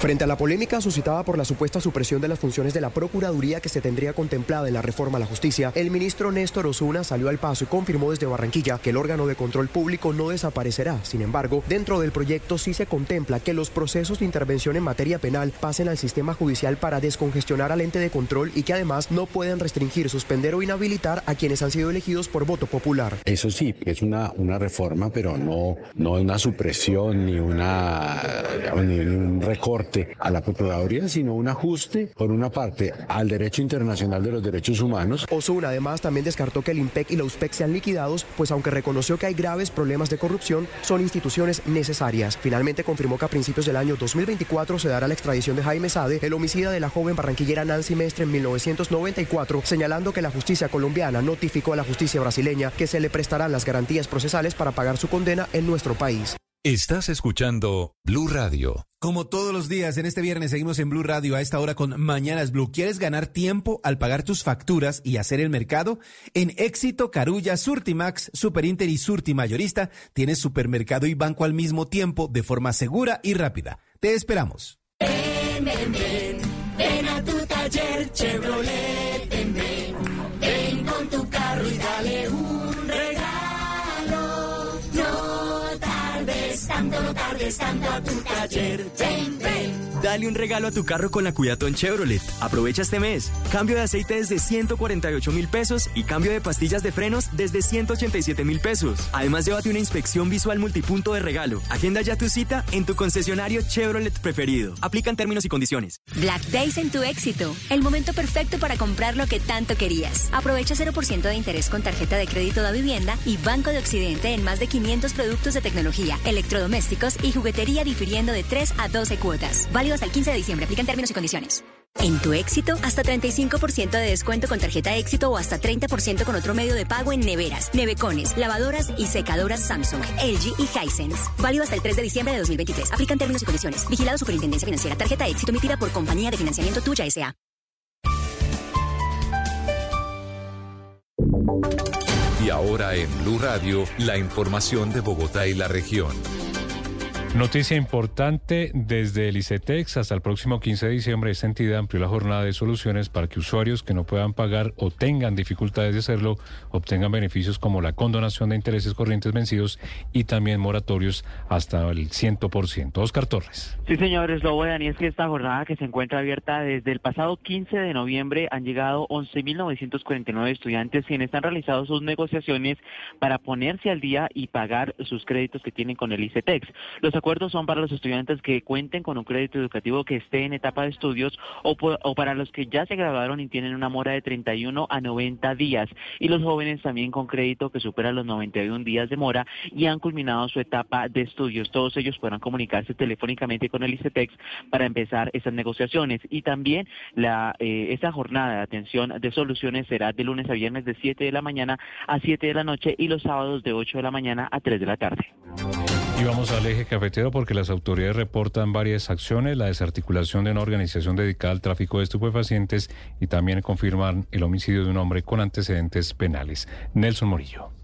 Frente a la polémica suscitada por la supuesta supresión de las funciones de la Procuraduría que se tendría contemplada en la reforma a la justicia, el ministro Néstor Osuna salió al paso y confirmó desde Barranquilla que el órgano de control público no desaparecerá. Sin embargo, dentro del proyecto sí se contempla que los procesos de intervención en materia penal pasen al sistema judicial para descongestionar al ente de control y que además no pueden restringir, suspender o inhabilitar a quienes han sido elegidos por voto popular. Eso sí, es una, una reforma, pero no, no una supresión ni, una, ni un recorte a la Procuraduría, sino un ajuste, por una parte, al derecho internacional de los derechos humanos. Osuna además también descartó que el IMPEC y la USPEC sean liquidados, pues aunque reconoció que hay graves problemas de corrupción, son instituciones necesarias. Finalmente confirmó que a principios del año 2024 se dará la extradición de Jaime Sade, el homicida de la joven barranquillera Nancy Mestre en 1994, señalando que la justicia colombiana notificó a la justicia brasileña que se le prestarán las garantías procesales para pagar su condena en nuestro país. Estás escuchando Blue Radio. Como todos los días, en este viernes seguimos en Blue Radio a esta hora con Mañanas Blue. ¿Quieres ganar tiempo al pagar tus facturas y hacer el mercado? En Éxito, Carulla, Surtimax, Superinter y Surti Mayorista tienes supermercado y banco al mismo tiempo de forma segura y rápida. Te esperamos. Ven, ven, ven, ven a tu taller Chevrolet, tardes a tu taller, ven. Dale un regalo a tu carro con la Cuidatón Chevrolet. Aprovecha este mes. Cambio de aceite desde 148 mil pesos y cambio de pastillas de frenos desde 187 mil pesos. Además, llévate una inspección visual multipunto de regalo. Agenda ya tu cita en tu concesionario Chevrolet preferido. Aplican términos y condiciones. Black Days en tu éxito. El momento perfecto para comprar lo que tanto querías. Aprovecha 0% de interés con tarjeta de crédito de vivienda y Banco de Occidente en más de 500 productos de tecnología, electrodomésticos y juguetería difiriendo de 3 a 12 cuotas. Válido hasta el 15 de diciembre. Aplican términos y condiciones. En tu éxito, hasta 35% de descuento con tarjeta éxito o hasta 30% con otro medio de pago en neveras, nevecones, lavadoras y secadoras Samsung, LG y Hisense. Válido hasta el 3 de diciembre de 2023. Aplican términos y condiciones. Vigilado Superintendencia Financiera. Tarjeta éxito emitida por Compañía de Financiamiento Tuya S.A. Y ahora en Blue Radio, la información de Bogotá y la región. Noticia importante desde el ICETEX hasta el próximo 15 de diciembre. Esta entidad amplió la jornada de soluciones para que usuarios que no puedan pagar o tengan dificultades de hacerlo obtengan beneficios como la condonación de intereses corrientes vencidos y también moratorios hasta el 100%. Oscar Torres. Sí, señores, lo bueno, y es que esta jornada que se encuentra abierta desde el pasado 15 de noviembre han llegado 11.949 estudiantes quienes han realizado sus negociaciones para ponerse al día y pagar sus créditos que tienen con el ICETEX. Acuerdos son para los estudiantes que cuenten con un crédito educativo que esté en etapa de estudios o, o, para los que ya se graduaron y tienen una mora de 31 a 90 días. Y los jóvenes también con crédito que supera los 91 días de mora y han culminado su etapa de estudios. Todos ellos podrán comunicarse telefónicamente con el ICETEX para empezar esas negociaciones. Y también la, eh, esta jornada de atención de soluciones será de lunes a viernes de 7 de la mañana a 7 de la noche y los sábados de 8 de la mañana a 3 de la tarde. Y vamos al eje cafetero porque las autoridades reportan varias acciones, la desarticulación de una organización dedicada al tráfico de estupefacientes y también confirman el homicidio de un hombre con antecedentes penales. Nelson Morillo.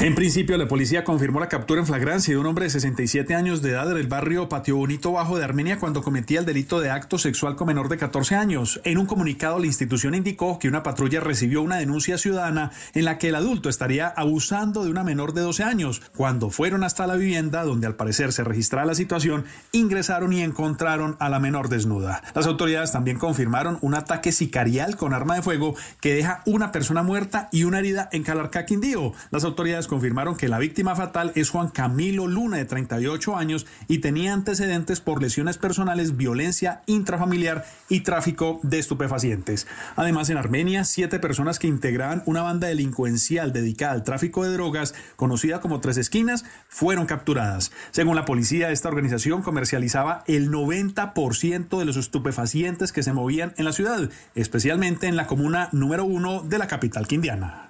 En principio, la policía confirmó la captura en flagrancia de un hombre de 67 años de edad del barrio Patio Bonito Bajo de Armenia cuando cometía el delito de acto sexual con menor de 14 años. En un comunicado, la institución indicó que una patrulla recibió una denuncia ciudadana en la que el adulto estaría abusando de una menor de 12 años. Cuando fueron hasta la vivienda, donde al parecer se registraba la situación, ingresaron y encontraron a la menor desnuda. Las autoridades también confirmaron un ataque sicarial con arma de fuego que deja una persona muerta y una herida en Calarcá, Quindío. Las autoridades confirmaron que la víctima fatal es Juan Camilo Luna, de 38 años, y tenía antecedentes por lesiones personales, violencia intrafamiliar y tráfico de estupefacientes. Además, en Armenia, siete personas que integraban una banda delincuencial dedicada al tráfico de drogas, conocida como Tres Esquinas, fueron capturadas. Según la policía, esta organización comercializaba el 90% de los estupefacientes que se movían en la ciudad, especialmente en la comuna número uno de la capital quindiana.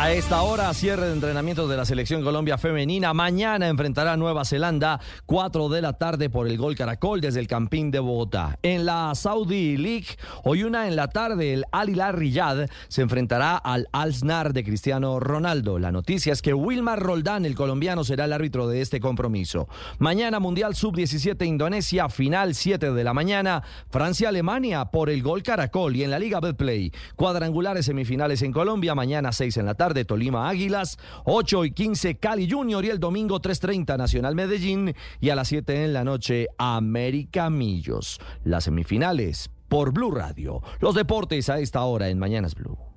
A esta hora, cierre de entrenamiento de la selección Colombia femenina. Mañana enfrentará a Nueva Zelanda, 4 de la tarde por el Gol Caracol desde el Campín de Bogotá. En la Saudi League, hoy una en la tarde, el Al Hilal se enfrentará al Al Snar de Cristiano Ronaldo. La noticia es que Wilmar Roldán, el colombiano, será el árbitro de este compromiso. Mañana Mundial Sub-17 Indonesia, final 7 de la mañana. Francia-Alemania por el Gol Caracol y en la Liga Betplay. Cuadrangulares semifinales en Colombia, mañana 6 en la tarde de Tolima Águilas, 8 y 15 Cali Junior y el domingo 3.30 Nacional Medellín y a las 7 en la noche América Millos. Las semifinales por Blue Radio. Los deportes a esta hora en Mañanas Blue.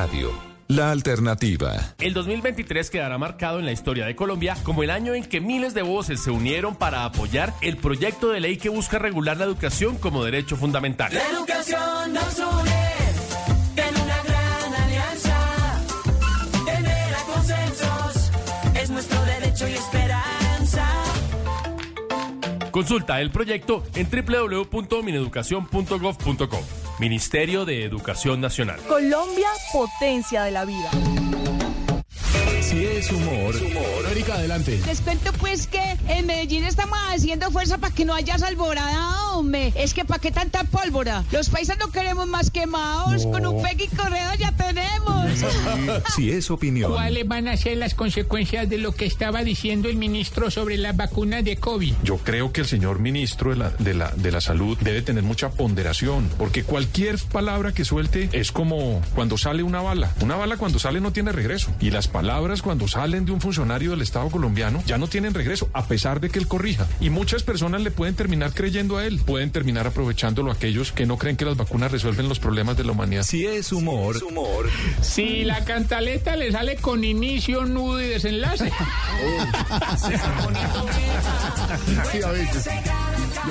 Radio, la alternativa. El 2023 quedará marcado en la historia de Colombia como el año en que miles de voces se unieron para apoyar el proyecto de ley que busca regular la educación como derecho fundamental. La educación nos une Consulta el proyecto en www.mineducación.gov.co. Ministerio de Educación Nacional. Colombia, potencia de la vida. Si es humor, Erika, adelante. Les cuento pues que en Medellín estamos haciendo fuerza para que no haya alborada, hombre. Es que para qué tanta pólvora. Los paisas no queremos más quemados. Con un Peggy Correo ya tenemos. si es opinión, ¿Cuáles van a ser las consecuencias de lo que estaba diciendo el ministro sobre las vacunas de COVID? Yo creo que el señor ministro de la, de, la, de la salud debe tener mucha ponderación, porque cualquier palabra que suelte es como cuando sale una bala. Una bala cuando sale no tiene regreso. Y las palabras cuando salen de un funcionario del Estado colombiano ya no tienen regreso, a pesar de que él corrija. Y muchas personas le pueden terminar creyendo a él, pueden terminar aprovechándolo aquellos que no creen que las vacunas resuelven los problemas de la humanidad. Si es humor, Si la cantaleta le sale con inicio, nudo y desenlace.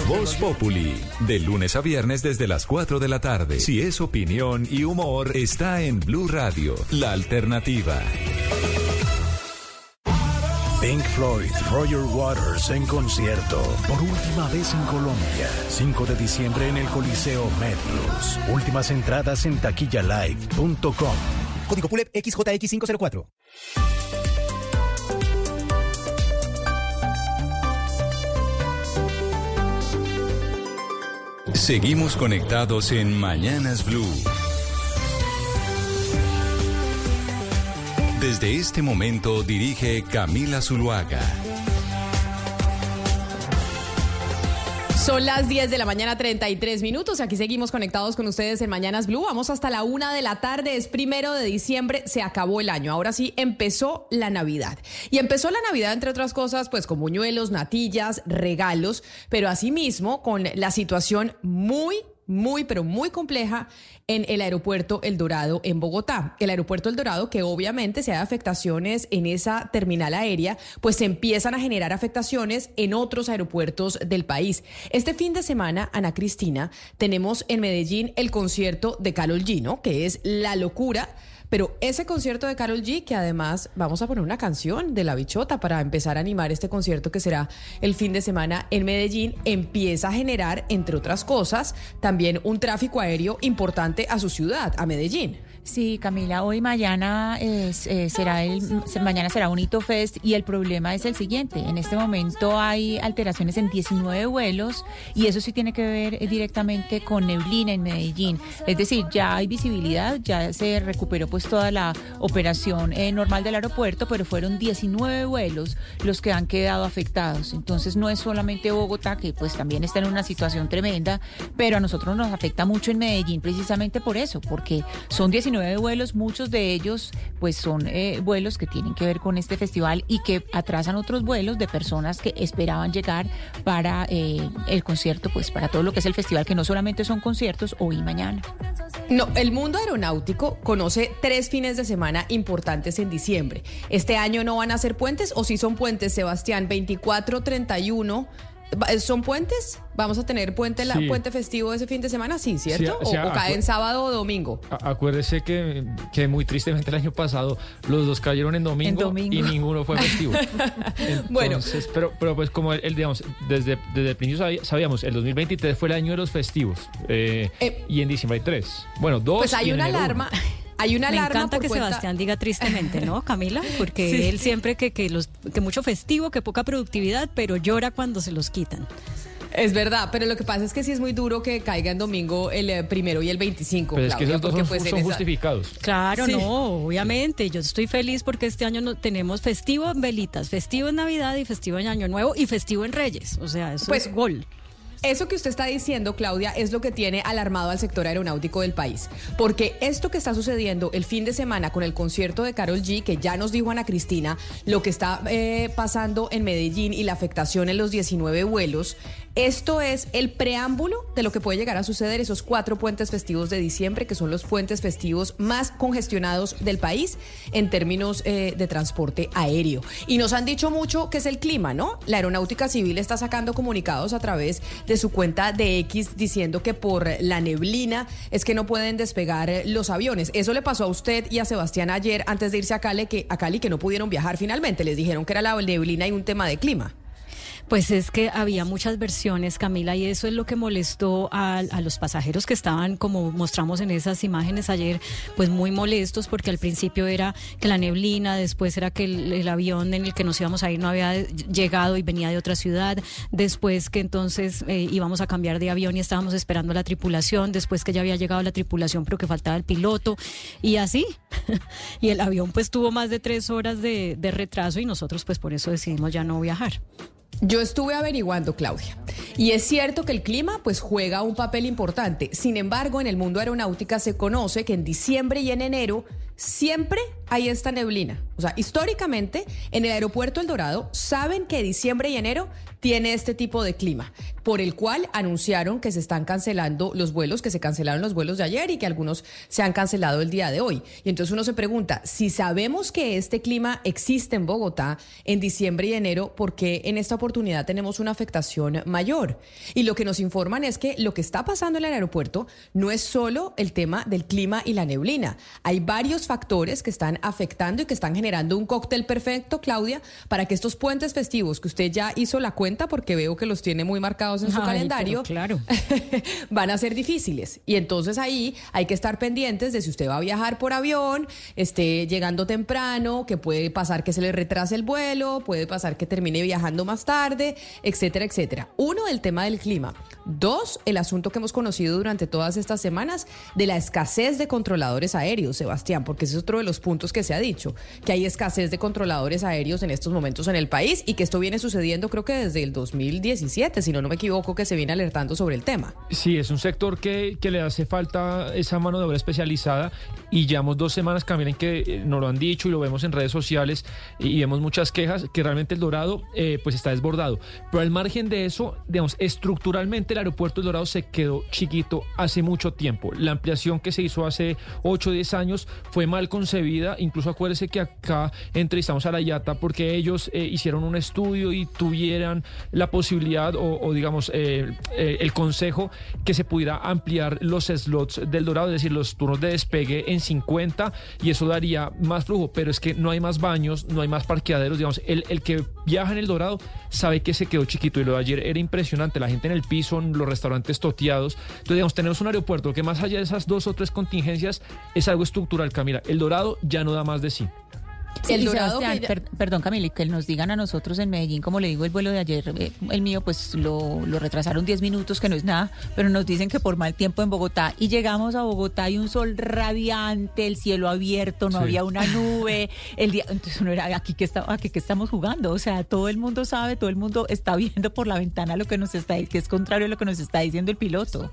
Voz Populi, de lunes a viernes desde las 4 de la tarde. Si es opinión y humor, está en Blue Radio, la alternativa. Pink Floyd, Roger Waters en concierto. Por última vez en Colombia. 5 de diciembre en el Coliseo Metros. Últimas entradas en taquillalive.com. Código PULEP XJX504. Seguimos conectados en Mañanas Blue. Desde este momento dirige Camila Zuluaga. Son las 10 de la mañana, 33 minutos. Aquí seguimos conectados con ustedes en Mañanas Blue. Vamos hasta la una de la tarde. Es primero de diciembre. Se acabó el año. Ahora sí, empezó la Navidad. Y empezó la Navidad, entre otras cosas, pues con buñuelos, natillas, regalos, pero asimismo con la situación muy muy, pero muy compleja en el aeropuerto El Dorado en Bogotá. El aeropuerto El Dorado, que obviamente si hay afectaciones en esa terminal aérea, pues se empiezan a generar afectaciones en otros aeropuertos del país. Este fin de semana, Ana Cristina, tenemos en Medellín el concierto de Carol G, ¿no? Que es La Locura Pero ese concierto de Carol G, que además vamos a poner una canción de La Bichota para empezar a animar este concierto que será el fin de semana en Medellín, empieza a generar, entre otras cosas, también un tráfico aéreo importante a su ciudad, a Medellín. Sí, Camila, hoy mañana eh, será el mañana será un hito fest y el problema es el siguiente. En este momento hay alteraciones en 19 vuelos y eso sí tiene que ver eh, directamente con neblina en Medellín. Es decir, ya hay visibilidad, ya se recuperó pues toda la operación eh, normal del aeropuerto, pero fueron 19 vuelos los que han quedado afectados. Entonces no es solamente Bogotá que pues también está en una situación tremenda, pero a nosotros nos afecta mucho en Medellín precisamente por eso, porque son 19 vuelos, muchos de ellos pues son eh, vuelos que tienen que ver con este festival y que atrasan otros vuelos de personas que esperaban llegar para eh, el concierto, pues para todo lo que es el festival, que no solamente son conciertos hoy y mañana. No, el mundo aeronáutico conoce tres fines de semana importantes en diciembre. Este año no van a ser puentes o si son puentes, Sebastián, 24, 31 ¿Son puentes? ¿Vamos a tener puente, la, puente festivo ese fin de semana? Sí, ¿cierto? o, cae en sábado o domingo. acuérdese que, que, muy tristemente el año pasado los dos cayeron en domingo, y ninguno fue festivo. bueno. Pero, pero pues como el, digamos, desde, desde el principio sabíamos, el 2023 fue el año de los festivos eh, eh, y en diciembre hay tres. Bueno, dos. Pues hay una alarma. Hay una Me alarma encanta que Sebastián diga tristemente, ¿no, Camila? Porque él siempre que, que, los, que mucho festivo, que poca productividad, pero llora cuando se los quitan. Es verdad, pero lo que pasa es que sí es muy duro que caiga en domingo el eh, primero y el 25. Pero es que esos dos son, pues, justificados. Claro, no, obviamente. Yo estoy feliz porque este año no, tenemos festivo en velitas, festivo en Navidad y festivo en Año Nuevo y festivo en Reyes. O sea, eso pues, es gol. Eso que usted está diciendo, Claudia, es lo que tiene alarmado al sector aeronáutico del país. Porque esto que está sucediendo el fin de semana con el concierto de Carol G, que ya nos dijo Ana Cristina, lo que está eh, pasando en Medellín y la afectación en los 19 vuelos, esto es el preámbulo de lo que puede llegar a suceder esos cuatro puentes festivos de diciembre, que son los puentes festivos más congestionados del país en términos eh, de transporte aéreo. Y nos han dicho mucho que es el clima, ¿no? La aeronáutica civil está sacando comunicados a través de su cuenta de X diciendo que por la neblina es que no pueden despegar los aviones. Eso le pasó a usted y a Sebastián ayer antes de irse a Cali que, a Cali que no pudieron viajar finalmente. Les dijeron que era la neblina y un tema de clima. Pues es que había muchas versiones, Camila, y eso es lo que molestó a, los pasajeros que estaban, como mostramos en esas imágenes ayer, pues muy molestos porque al principio era que la neblina, después era que el, avión en el que nos íbamos a ir no había llegado y venía de otra ciudad, después que entonces eh, íbamos a cambiar de avión y estábamos esperando a la tripulación, después que ya había llegado la tripulación pero que faltaba el piloto y así. y el avión pues tuvo más de tres horas de retraso y nosotros pues por eso decidimos ya no viajar. Yo estuve averiguando, Claudia, y es cierto que el clima pues juega un papel importante. Sin embargo, en el mundo aeronáutica se conoce que en diciembre y en enero siempre hay esta neblina. O sea, históricamente en el aeropuerto El Dorado saben que diciembre y enero tiene este tipo de clima, por el cual anunciaron que se están cancelando los vuelos, que se cancelaron los vuelos de ayer y que algunos se han cancelado el día de hoy. Y entonces uno se pregunta, si sabemos que este clima existe en Bogotá en diciembre y enero, ¿por qué en esta oportunidad tenemos una afectación mayor? Y lo que nos informan es que lo que está pasando en el aeropuerto no es solo el tema del clima y la neblina. Hay varios factores que están afectando y que están generando un cóctel perfecto, Claudia, para que estos puentes festivos que usted ya hizo la cuenta, porque veo que los tiene muy marcados en su calendario, claro. van a ser difíciles. Y entonces ahí hay que estar pendientes de si usted va a viajar por avión, esté llegando temprano, que puede pasar que se le retrase el vuelo, puede pasar que termine viajando más tarde, etcétera, etcétera. Uno, el tema del clima. Dos, el asunto que hemos conocido durante todas estas semanas de la escasez de controladores aéreos, Sebastián, porque ese es otro de los puntos que se ha dicho, que hay escasez de controladores aéreos en estos momentos en el país y que esto viene sucediendo creo que desde el 2017, si no, no me equivoco, que se viene alertando sobre el tema. Sí, es un sector que, que le hace falta esa mano de obra especializada y llevamos dos semanas, Camila, en que eh, nos lo han dicho y lo vemos en redes sociales y, vemos muchas quejas que realmente el Dorado eh, pues está desbordado. Pero al margen de eso, digamos, estructuralmente el aeropuerto del Dorado se quedó chiquito hace mucho tiempo. La ampliación que se hizo hace 8 o 10 años fue mal concebida incluso acuérdese que acá entrevistamos a la IATA porque ellos eh, hicieron un estudio y tuvieran la posibilidad o, digamos eh, eh, el consejo que se pudiera ampliar los slots del Dorado, es decir, los turnos de despegue en 50 y eso daría más flujo, pero es que no hay más baños, no hay más parqueaderos, digamos, el, el que viaja en el Dorado sabe que se quedó chiquito y lo de ayer era impresionante, la gente en el piso, los restaurantes toteados, entonces digamos, tenemos un aeropuerto que más allá de esas dos o tres contingencias es algo estructural, Camila, el Dorado ya no da más de sí. Sí, El Dorado que ya- per- perdón Camila, y que nos digan a nosotros en Medellín, como le digo, el vuelo de ayer, eh, el mío pues lo, lo retrasaron 10 minutos, que no es nada, pero nos dicen que por mal tiempo en Bogotá, y llegamos a Bogotá y un sol radiante, el cielo abierto, no Sí. había una nube, el día, entonces uno era, aquí que, está, aquí que estamos jugando, o sea, todo el mundo sabe, todo el mundo está viendo por la ventana lo que nos está, que es contrario a lo que nos está diciendo el piloto.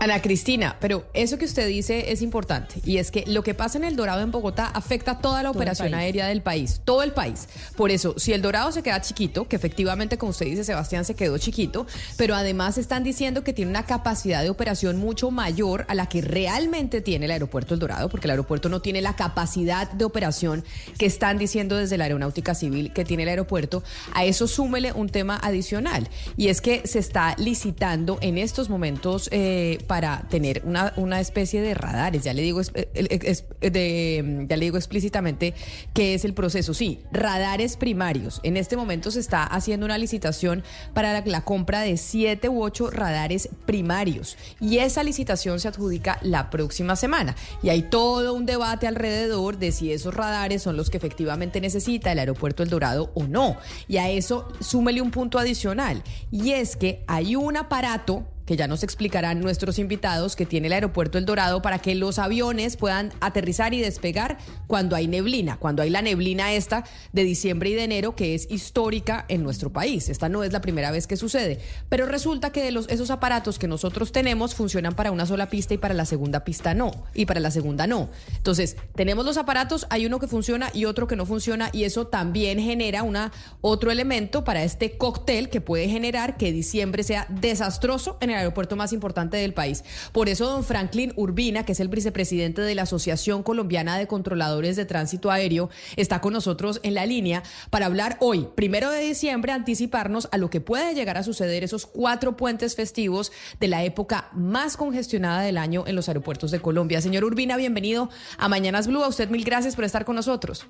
Ana Cristina, pero eso que usted dice es importante y es que lo que pasa en el Dorado en Bogotá afecta toda la Todo operación país. Del país, todo el país. Por eso, si el Dorado se queda chiquito, que efectivamente como usted dice Sebastián se quedó chiquito, pero además están diciendo que tiene una capacidad de operación mucho mayor a la que realmente tiene el aeropuerto El Dorado, porque el aeropuerto no tiene la capacidad de operación que están diciendo desde la aeronáutica civil que tiene el aeropuerto. A eso súmele un tema adicional y es que se está licitando en estos momentos eh, para tener una, una especie de radares. Ya le digo eh, ya le digo explícitamente es el proceso. Sí, radares primarios. En este momento se está haciendo una licitación para la, la compra de siete u ocho radares primarios y esa licitación se adjudica la próxima semana y hay todo un debate alrededor de si esos radares son los que efectivamente necesita el aeropuerto El Dorado o no. Y a eso súmele un punto adicional y es que hay un aparato que ya nos explicarán nuestros invitados que tiene el aeropuerto El Dorado para que los aviones puedan aterrizar y despegar cuando hay neblina, cuando hay la neblina esta de diciembre y de enero que es histórica en nuestro país. Esta no es la primera vez que sucede, pero resulta que de los, esos aparatos que nosotros tenemos funcionan para una sola pista y para la segunda pista no, y para la segunda no. Entonces, tenemos los aparatos, hay uno que funciona y otro que no funciona y eso también genera una, otro elemento para este cóctel que puede generar que diciembre sea desastroso en el aeropuerto más importante del país. Por eso, don Franklin Urbina, que es el vicepresidente de la Asociación Colombiana de Controladores de Tránsito Aéreo, está con nosotros en la línea para hablar hoy, primero de diciembre, anticiparnos a lo que puede llegar a suceder esos cuatro puentes festivos de la época más congestionada del año en los aeropuertos de Colombia. Señor Urbina, bienvenido a Mañanas Blue. A usted mil gracias por estar con nosotros.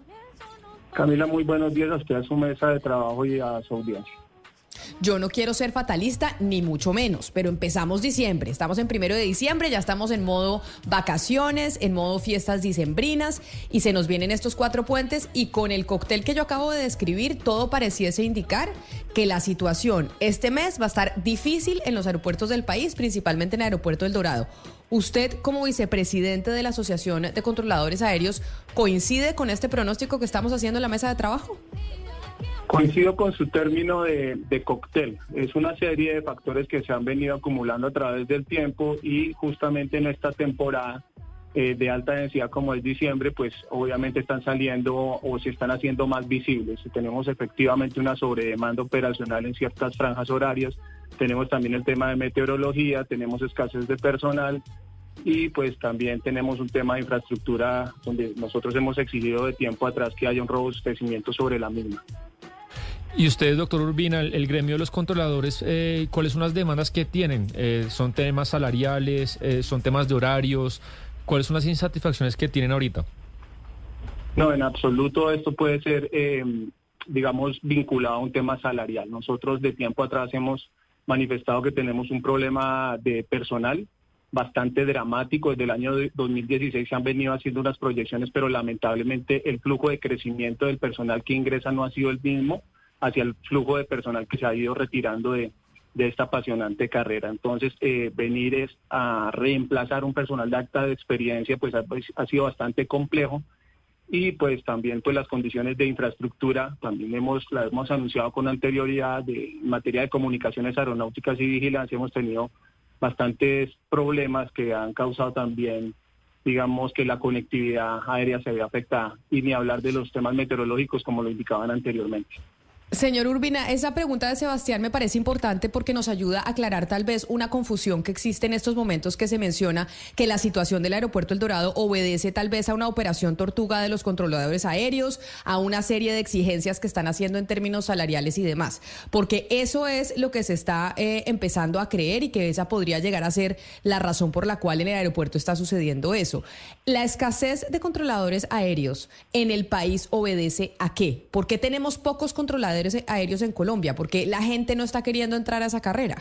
Camila, muy buenos días a usted, a su mesa de trabajo y a su audiencia. Yo no quiero ser fatalista, ni mucho menos, pero empezamos diciembre. Estamos en primero de diciembre, ya estamos en modo vacaciones, en modo fiestas dicembrinas, y se nos vienen estos cuatro puentes. Y con el cóctel que yo acabo de describir, todo pareciese indicar que la situación este mes va a estar difícil en los aeropuertos del país, principalmente en el aeropuerto del Dorado. Usted, como vicepresidente de la Asociación de Controladores Aéreos, ¿coincide con este pronóstico que estamos haciendo en la mesa de trabajo? Coincido con su término de, cóctel. Es una serie de factores que se han venido acumulando a través del tiempo y justamente en esta temporada eh, de alta densidad como es diciembre, pues obviamente están saliendo o se están haciendo más visibles. Tenemos efectivamente una sobredemanda operacional en ciertas franjas horarias, tenemos también el tema de meteorología, tenemos escasez de personal y pues también tenemos un tema de infraestructura donde nosotros hemos exigido de tiempo atrás que haya un robustecimiento sobre la misma. Y ustedes, doctor Urbina, el, gremio de los controladores, eh, ¿cuáles son las demandas que tienen? Eh, ¿Son temas salariales? Eh, ¿Son temas de horarios? ¿Cuáles son las insatisfacciones que tienen ahorita? No, en absoluto esto puede ser, eh, digamos, vinculado a un tema salarial. Nosotros de tiempo atrás hemos manifestado que tenemos un problema de personal bastante dramático. Desde el año de 2016 se han venido haciendo unas proyecciones, pero lamentablemente el flujo de crecimiento del personal que ingresa no ha sido el mismo hacia el flujo de personal que se ha ido retirando de, de esta apasionante carrera. Entonces, eh, venir es a reemplazar un personal de acta de experiencia, pues ha, pues, ha sido bastante complejo. Y pues también pues las condiciones de infraestructura, también hemos, la hemos anunciado con anterioridad de en materia de comunicaciones aeronáuticas y vigilancia, hemos tenido bastantes problemas que han causado también digamos que la conectividad aérea se ve afectada y ni hablar de los temas meteorológicos como lo indicaban anteriormente. Señor Urbina, esa pregunta de Sebastián me parece importante porque nos ayuda a aclarar tal vez una confusión que existe en estos momentos que se menciona que la situación del aeropuerto El Dorado obedece tal vez a una operación tortuga de los controladores aéreos, a una serie de exigencias que están haciendo en términos salariales y demás. Porque eso es lo que se está eh, empezando a creer y que esa podría llegar a ser la razón por la cual en el aeropuerto está sucediendo eso. La escasez de controladores aéreos en el país obedece a qué? ¿Por qué tenemos pocos controladores aéreos en Colombia? porque la gente no está queriendo entrar a esa carrera?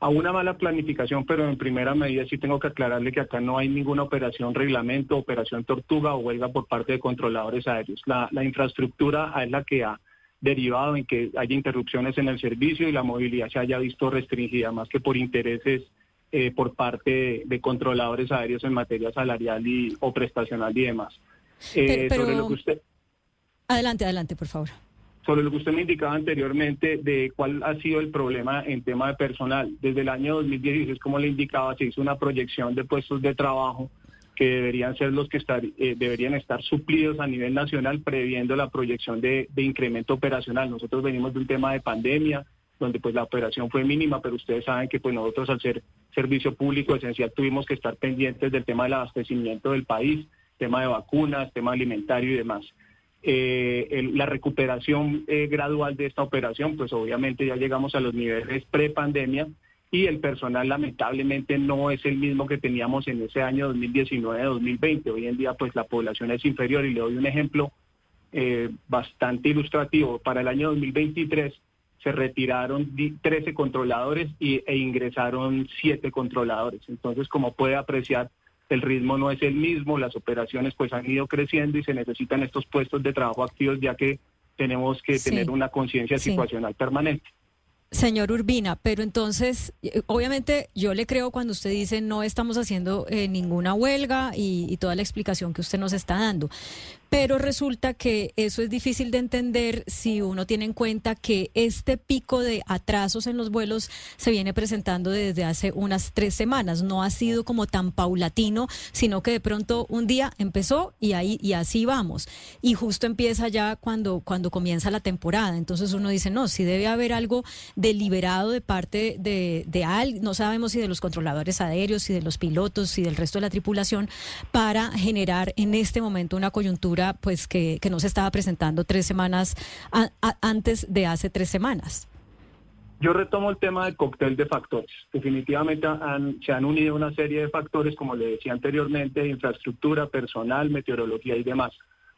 A una mala planificación, pero en primera medida sí tengo que aclararle que acá no hay ninguna operación reglamento, operación tortuga o huelga por parte de controladores aéreos. La, infraestructura es la que ha derivado en que haya interrupciones en el servicio y la movilidad se haya visto restringida, más que por intereses eh, por parte de, controladores aéreos en materia salarial y, o prestacional y demás. Eh, adelante, adelante, por favor sobre lo que usted me indicaba anteriormente de cuál ha sido el problema en tema de personal. Desde el año 2016, como le indicaba, se hizo una proyección de puestos de trabajo que deberían ser los que estar, eh, deberían estar suplidos a nivel nacional previendo la proyección de, incremento operacional. Nosotros venimos de un tema de pandemia donde pues la operación fue mínima, pero ustedes saben que pues nosotros al ser servicio público esencial tuvimos que estar pendientes del tema del abastecimiento del país, tema de vacunas, tema alimentario y demás. Eh, la recuperación eh, gradual de esta operación, pues obviamente ya llegamos a los niveles pre-pandemia y el personal lamentablemente no es el mismo que teníamos en ese año 2019-2020. Hoy en día pues la población es inferior y le doy un ejemplo eh, bastante ilustrativo. Para el año 2023 se retiraron 13 controladores y, e ingresaron 7 controladores. Entonces, como puede apreciar, el ritmo no es el mismo, las operaciones pues han ido creciendo y se necesitan estos puestos de trabajo activos ya que tenemos que tener una conciencia situacional permanente. Señor Urbina, pero entonces, eh, obviamente yo le creo cuando usted dice no estamos haciendo eh, ninguna huelga y, y, toda la explicación que usted nos está dando, pero resulta que eso es difícil de entender si uno tiene en cuenta que este pico de atrasos en los vuelos se viene presentando desde hace unas tres semanas. No ha sido como tan paulatino, sino que de pronto un día empezó y ahí y así vamos. Y justo empieza ya cuando, cuando comienza la temporada. Entonces uno dice, no, si debe haber algo deliberado de parte de, de al, no sabemos si de los controladores aéreos, si de los pilotos, si del resto de la tripulación, para generar en este momento una coyuntura pues que, no se estaba presentando tres semanas antes de hace tres semanas. Yo retomo el tema del cóctel de factores. Definitivamente se han unido una serie de factores, como le decía anteriormente, infraestructura, personal, meteorología y demás.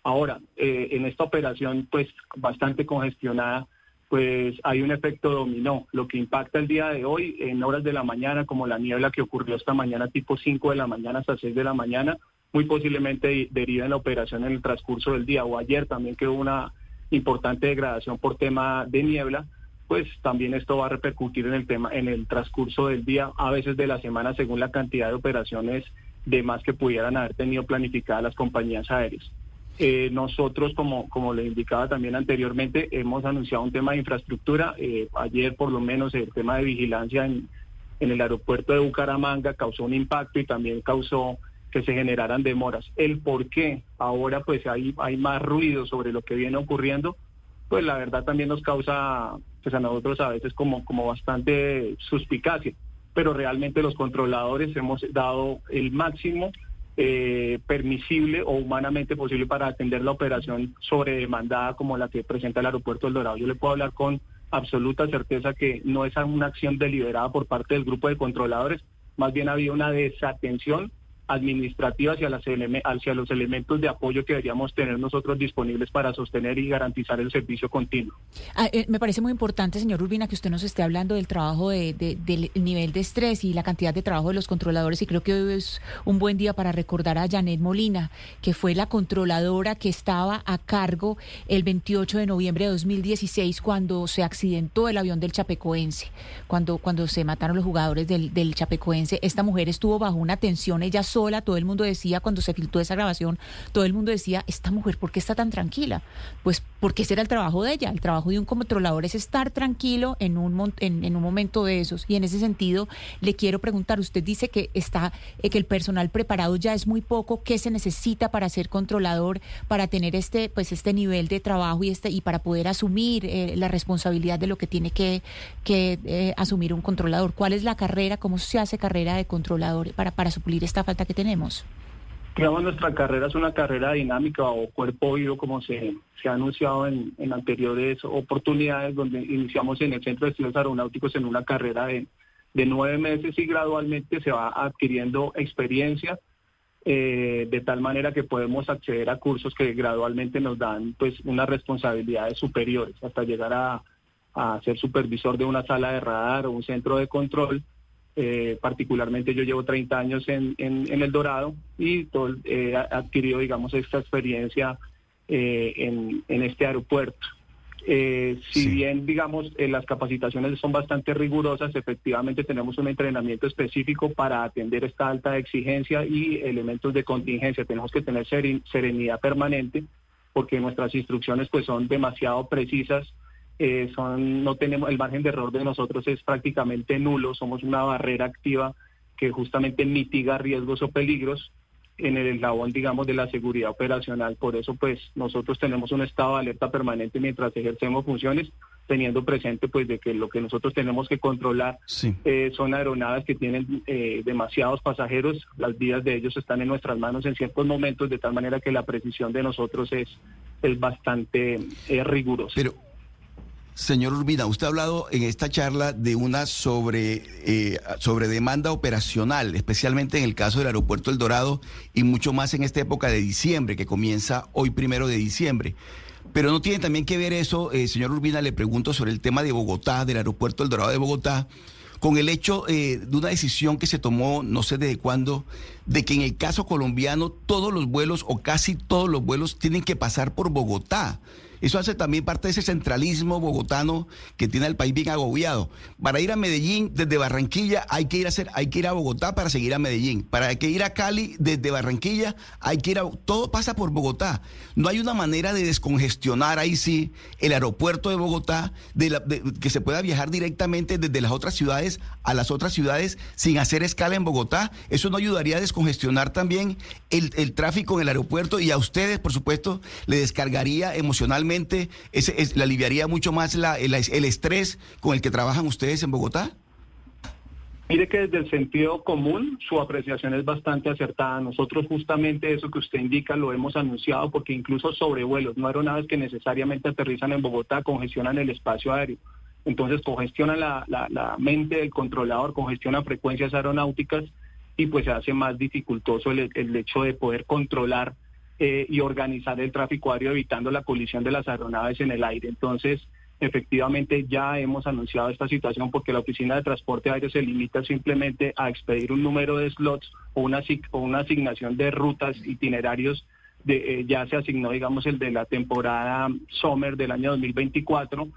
Ahora, eh, en esta operación, pues bastante congestionada, pues hay un efecto dominó. Lo que impacta el día de hoy, en horas de la mañana, como la niebla que ocurrió esta mañana, tipo 5 de la mañana hasta 6 de la mañana, muy posiblemente deriva en la operación en el transcurso del día o ayer también que hubo una importante degradación por tema de niebla, pues también esto va a repercutir en el tema en el transcurso del día, a veces de la semana según la cantidad de operaciones de más que pudieran haber tenido planificadas las compañías aéreas. Eh, nosotros, como, como le indicaba también anteriormente, hemos anunciado un tema de infraestructura. Eh, ayer, por lo menos, el tema de vigilancia en el aeropuerto de Bucaramanga causó un impacto y también causó que se generaran demoras. El por qué ahora pues hay, hay más ruido sobre lo que viene ocurriendo, pues la verdad también nos causa pues a nosotros a veces como, como bastante suspicacia, pero realmente los controladores hemos dado el máximo eh, permisible o humanamente posible para atender la operación sobredemandada como la que presenta el aeropuerto del Dorado. Yo le puedo hablar con absoluta certeza que no es una acción deliberada por parte del grupo de controladores, más bien ha habido una desatención administrativa hacia, las hacia los elementos de apoyo que deberíamos tener nosotros disponibles para sostener y garantizar el servicio continuo. Ah, eh, me parece muy importante, señor Urbina, que usted nos esté hablando del trabajo de, del nivel de estrés y la cantidad de trabajo de los controladores y creo que hoy es un buen día para recordar a Janet Molina, que fue la controladora que estaba a cargo el 28 de noviembre de 2016 cuando se accidentó el avión del Chapecoense, cuando, cuando se mataron los jugadores del, del Chapecoense. Esta mujer estuvo bajo una tensión, ella sola, todo el mundo decía, cuando se filtró esa grabación, todo el mundo decía, esta mujer, ¿por qué está tan tranquila? Pues porque ese era el trabajo de ella, el trabajo de un controlador es estar tranquilo en un, en, en un momento de esos. Y en ese sentido, le quiero preguntar, usted dice que está, eh, que el personal preparado ya es muy poco, ¿qué se necesita para ser controlador, para tener este, pues este nivel de trabajo y este, y para poder asumir eh, la responsabilidad de lo que tiene que, que eh, asumir un controlador? ¿Cuál es la carrera? ¿Cómo se hace carrera de controlador para, para suplir esta falta que tenemos? Digamos, nuestra carrera es una carrera dinámica o cuerpo vivo, como se, se ha anunciado en, anteriores oportunidades, donde iniciamos en el Centro de Estudios Aeronáuticos en una carrera de, de nueve meses y gradualmente se va adquiriendo experiencia, eh, de tal manera que podemos acceder a cursos que gradualmente nos dan pues unas responsabilidades superiores hasta llegar a, a ser supervisor de una sala de radar o un centro de control. Eh, particularmente yo llevo 30 años en, en, en El Dorado y todo, eh, he adquirido, digamos, esta experiencia eh, en, en este aeropuerto. Si bien, digamos, las capacitaciones son bastante rigurosas, efectivamente tenemos un entrenamiento específico para atender esta alta exigencia y elementos de contingencia. Tenemos que tener seren- serenidad permanente porque nuestras instrucciones pues son demasiado precisas. Eh, son no tenemos el margen de error de nosotros es prácticamente nulo. Somos una barrera activa que justamente mitiga riesgos o peligros en el eslabón, digamos, de la seguridad operacional. Por eso, pues, nosotros tenemos un estado de alerta permanente mientras ejercemos funciones, teniendo presente, pues, de que lo que nosotros tenemos que controlar eh, son aeronaves que tienen eh, demasiados pasajeros. Las vidas de ellos están en nuestras manos en ciertos momentos, de tal manera que la precisión de nosotros es, es bastante eh, rigurosa. Pero, señor Urbina, usted ha hablado en esta charla de una sobre, eh, sobre demanda operacional, especialmente en el caso del aeropuerto El Dorado y mucho más en esta época de diciembre, que comienza hoy primero de diciembre. Pero no tiene también que ver eso, eh, señor Urbina, le pregunto sobre el tema de Bogotá, del aeropuerto El Dorado de Bogotá, con el hecho eh, de una decisión que se tomó, no sé desde cuándo, de que en el caso colombiano todos los vuelos o casi todos los vuelos tienen que pasar por Bogotá. Eso hace también parte de ese centralismo bogotano que tiene el país bien agobiado. Para ir a Medellín desde Barranquilla hay que ir a hacer, hay que ir a Bogotá para seguir a Medellín. Para que ir a Cali desde Barranquilla hay que ir a todo pasa por Bogotá. No hay una manera de descongestionar ahí sí el aeropuerto de Bogotá de la- que se pueda viajar directamente desde las otras ciudades a las otras ciudades sin hacer escala en Bogotá. Eso no ayudaría a descongestionar también el, el tráfico en el aeropuerto y a ustedes, por supuesto, le descargaría emocionalmente, ese, es- le aliviaría mucho más la- el, el estrés con el que trabajan ustedes en Bogotá. Mire que desde el sentido común su apreciación es bastante acertada. Nosotros justamente eso que usted indica lo hemos anunciado porque incluso sobrevuelos, no aeronaves que necesariamente aterrizan en Bogotá congestionan el espacio aéreo. Entonces congestionan la, la- la mente del controlador, congestionan frecuencias aeronáuticas y pues se hace más dificultoso el, hecho de poder controlar eh, y organizar el tráfico aéreo evitando la colisión de las aeronaves en el aire. Entonces, efectivamente ya hemos anunciado esta situación porque la Oficina de Transporte Aéreo se limita simplemente a expedir un número de slots o una, asignación de rutas, itinerarios. Eh, ya se asignó, digamos, el de la temporada summer del año 2024,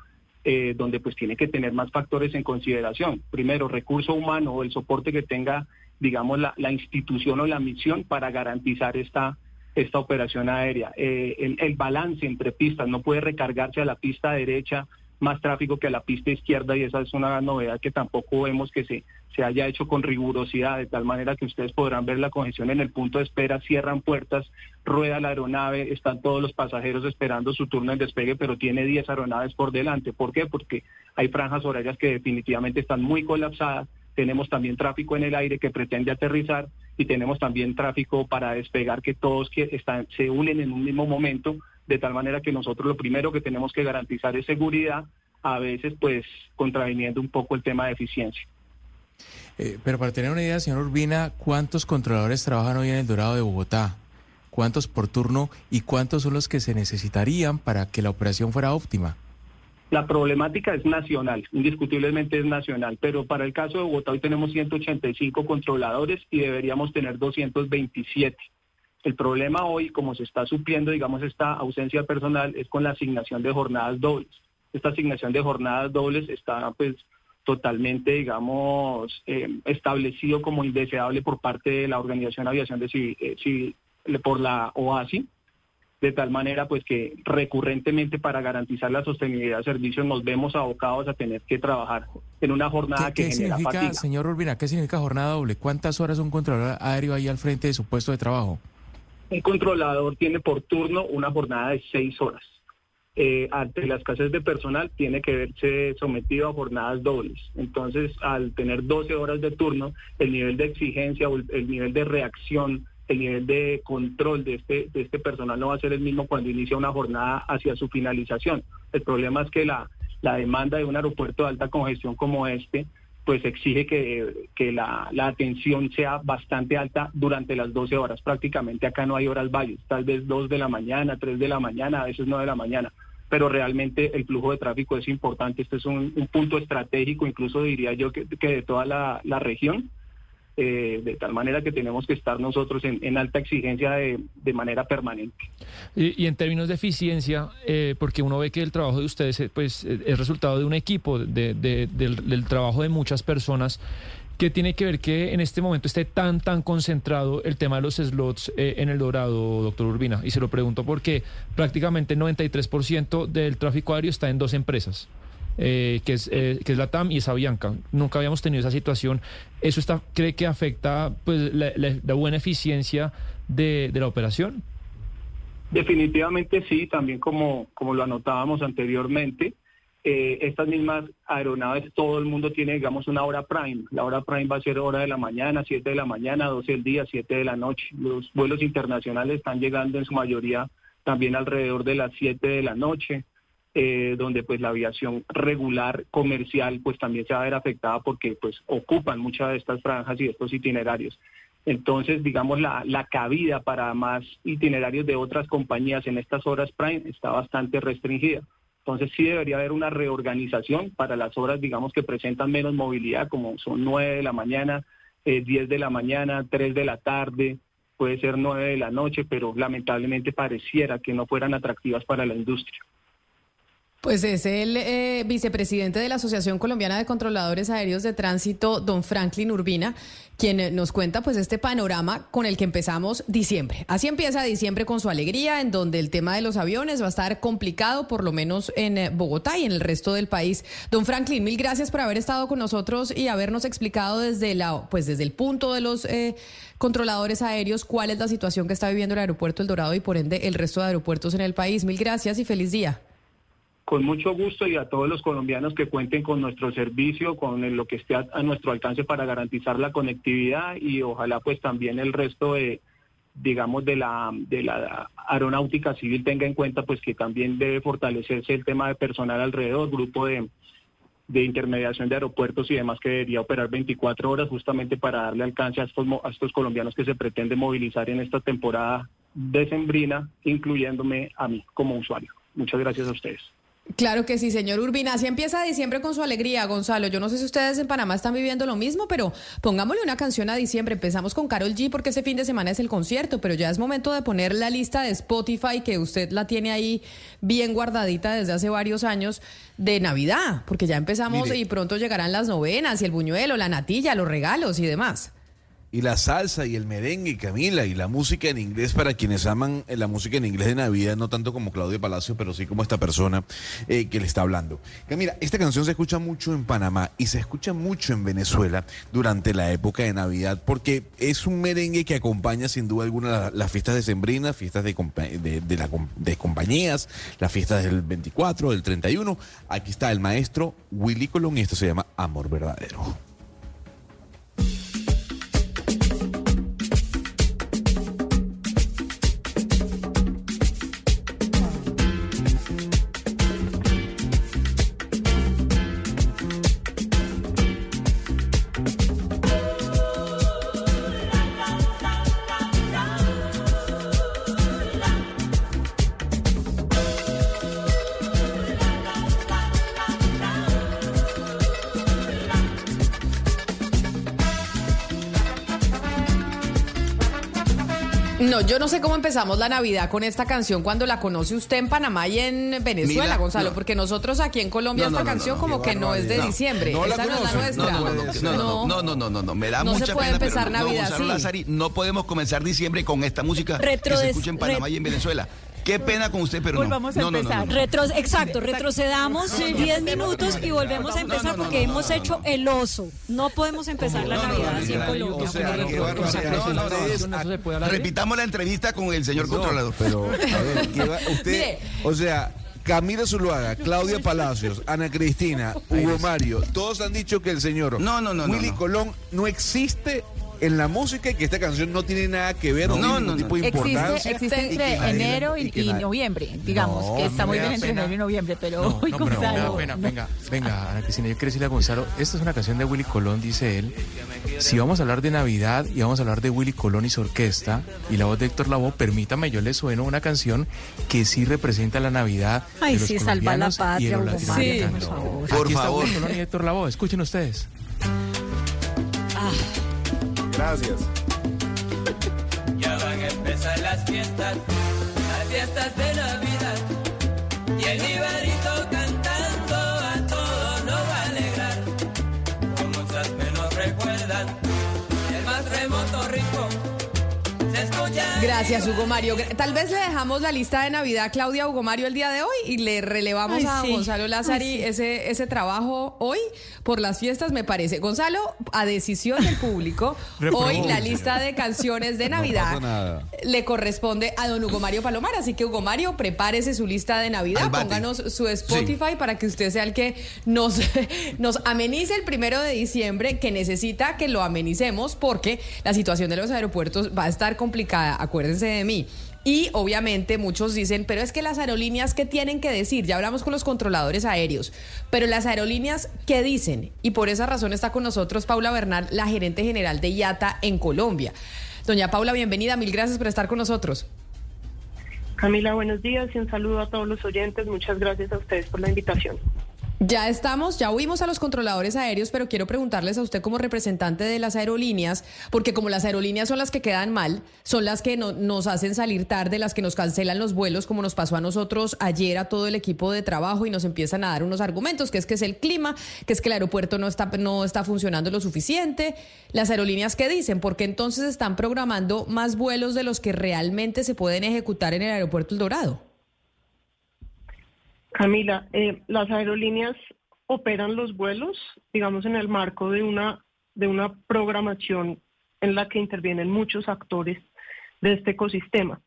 eh, donde pues tiene que tener más factores en consideración. Primero, recurso humano o el soporte que tenga, digamos, la, la institución o la misión para garantizar esta esta operación aérea. Eh, el, balance entre pistas no puede recargarse a la pista derecha más tráfico que a la pista izquierda y esa es una novedad que tampoco vemos que se, se haya hecho con rigurosidad, de tal manera que ustedes podrán ver la congestión en el punto de espera, cierran puertas, rueda la aeronave, están todos los pasajeros esperando su turno en despegue, pero tiene 10 aeronaves por delante. ¿Por qué? Porque hay franjas horarias que definitivamente están muy colapsadas, tenemos también tráfico en el aire que pretende aterrizar y tenemos también tráfico para despegar que todos que están, se unen en un mismo momento, de tal manera que nosotros lo primero que tenemos que garantizar es seguridad, a veces pues contraviniendo un poco el tema de eficiencia. Eh, pero para tener una idea, señor Urbina, ¿cuántos controladores trabajan hoy en el Dorado de Bogotá? ¿Cuántos por turno y cuántos son los que se necesitarían para que la operación fuera óptima? La problemática es nacional, indiscutiblemente es nacional, pero para el caso de Bogotá hoy tenemos 185 controladores y deberíamos tener 227. El problema hoy, como se está supliendo, digamos, esta ausencia personal, es con la asignación de jornadas dobles. Esta asignación de jornadas dobles está, pues, totalmente, digamos, eh, establecido como indeseable por parte de la Organización de Aviación de Civil, eh, Civil- por la OASI, de tal manera pues que recurrentemente para garantizar la sostenibilidad del servicio nos vemos abocados a tener que trabajar en una jornada que ¿Qué genera significa, fatiga. señor Urbina, qué significa jornada doble? ¿Cuántas horas un controlador aéreo ahí al frente de su puesto de trabajo? Un controlador tiene por turno una jornada de seis horas. Eh, ante la escasez de personal tiene que verse sometido a jornadas dobles. Entonces, al tener 12 horas de turno, el nivel de exigencia o el nivel de reacción, el nivel de control de este, de este personal no va a ser el mismo cuando inicia una jornada hacia su finalización. El problema es que la, la demanda de un aeropuerto de alta congestión como este pues exige que, que la, la atención sea bastante alta durante las 12 horas. Prácticamente acá no hay horas valles, tal vez 2 de la mañana, 3 de la mañana, a veces 9 de la mañana, pero realmente el flujo de tráfico es importante. Este es un, un punto estratégico, incluso diría yo que, que de toda la, la región, eh, de tal manera que tenemos que estar nosotros en, alta exigencia de, de manera permanente. Y, en términos de eficiencia, eh, porque uno ve que el trabajo de ustedes eh, pues, eh, es resultado de un equipo, de- de- del, del trabajo de muchas personas, ¿qué tiene que ver que en este momento esté tan, tan concentrado el tema de los slots eh, en el Dorado, doctor Urbina? Y se lo pregunto porque prácticamente el 93% del tráfico aéreo está en dos empresas. Eh, que, es, eh, que es la TAM y es Avianca. Nunca habíamos tenido esa situación. ¿Eso está, cree que afecta pues, la, buena eficiencia de, de la operación? Definitivamente sí, también como, como lo anotábamos anteriormente, eh, estas mismas aeronaves, todo el mundo tiene, digamos, una hora prime. La hora prime va a ser hora de la mañana, 7 de la mañana, 12 del día, 7 de la noche. Los vuelos internacionales están llegando en su mayoría también alrededor de las 7 de la noche, eh, donde pues la aviación regular comercial pues también se va a ver afectada porque pues ocupan muchas de estas franjas y estos itinerarios. Entonces, digamos, la, la cabida para más itinerarios de otras compañías en estas horas prime está bastante restringida. Entonces, sí debería haber una reorganización para las horas, digamos, que presentan menos movilidad, como son 9 de la mañana, eh, 10 de la mañana, 3 de la tarde, puede ser 9 de la noche, pero lamentablemente pareciera que no fueran atractivas para la industria. Pues es el eh, vicepresidente de la Asociación Colombiana de Controladores Aéreos de Tránsito, don Franklin Urbina, quien eh, nos cuenta pues este panorama con el que empezamos diciembre. Así empieza diciembre con su alegría, en donde el tema de los aviones va a estar complicado, por lo menos en eh, Bogotá y en el resto del país. Don Franklin, mil gracias por haber estado con nosotros y habernos explicado desde la, pues desde el punto de los eh, controladores aéreos cuál es la situación que está viviendo el aeropuerto El Dorado y por ende el resto de aeropuertos en el país. Mil gracias y feliz día. Con mucho gusto y a todos los colombianos que cuenten con nuestro servicio, con lo que esté a, nuestro alcance para garantizar la conectividad y ojalá pues también el resto de, digamos, de la, de la aeronáutica civil tenga en cuenta pues que también debe fortalecerse el tema de personal alrededor, grupo de, de intermediación de aeropuertos y demás que debería operar 24 horas justamente para darle alcance a estos, a estos colombianos que se pretende movilizar en esta temporada decembrina, incluyéndome a mí como usuario. Muchas gracias a ustedes. Claro que sí, señor Urbina. Así empieza diciembre con su alegría, Gonzalo. Yo no sé si ustedes en Panamá están viviendo lo mismo, pero pongámosle una canción a diciembre. Empezamos con Carol G porque ese fin de semana es el concierto, pero ya es momento de poner la lista de Spotify que usted la tiene ahí bien guardadita desde hace varios años de Navidad, porque ya empezamos Mire. y pronto llegarán las novenas y el buñuelo, la natilla, los regalos y demás. Y la salsa y el merengue, Camila, y la música en inglés para quienes aman eh, la música en inglés de Navidad, no tanto como Claudio Palacio, pero sí como esta persona eh, que le está hablando. Camila, esta canción se escucha mucho en Panamá y se escucha mucho en Venezuela durante la época de Navidad, porque es un merengue que acompaña sin duda alguna la- las fiestas fiestas de, de, de la de compañías, las fiestas del 24, del 31. Aquí está el maestro Willy Colón y esto se llama Amor Verdadero. Yo no sé cómo empezamos la Navidad con esta canción cuando la conoce usted en Panamá y en Venezuela, Gonzalo, porque nosotros aquí en Colombia esta canción como que no es de diciembre. No Esa la no es la nuestra. No, no, no, no, no, me da mucha se puede pena, empezar pero Navidad, Gonzalo. Lazari, no podemos comenzar diciembre con esta música Retro que se escucha en Panamá y en Venezuela. Qué pena con usted, pero no. Volvamos a no, no, no, empezar. no, no. Retro- exacto, retrocedamos 10 minutos y volvemos a empezar porque hemos hecho el oso. No podemos empezar la Navidad así en Colombia. Repitamos la entrevista con el señor controlador. Pero, a ver, ¿qué va- usted, o sea, Camila Zuluaga, Claudia Palacios, Ana Cristina, Hugo Mario, todos han dicho que el señor No, no, no, no, Willy no. Colón no existe en la música y que esta canción no tiene nada que ver, no, No, tiene no, ningún tipo de importancia. Existe, existe y entre nadie- enero y, y noviembre, digamos, No, que está muy bien entre enero y noviembre, pero No, hoy no, pero me da Gonzalo, pena. no. Venga, venga, Ana Cristina, yo quiero decirle a Gonzalo, esta es una canción de Willy Colón, dice él. Si vamos a hablar de Navidad y vamos a hablar de Willy Colón y su orquesta y la voz de Héctor Lavoe, permítame, yo le sueno una canción que sí representa la Navidad Ay, de los sí, salva la patria, Hugo latinoamericanos. por favor. Aquí Por está favor. Willy Colón y Héctor Lavoe, escuchen ustedes. Gracias. Ya van a empezar las fiestas, las fiestas de Navidad. Y el Ibarito Gracias, Hugo Mario. Tal vez le dejamos la lista de Navidad a Claudia Hugo Mario el día de hoy y le relevamos Ay, a sí. Gonzalo Lazari Ay, sí. ese, ese trabajo hoy por las fiestas, me parece. Gonzalo, a decisión del público, Reprobó, hoy la señor. lista de canciones de Navidad le corresponde a don Hugo Mario Palomar. Así que, Hugo Mario, prepárese su lista de Navidad, pónganos su Spotify para que usted sea el que nos, nos amenice el primero de diciembre, que necesita que lo amenicemos porque la situación de los aeropuertos va a estar complicada, acuérdense de mí. Y obviamente muchos dicen, pero es que las aerolíneas, ¿qué tienen que decir? Ya hablamos con los controladores aéreos, pero las aerolíneas, ¿qué dicen? Y por esa razón está con nosotros Paula Bernal, la gerente general de IATA en Colombia. Doña Paula, bienvenida, mil gracias por estar con nosotros. Camila, buenos días y un saludo a todos los oyentes. Muchas gracias a ustedes por la invitación. Ya estamos, ya oímos a los controladores aéreos, pero quiero preguntarles a usted como representante de las aerolíneas, porque como las aerolíneas son las que quedan mal, son las que no- nos hacen salir tarde, las que nos cancelan los vuelos, como nos pasó a nosotros ayer a todo el equipo de trabajo y nos empiezan a dar unos argumentos, que es que es el clima, que es que el aeropuerto no está, no está funcionando lo suficiente. Las aerolíneas, ¿qué dicen? Porque entonces están programando más vuelos de los que realmente se pueden ejecutar en el aeropuerto El Dorado. Camila, eh, las aerolíneas operan los vuelos, digamos, en el marco de una, de una programación en la que intervienen muchos actores de este ecosistema.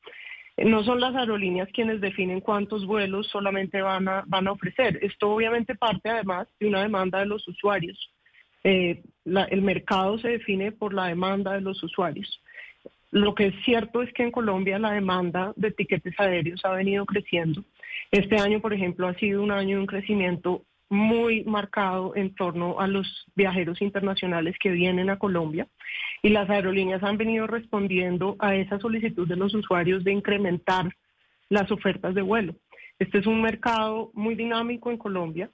Eh, No son las aerolíneas quienes definen cuántos vuelos solamente van a, van a ofrecer. Esto obviamente parte además de una demanda de los usuarios. Eh, el mercado se define por la demanda de los usuarios. Lo que es cierto es que en Colombia la demanda de tiquetes aéreos ha venido creciendo. Este año, por ejemplo, ha sido un año de un crecimiento muy marcado en torno a los viajeros internacionales que vienen a Colombia y las aerolíneas han venido respondiendo a esa solicitud de los usuarios de incrementar las ofertas de vuelo. Este es un mercado muy dinámico en Colombia,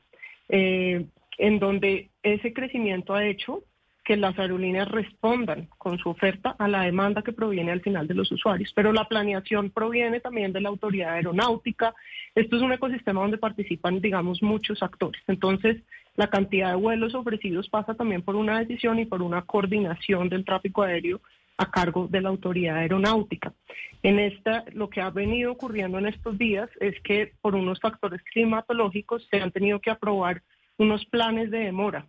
eh, en donde ese crecimiento ha hecho que las aerolíneas respondan con su oferta a la demanda que proviene al final de los usuarios. Pero la planeación proviene también de la autoridad aeronáutica. Esto es un ecosistema donde participan, digamos, muchos actores. Entonces, la cantidad de vuelos ofrecidos pasa también por una decisión y por una coordinación del tráfico aéreo a cargo de la autoridad aeronáutica. En esta, lo que ha venido ocurriendo en estos días es que por unos factores climatológicos se han tenido que aprobar unos planes de demora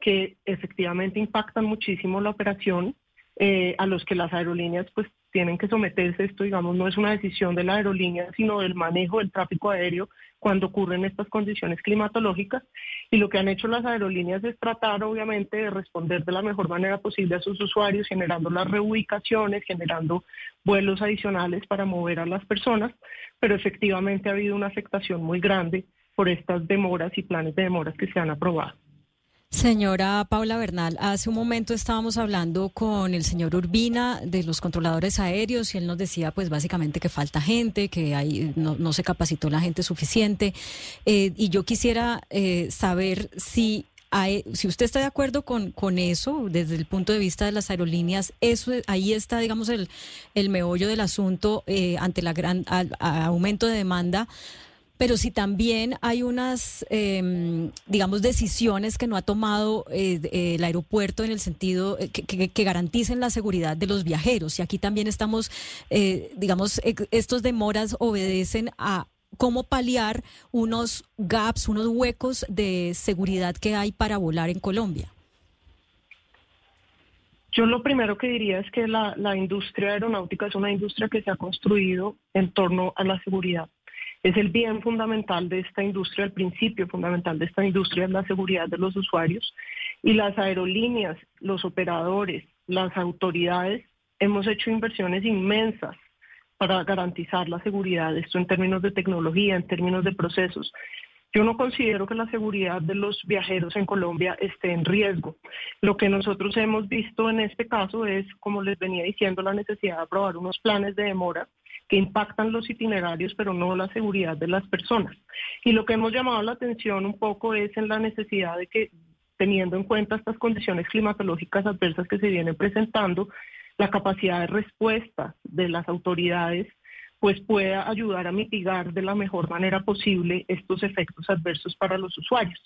que efectivamente impactan muchísimo la operación, eh, a los que las aerolíneas pues tienen que someterse. Esto, digamos, no es una decisión de la aerolínea, sino del manejo del tráfico aéreo cuando ocurren estas condiciones climatológicas. Y lo que han hecho las aerolíneas es tratar, obviamente, de responder de la mejor manera posible a sus usuarios, generando las reubicaciones, generando vuelos adicionales para mover a las personas, pero efectivamente ha habido una afectación muy grande por estas demoras y planes de demoras que se han aprobado. Señora Paula Bernal, hace un momento estábamos hablando con el señor Urbina de los controladores aéreos y él nos decía pues básicamente que falta gente, que hay, no, se capacitó la gente suficiente. Eh, y yo quisiera eh, saber si hay- si usted está de acuerdo con, con eso, desde el punto de vista de las aerolíneas, eso es- ahí está, digamos, el, el meollo del asunto eh, ante la gran aumento de demanda. Pero si también hay unas, eh, digamos, decisiones que no ha tomado eh, el aeropuerto en el sentido eh, que, garanticen la seguridad de los viajeros. Y aquí también estamos, eh, digamos, estos demoras obedecen a cómo paliar unos gaps, unos huecos de seguridad que hay para volar en Colombia. Yo lo primero que diría es que la industria aeronáutica es una industria que se ha construido en torno a la seguridad. Es el bien fundamental de esta industria, el principio fundamental de esta industria es la seguridad de los usuarios. Y las aerolíneas, los operadores, las autoridades, hemos hecho inversiones inmensas para garantizar la seguridad, esto en términos de tecnología, en términos de procesos. Yo no considero que la seguridad de los viajeros en Colombia esté en riesgo. Lo que nosotros hemos visto en este caso es, como les venía diciendo, la necesidad de aprobar unos planes de demora que impactan los itinerarios, pero no la seguridad de las personas. Y lo que hemos llamado la atención un poco es en la necesidad de que, teniendo en cuenta estas condiciones climatológicas adversas que se vienen presentando, la capacidad de respuesta de las autoridades pues pueda ayudar a mitigar de la mejor manera posible estos efectos adversos para los usuarios.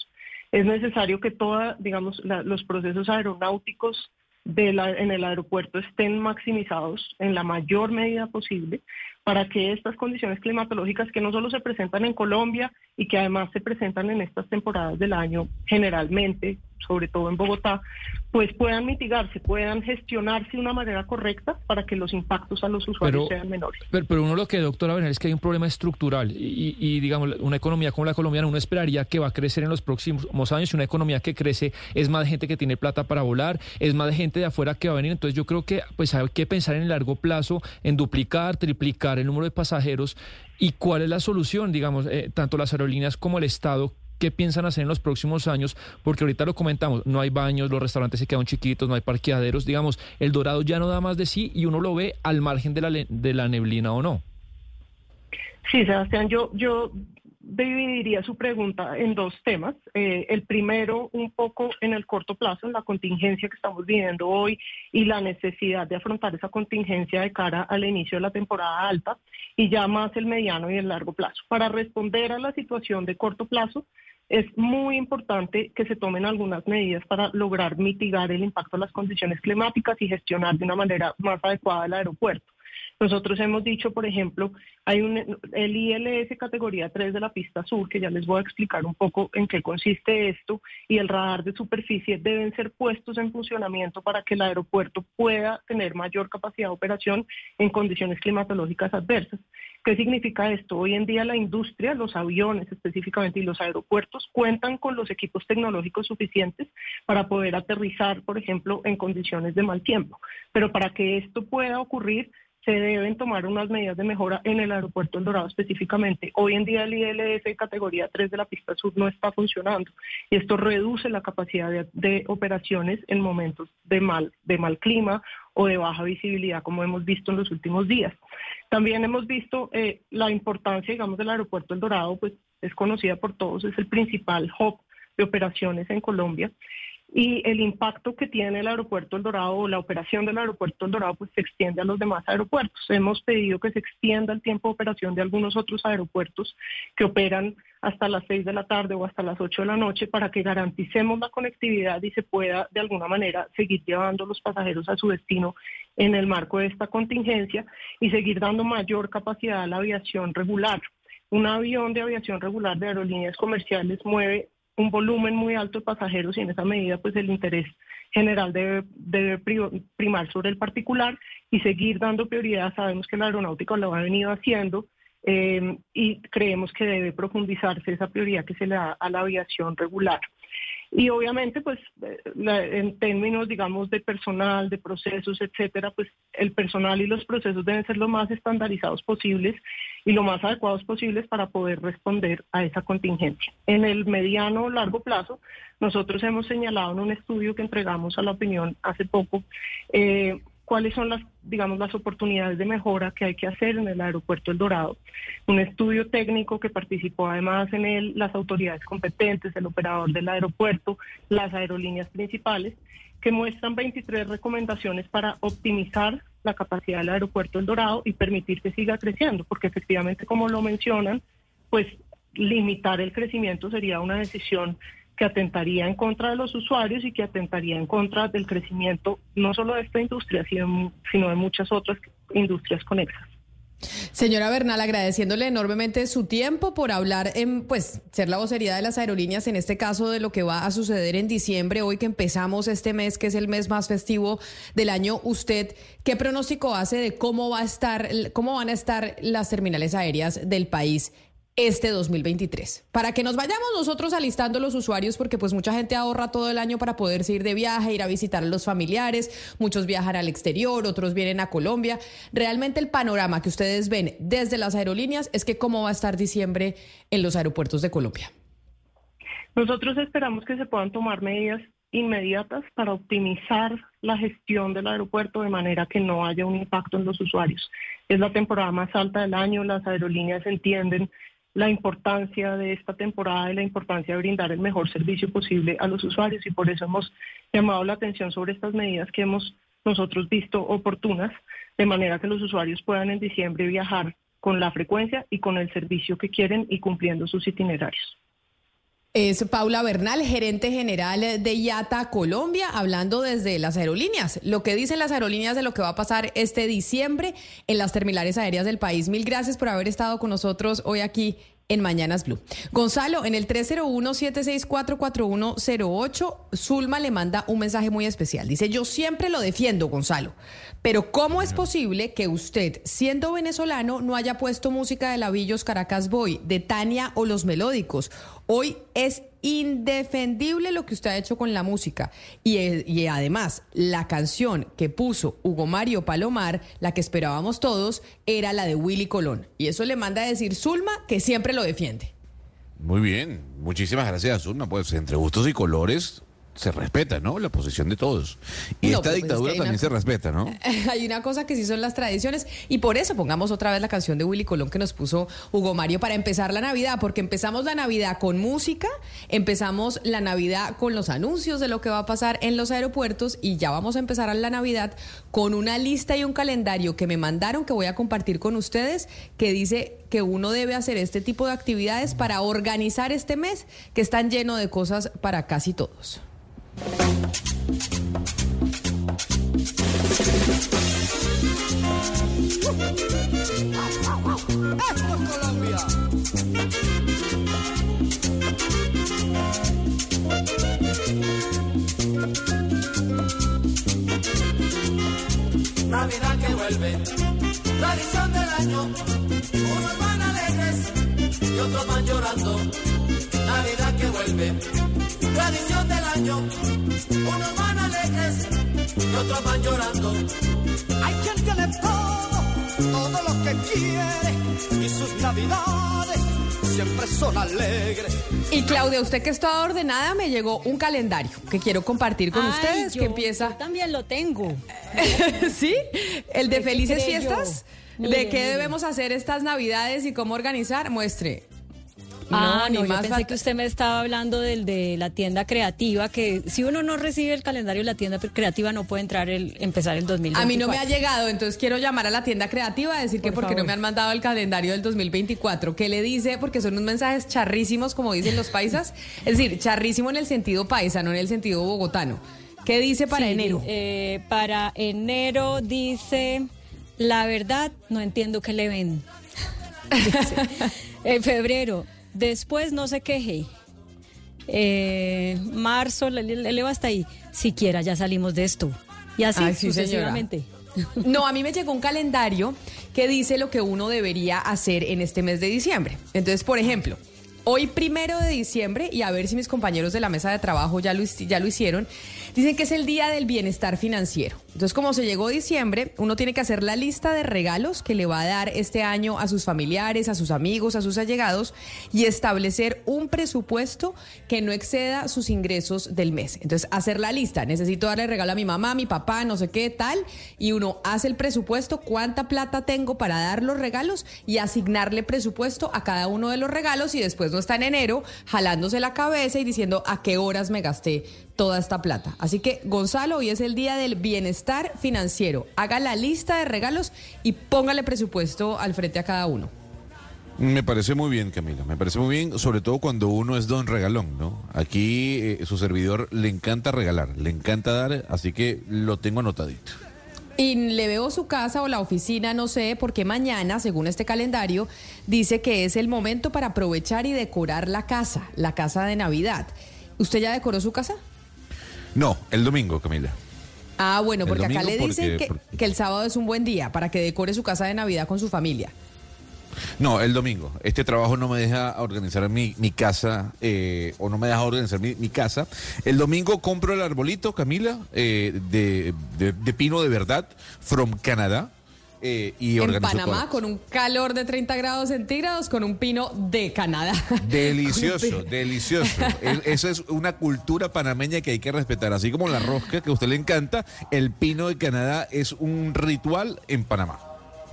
Es necesario que toda, digamos, los procesos aeronáuticos de la- en el aeropuerto estén maximizados en la mayor medida posible para que estas condiciones climatológicas que no solo se presentan en Colombia y que además se presentan en estas temporadas del año generalmente, sobre todo en Bogotá, pues puedan mitigarse, puedan gestionarse de una manera correcta para que los impactos a los usuarios Pero- sean menores. Pero, pero uno lo que, doctora Bernal, es que hay un problema estructural y, y, digamos, una economía como la colombiana, uno esperaría que va a crecer en los próximos años y una economía que crece es más gente que tiene plata para volar, es más gente de afuera que va a venir. Entonces yo creo que pues hay que pensar en el largo plazo, en duplicar, triplicar el número de pasajeros y cuál es la solución, digamos, eh, tanto las aerolíneas como el Estado. ¿Qué piensan hacer en los próximos años? Porque ahorita lo comentamos, no hay baños, los restaurantes se quedan chiquitos, no hay parqueaderos, digamos, el Dorado ya no da más de sí y uno lo ve al margen de la, de la neblina o no. Sí, Sebastián, yo, yo dividiría su pregunta en dos temas. Eh, el primero, un poco en el corto plazo, en la contingencia que estamos viviendo hoy y la necesidad de afrontar esa contingencia de cara al inicio de la temporada alta y ya más el mediano y el largo plazo. Para responder a la situación de corto plazo, es muy importante que se tomen algunas medidas para lograr mitigar el impacto de las condiciones climáticas y gestionar de una manera más adecuada el aeropuerto. Nosotros hemos dicho, por ejemplo, hay un, el ILS categoría 3 de la pista sur, que ya les voy a explicar un poco en qué consiste esto, y el radar de superficie deben ser puestos en funcionamiento para que el aeropuerto pueda tener mayor capacidad de operación en condiciones climatológicas adversas. ¿Qué significa esto? Hoy en día la industria, los aviones específicamente y los aeropuertos cuentan con los equipos tecnológicos suficientes para poder aterrizar, por ejemplo, en condiciones de mal tiempo. Pero para que esto pueda ocurrir, se deben tomar unas medidas de mejora en el aeropuerto El Dorado específicamente. Hoy en día el ILS categoría 3 de la pista sur no está funcionando y esto reduce la capacidad de, operaciones en momentos de mal, de mal clima o de baja visibilidad, como hemos visto en los últimos días. También hemos visto eh, la importancia, digamos, del aeropuerto El Dorado, pues es conocida por todos, es el principal hub de operaciones en Colombia y el impacto que tiene el aeropuerto El Dorado o la operación del aeropuerto El Dorado pues se extiende a los demás aeropuertos. Hemos pedido que se extienda el tiempo de operación de algunos otros aeropuertos que operan hasta las 6 de la tarde o hasta las 8 de la noche para que garanticemos la conectividad y se pueda de alguna manera seguir llevando los pasajeros a su destino en el marco de esta contingencia y seguir dando mayor capacidad a la aviación regular. Un avión de aviación regular de aerolíneas comerciales mueve un volumen muy alto de pasajeros y en esa medida pues el interés general debe, debe pri- primar sobre el particular y seguir dando prioridad. Sabemos que la aeronáutica lo ha venido haciendo eh, y creemos que debe profundizarse esa prioridad que se le da a la aviación regular. Y obviamente, pues, eh, en términos, digamos, de personal, de procesos, etcétera, pues el personal y los procesos deben ser lo más estandarizados posibles y lo más adecuados posibles para poder responder a esa contingencia. En el mediano o largo plazo, nosotros hemos señalado en un estudio que entregamos a la opinión hace poco, eh, cuáles son las, digamos, las oportunidades de mejora que hay que hacer en el aeropuerto El Dorado. Un estudio técnico que participó además en él las autoridades competentes, el operador del aeropuerto, las aerolíneas principales, que muestran 23 recomendaciones para optimizar la capacidad del aeropuerto El Dorado y permitir que siga creciendo, porque efectivamente, como lo mencionan, pues limitar el crecimiento sería una decisión que atentaría en contra de los usuarios y que atentaría en contra del crecimiento no solo de esta industria, sino, de muchas otras industrias conexas. Señora Bernal, agradeciéndole enormemente su tiempo por hablar en, pues, ser la vocería de las aerolíneas, en este caso de lo que va a suceder en diciembre, hoy que empezamos este mes, que es el mes más festivo del año. Usted, ¿qué pronóstico hace de cómo va a estar, cómo van a estar las terminales aéreas del país este 2023. Para que nos vayamos nosotros alistando los usuarios, porque pues mucha gente ahorra todo el año para poderse ir de viaje, ir a visitar a los familiares, muchos viajan al exterior, otros vienen a Colombia. Realmente el panorama que ustedes ven desde las aerolíneas es que cómo va a estar diciembre en los aeropuertos de Colombia. Nosotros esperamos que se puedan tomar medidas inmediatas para optimizar la gestión del aeropuerto de manera que no haya un impacto en los usuarios. Es la temporada más alta del año, las aerolíneas entienden la importancia de esta temporada y la importancia de brindar el mejor servicio posible a los usuarios y por eso hemos llamado la atención sobre estas medidas que hemos nosotros visto oportunas, de manera que los usuarios puedan en diciembre viajar con la frecuencia y con el servicio que quieren y cumpliendo sus itinerarios. Es Paula Bernal, gerente general de IATA Colombia, hablando desde las aerolíneas. Lo que dicen las aerolíneas de lo que va a pasar este diciembre en las terminales aéreas del país. Mil gracias por haber estado con nosotros hoy aquí en Mañanas Blue. Gonzalo, en el 301-764-4108, Zulma le manda un mensaje muy especial. Dice, yo siempre lo defiendo, Gonzalo, pero ¿cómo es posible que usted, siendo venezolano, no haya puesto música de Lavillos Caracas Boy, de Tania o Los Melódicos? Hoy es indefendible lo que usted ha hecho con la música. Y, eh, y, además, la canción que puso Hugo Mario Palomar, la que esperábamos todos, era la de Willy Colón. Y eso le manda a decir Zulma, que siempre lo defiende. Muy bien, muchísimas gracias, Zulma. Pues entre gustos y colores, se respeta, ¿no? La posición de todos. Y No, esta pues dictadura es que hay también una se respeta, ¿no? Hay una cosa que sí son las tradiciones y por eso pongamos otra vez la canción de Willy Colón que nos puso Hugo Mario para empezar la Navidad, porque empezamos la Navidad con música, empezamos la Navidad con los anuncios de lo que va a pasar en los aeropuertos y ya vamos a empezar a la Navidad con una lista y un calendario que me mandaron que voy a compartir con ustedes que dice que uno debe hacer este tipo de actividades para organizar este mes que están lleno de cosas para casi todos. Tradición del año. Unos van alegres y otros van llorando. Navidad que vuelve, tradición del año. Unos van alegres y otros van llorando. Hay quien tiene todo, todo lo que quiere y sus navidades siempre son alegres. Y Claudia, usted que está ordenada, me llegó un calendario que quiero compartir con Ay, ustedes, yo- que empieza... yo también lo tengo. ¿Sí? El de ¿De qué felices fiestas. ¿De qué mire. debemos hacer estas navidades y cómo organizar? Muestre. Ah, ni no, yo más pensé que usted me estaba hablando del de la tienda creativa, que si uno no recibe el calendario de la tienda creativa no puede entrar el empezar el 2024. A mí no me ha llegado, entonces quiero llamar a la tienda creativa a decir que Por porque no me han mandado el calendario del 2024. ¿Qué le dice? Porque son unos mensajes charrísimos, como dicen los paisas. Es decir, charrísimo en el sentido paisa, no en el sentido bogotano. ¿Qué dice para Sí, enero? eh, para enero dice, la verdad, no entiendo qué le ven. En febrero, después no se queje. Eh, marzo, le, le- le va hasta ahí. Siquiera ya salimos de esto. Y así Ay, sí, señora. sucesivamente. No, a mí me llegó un calendario que dice lo que uno debería hacer en este mes de diciembre. Entonces, por ejemplo, Hoy primero de diciembre, y a ver si mis compañeros de la mesa de trabajo ya lo, ya lo hicieron, dicen que es el día del bienestar financiero. Entonces, como se llegó diciembre, uno tiene que hacer la lista de regalos que le va a dar este año a sus familiares, a sus amigos, a sus allegados y establecer un presupuesto que no exceda sus ingresos del mes. Entonces, hacer la lista. Necesito darle regalo a mi mamá, a mi papá, no sé qué, tal. Y uno hace el presupuesto, cuánta plata tengo para dar los regalos y asignarle presupuesto a cada uno de los regalos y después no está en enero jalándose la cabeza y diciendo a qué horas me gasté toda esta plata. Así que, Gonzalo, hoy es el día del bienestar financiero. Haga la lista de regalos y póngale presupuesto al frente a cada uno. Me parece muy bien, Camila. Me parece muy bien, sobre todo cuando uno es don regalón, ¿no? Aquí eh, su servidor le encanta regalar, le encanta dar, así que lo tengo anotadito. Y le veo su casa o la oficina, no sé, porque mañana, según este calendario, dice que es el momento para aprovechar y decorar la casa, la casa de Navidad. ¿Usted ya decoró su casa? No, el domingo, Camila. Ah, bueno, porque acá le dicen porque- que, porque- que el sábado es un buen día para que decore su casa de Navidad con su familia. No, el domingo. Este trabajo no me deja organizar mi, mi casa eh, o no me deja organizar mi, mi casa. El domingo compro el arbolito, Camila, eh, de, de- de pino de verdad, from Canadá. eh, y en Panamá, todo. con un calor de 30 grados centígrados, con un pino de Canadá. Delicioso, delicioso. Es- Eso es una cultura panameña que hay que respetar. Así como la rosca, que a usted le encanta, el pino de Canadá es un ritual en Panamá.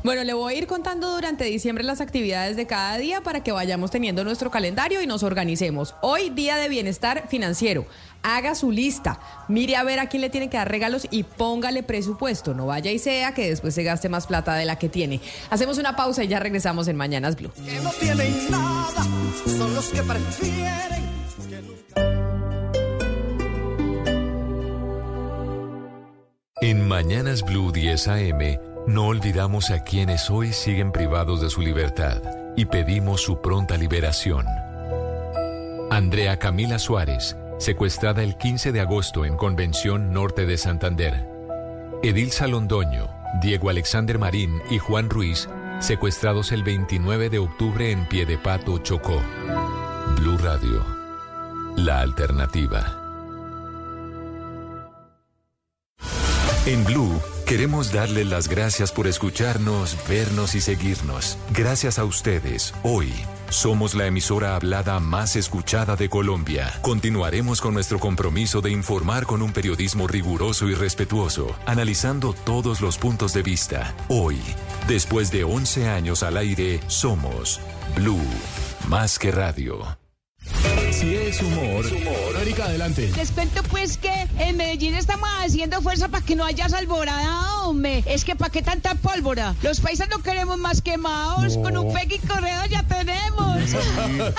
Bueno, le voy a ir contando durante diciembre las actividades de cada día para que vayamos teniendo nuestro calendario y nos organicemos. Hoy, día de bienestar financiero. Haga su lista, mire a ver a quién le tiene que dar regalos y póngale presupuesto. No vaya y sea que después se gaste más plata de la que tiene. Hacemos una pausa y ya regresamos en Mañanas Blue. que no tienen nada, son los que prefieren. En Mañanas Blue 10 AM, no olvidamos a quienes hoy siguen privados de su libertad y pedimos su pronta liberación. Andrea Camila Suárez, secuestrada el 15 de agosto en Convención Norte de Santander. Edilza Londoño, Diego Alexander Marín y Juan Ruiz, secuestrados el 29 de octubre en Piedepato, Chocó. Blue Radio, la alternativa. En Blue queremos darle las gracias por escucharnos, vernos y seguirnos. Gracias a ustedes, hoy somos la emisora hablada más escuchada de Colombia. Continuaremos con nuestro compromiso de informar con un periodismo riguroso y respetuoso, analizando todos los puntos de vista. Hoy, después de 11 años al aire, somos Blue, más que radio. Si es humor. Erika, adelante. Les cuento pues que en Medellín estamos haciendo fuerza para que no haya alborada, hombre. Es que para qué tanta pólvora. Los paisas no queremos más quemados. Con un pegue y correo ya tenemos.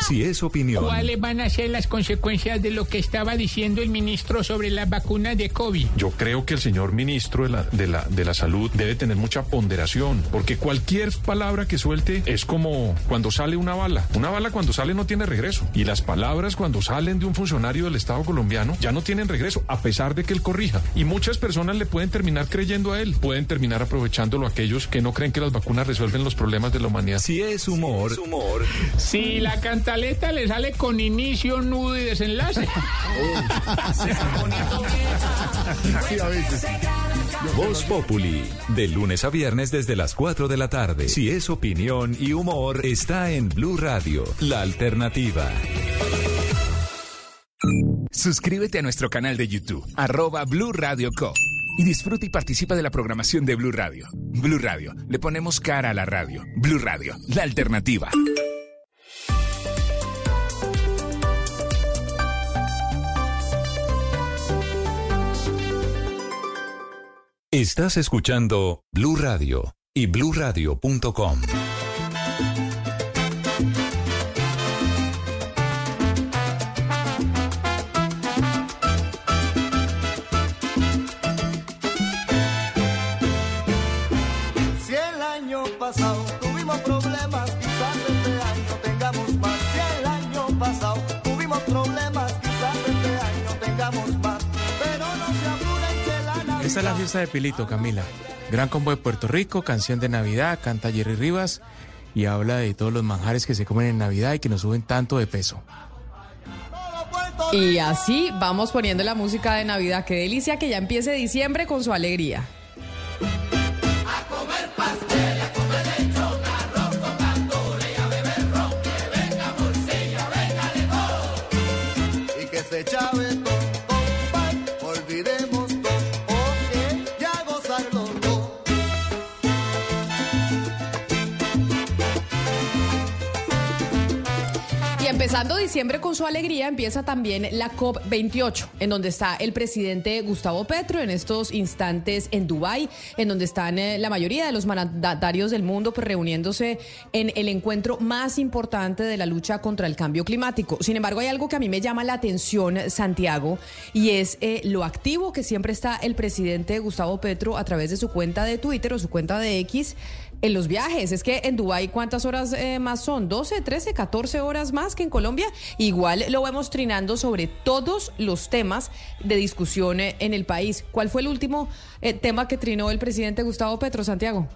Si es opinión. ¿Cuáles van a ser las consecuencias de lo que estaba diciendo el ministro sobre las vacunas de COVID? Yo creo que el señor ministro de la, de, la, de la Salud debe tener mucha ponderación, porque cualquier palabra que suelte es como cuando sale una bala. Una bala cuando sale no tiene regreso. Y las palabras cuando salen de un funcionario del Estado colombiano ya no tienen regreso, a pesar de que él corrija. Y muchas personas le pueden terminar creyendo a él, pueden terminar aprovechándolo aquellos que no creen que las vacunas resuelven los problemas de la humanidad. Si es humor. Si la cantaleta le sale con inicio, nudo y desenlace. Voz Populi, de lunes a viernes desde las 4 de la tarde. Si es opinión y humor, está en Blue Radio, la alternativa. Suscríbete a nuestro canal de YouTube, arroba Blue Radio Co. Y disfruta y participa de la programación de Blue Radio. Blue Radio, le ponemos cara a la radio. Blue Radio, la alternativa. Estás escuchando Blue Radio y bluradio.com. Fiesta de Pilito, Camila. Gran combo de Puerto Rico, canción de Navidad, canta Jerry Rivas. y habla de todos los manjares que se comen en Navidad y que nos suben tanto de peso. Y así vamos poniendo la música de Navidad. Qué delicia que ya empiece diciembre con su alegría. Diciembre con su alegría, empieza también la COP28, en donde está el presidente Gustavo Petro en estos instantes en Dubái, en donde están eh, la mayoría de los mandatarios del mundo pues, reuniéndose en el encuentro más importante de la lucha contra el cambio climático. Sin embargo, hay algo que a mí me llama la atención, Santiago, y es eh, lo activo que siempre está el presidente Gustavo Petro a través de su cuenta de Twitter o su cuenta de X en los viajes. Es que en Dubái, ¿cuántas horas eh, más son? ¿12, 13, 14 horas más que en Colombia? Igual lo vemos trinando sobre todos los temas de discusión eh, en el país. ¿Cuál fue el último eh, tema que trinó el presidente Gustavo Petro, Santiago?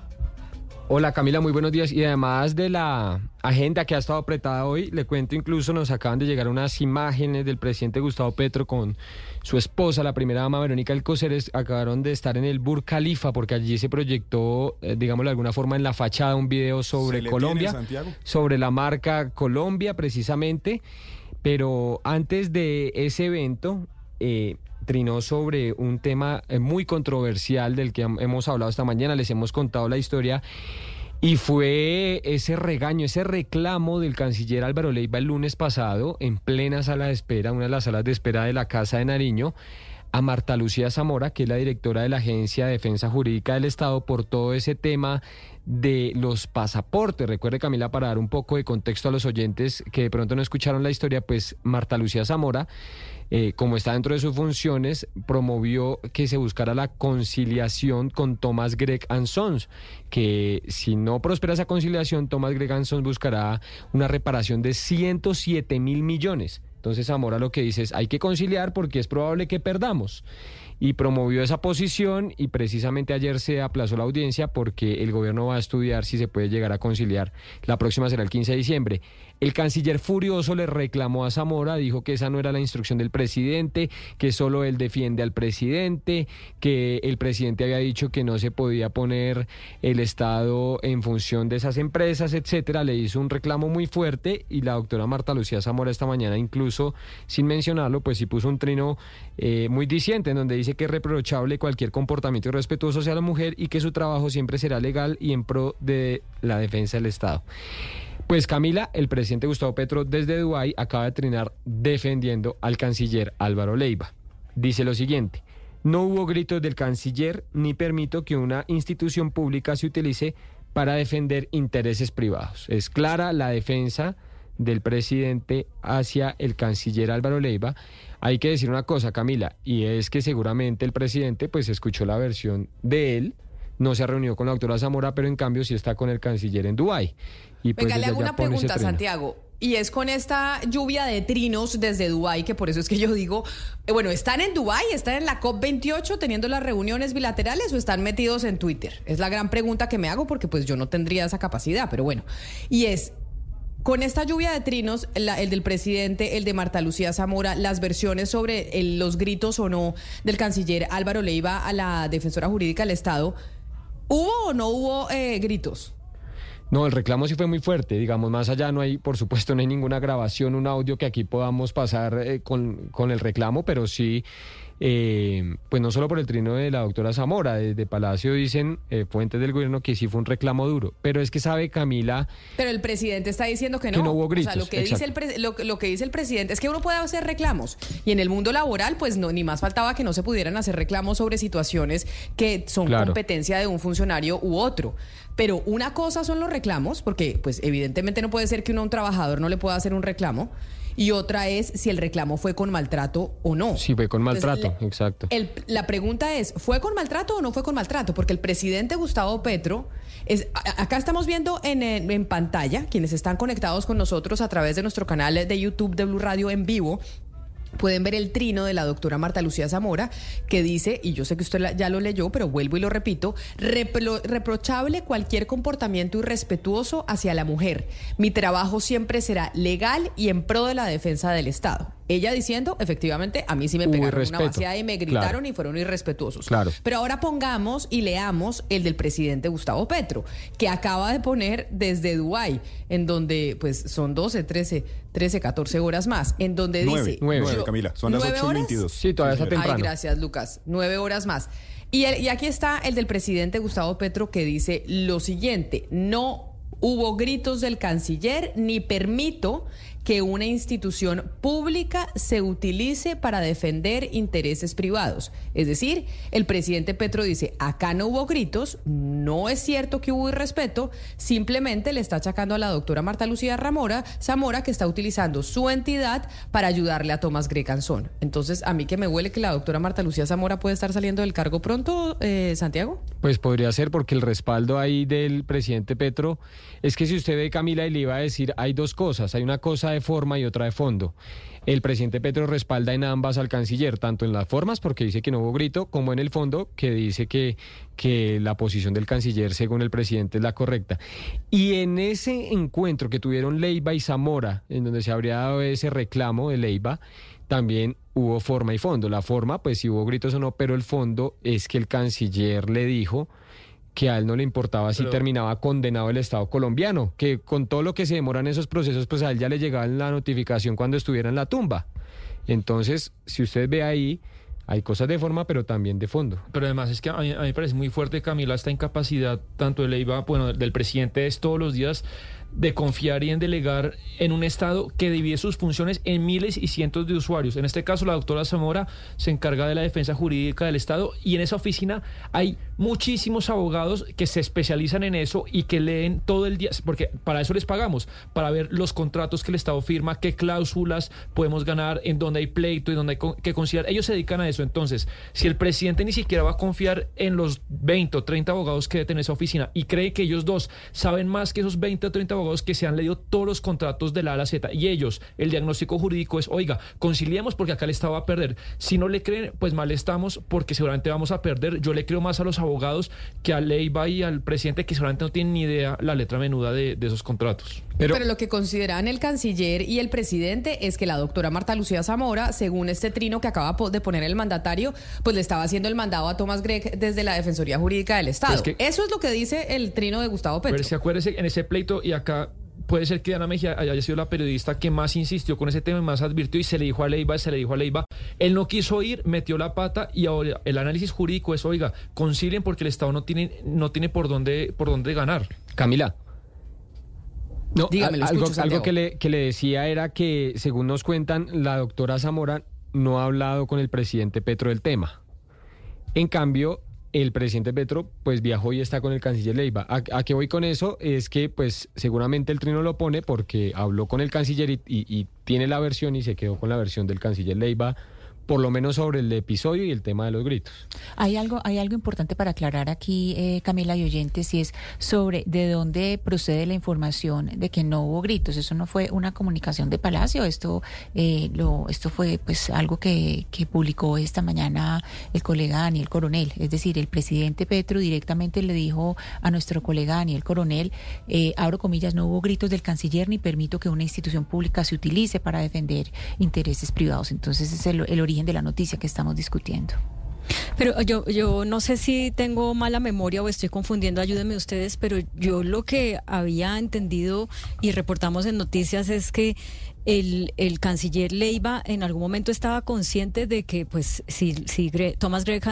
Hola Camila, muy buenos días. Y además de la agenda que ha estado apretada hoy, le cuento incluso nos acaban de llegar unas imágenes del presidente Gustavo Petro con su esposa, la primera dama Verónica Alcocer, acabaron de estar en el Burj Khalifa porque allí se proyectó, eh, digámoslo de alguna forma, en la fachada un video sobre ¿Se le Colombia, tiene, sobre la marca Colombia precisamente. Pero antes de ese evento, eh, trinó sobre un tema eh, muy controversial del que hem- hemos hablado esta mañana, les hemos contado la historia. Y fue ese regaño, ese reclamo del canciller Álvaro Leiva el lunes pasado, en plena sala de espera, una de las salas de espera de la Casa de Nariño, a Marta Lucía Zamora, que es la directora de la Agencia de Defensa Jurídica del Estado, por todo ese tema de los pasaportes. Recuerde, Camila, para dar un poco de contexto a los oyentes que de pronto no escucharon la historia, pues Marta Lucía Zamora, eh, como está dentro de sus funciones, promovió que se buscara la conciliación con Thomas Gregg Sons, que si no prospera esa conciliación, Thomas Gregg Sons buscará una reparación de 107 mil millones. Entonces Zamora lo que dice es, hay que conciliar porque es probable que perdamos. Y promovió esa posición y precisamente ayer se aplazó la audiencia porque el gobierno va a estudiar si se puede llegar a conciliar. La próxima será el 15 de diciembre. El canciller furioso le reclamó a Zamora, dijo que esa no era la instrucción del presidente, que solo él defiende al presidente, que el presidente había dicho que no se podía poner el Estado en función de esas empresas, etcétera. Le hizo un reclamo muy fuerte y la doctora Marta Lucía Zamora esta mañana, incluso sin mencionarlo, pues sí puso un trino eh, muy diciente en donde dice que es reprochable cualquier comportamiento irrespetuoso hacia la mujer y que su trabajo siempre será legal y en pro de la defensa del Estado. Pues Camila, el presidente Gustavo Petro desde Dubái acaba de trinar defendiendo al canciller Álvaro Leiva. Dice lo siguiente, no hubo gritos del canciller ni permito que una institución pública se utilice para defender intereses privados. Es clara la defensa del presidente hacia el canciller Álvaro Leiva. Hay que decir una cosa, Camila, y es que seguramente el presidente pues escuchó la versión de él, no se ha reunido con la doctora Zamora, pero en cambio sí está con el canciller en Dubái. Y pues Venga, le hago una pregunta. Santiago. Y es con esta lluvia de trinos desde Dubái, que por eso es que yo digo, eh, bueno, ¿están en Dubái? ¿Están en la COP28 teniendo las reuniones bilaterales o están metidos en Twitter? Es la gran pregunta que me hago porque pues yo no tendría esa capacidad, pero bueno. Y es, con esta lluvia de trinos, la- el del presidente, el de Marta Lucía Zamora, las versiones sobre el- los gritos o no del canciller Álvaro Leiva a la defensora jurídica del Estado, ¿hubo o no hubo eh, gritos? No, el reclamo sí fue muy fuerte, digamos, más allá no hay, por supuesto, no hay ninguna grabación, un audio que aquí podamos pasar eh, con, con el reclamo, pero sí, eh, pues no solo por el trino de la doctora Zamora, desde Palacio dicen eh, fuentes del gobierno que sí fue un reclamo duro, pero es que sabe Camila, Pero el presidente está diciendo que no. Que no hubo O sea, gritos, lo que, dice el lo, lo que dice el presidente es que uno puede hacer reclamos. Y en el mundo laboral, pues no, ni más faltaba que no se pudieran hacer reclamos sobre situaciones que son Claro. competencia de un funcionario u otro. Pero una cosa son los reclamos, porque pues evidentemente no puede ser que uno a un trabajador no le pueda hacer un reclamo. Y otra es si el reclamo fue con maltrato o no. sí fue con maltrato, exacto. el- la pregunta es, ¿fue con maltrato o no fue con maltrato? Porque el presidente Gustavo Petro, es, a- acá estamos viendo en, en- en pantalla, quienes están conectados con nosotros a través de nuestro canal de YouTube de Blue Radio en vivo, pueden ver el trino de la doctora Marta Lucía Zamora, que dice, y yo sé que usted ya lo leyó, pero vuelvo y lo repito, repro- reprochable cualquier comportamiento irrespetuoso hacia la mujer. Mi trabajo siempre será legal y en pro de la defensa del Estado. Ella diciendo, efectivamente, a mí sí me pegaron una irrespeto. vaciada y me gritaron Claro. y fueron irrespetuosos. Claro. Pero ahora pongamos y leamos el del presidente Gustavo Petro, que acaba de poner desde Dubái, en donde pues son 12, 13, 13, 14 horas más, en donde Nueve, dice... nueve, yo- Camila, son las ¿nueve 8 y horas? 22. Sí, todavía está Ay, temprano. gracias, Lucas. Nueve horas más. Y, el- y aquí está el del presidente Gustavo Petro que dice lo siguiente, no hubo gritos del canciller ni permito que una institución pública se utilice para defender intereses privados. Es decir, el presidente Petro dice, acá no hubo gritos, no es cierto que hubo irrespeto, simplemente le está achacando a la doctora Marta Lucía Ramora, Zamora, que está utilizando su entidad para ayudarle a Tomás Grecanzón. Entonces, a mí que me huele que la doctora Marta Lucía Zamora puede estar saliendo del cargo pronto, eh, Santiago. Pues podría ser porque el respaldo ahí del presidente Petro es que si usted ve Camila y le iba a decir, hay dos cosas, hay una cosa de forma y otra de fondo. El presidente Petro respalda en ambas al canciller, tanto en las formas porque dice que no hubo grito, como en el fondo que dice que, que la posición del canciller según el presidente es la correcta. Y en ese encuentro que tuvieron Leiva y Zamora, en donde se habría dado ese reclamo de Leiva, también hubo forma y fondo. La forma, pues si hubo gritos o no, pero el fondo es que el canciller le dijo que a él no le importaba si Pero- terminaba condenado el Estado colombiano, que con todo lo que se demoran esos procesos, pues a él ya le llegaba la notificación cuando estuviera en la tumba. Entonces, si usted ve ahí, hay cosas de forma, pero también de fondo. Pero además es que a mí, a mí me parece muy fuerte, Camila, esta incapacidad tanto de Leiva, bueno, del presidente es todos los días de confiar y en delegar en un Estado que divide sus funciones en miles y cientos de usuarios. En este caso, la doctora Zamora se encarga de la defensa jurídica del Estado y en esa oficina hay muchísimos abogados que se especializan en eso y que leen todo el día, porque para eso les pagamos, para ver los contratos que el Estado firma, qué cláusulas podemos ganar, en dónde hay pleito y dónde hay que conciliar. Ellos se dedican a eso. Entonces, si el presidente ni siquiera va a confiar en los 20 o 30 abogados que debe tener esa oficina y cree que ellos dos saben más que esos 20 o 30 abogados que se han leído todos los contratos de la A a la Z y ellos, el diagnóstico jurídico es, oiga, conciliemos porque acá el Estado va a perder. Si no le creen, pues mal estamos porque seguramente vamos a perder. Yo le creo más a los abogados que a Leiva y al presidente que seguramente no tienen ni idea la letra menuda de esos contratos. Pero, lo que consideraban el canciller y el presidente es que la doctora Marta Lucía Zamora, según este trino que acaba de poner el mandatario, pues le estaba haciendo el mandado a Tomás Gregg desde la Defensoría Jurídica del Estado. Pero es que- Eso es lo que dice el trino de Gustavo Petro. Pero que acuérdese, en ese pleito, y acá puede ser que Ana Mejía haya sido la periodista que más insistió con ese tema y más advirtió y se le dijo a Leiva, se le dijo a Leiva, él no quiso ir, metió la pata y ahora el análisis jurídico es, oiga, concilien porque el Estado no tiene, no tiene por dónde, por dónde ganar. Camila. No, Dígame, lo al- algo, escucho, Santiago. algo que, le, que le decía era que, según nos cuentan, la doctora Zamora no ha hablado con el presidente Petro del tema. En cambio, el presidente Petro pues viajó y está con el canciller Leiva. ¿A, a qué voy con eso? Es que pues seguramente el trino lo pone porque habló con el canciller y, y- y tiene la versión y se quedó con la versión del canciller Leiva, por lo menos sobre el episodio y el tema de los gritos. Hay algo, hay algo importante para aclarar aquí, eh, Camila y oyentes, y es sobre de dónde procede la información de que no hubo gritos. Eso no fue una comunicación de Palacio, esto, eh, lo, esto fue pues algo que, que publicó esta mañana el colega Daniel Coronel. Es decir, el presidente Petro directamente le dijo a nuestro colega Daniel Coronel, eh, abro comillas, no hubo gritos del canciller ni permito que una institución pública se utilice para defender intereses privados. Entonces es el, el origen de la noticia que estamos discutiendo. Pero yo, yo no sé si tengo mala memoria o estoy confundiendo, ayúdenme ustedes, pero yo lo que había entendido y reportamos en noticias es que el, el canciller Leiva en algún momento estaba consciente de que pues si, si Gre- Thomas Greg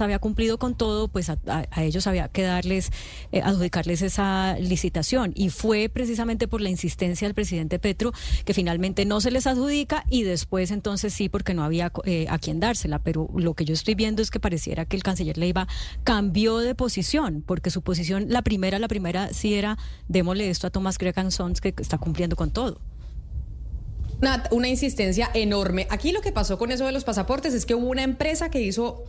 había cumplido con todo, pues a, a- a ellos había que darles, eh, adjudicarles esa licitación. Y fue precisamente por la insistencia del presidente Petro que finalmente no se les adjudica y después entonces sí porque no había eh, a quien dársela. Pero lo que yo estoy viendo es que pareciera que el canciller Leiva cambió de posición, porque su posición, la primera, la primera sí era démosle esto a Thomas Greg Hanson que está cumpliendo con todo. Una, una insistencia enorme. Aquí lo que pasó con eso de los pasaportes es que hubo una empresa que hizo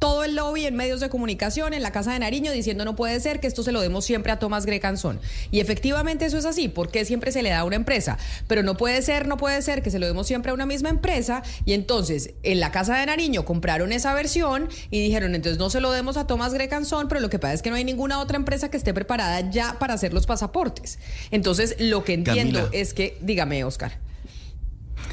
todo el lobby en medios de comunicación, en la Casa de Nariño, diciendo no puede ser que esto se lo demos siempre a Tomás Grecanzón. Y efectivamente eso es así, porque siempre se le da a una empresa. Pero no puede ser, no puede ser que se lo demos siempre a una misma empresa. Y entonces en la Casa de Nariño compraron esa versión y dijeron, entonces no se lo demos a Tomás Grecanzón, pero lo que pasa es que no hay ninguna otra empresa que esté preparada ya para hacer los pasaportes. Entonces lo que entiendo Camila. es que, dígame, Oscar.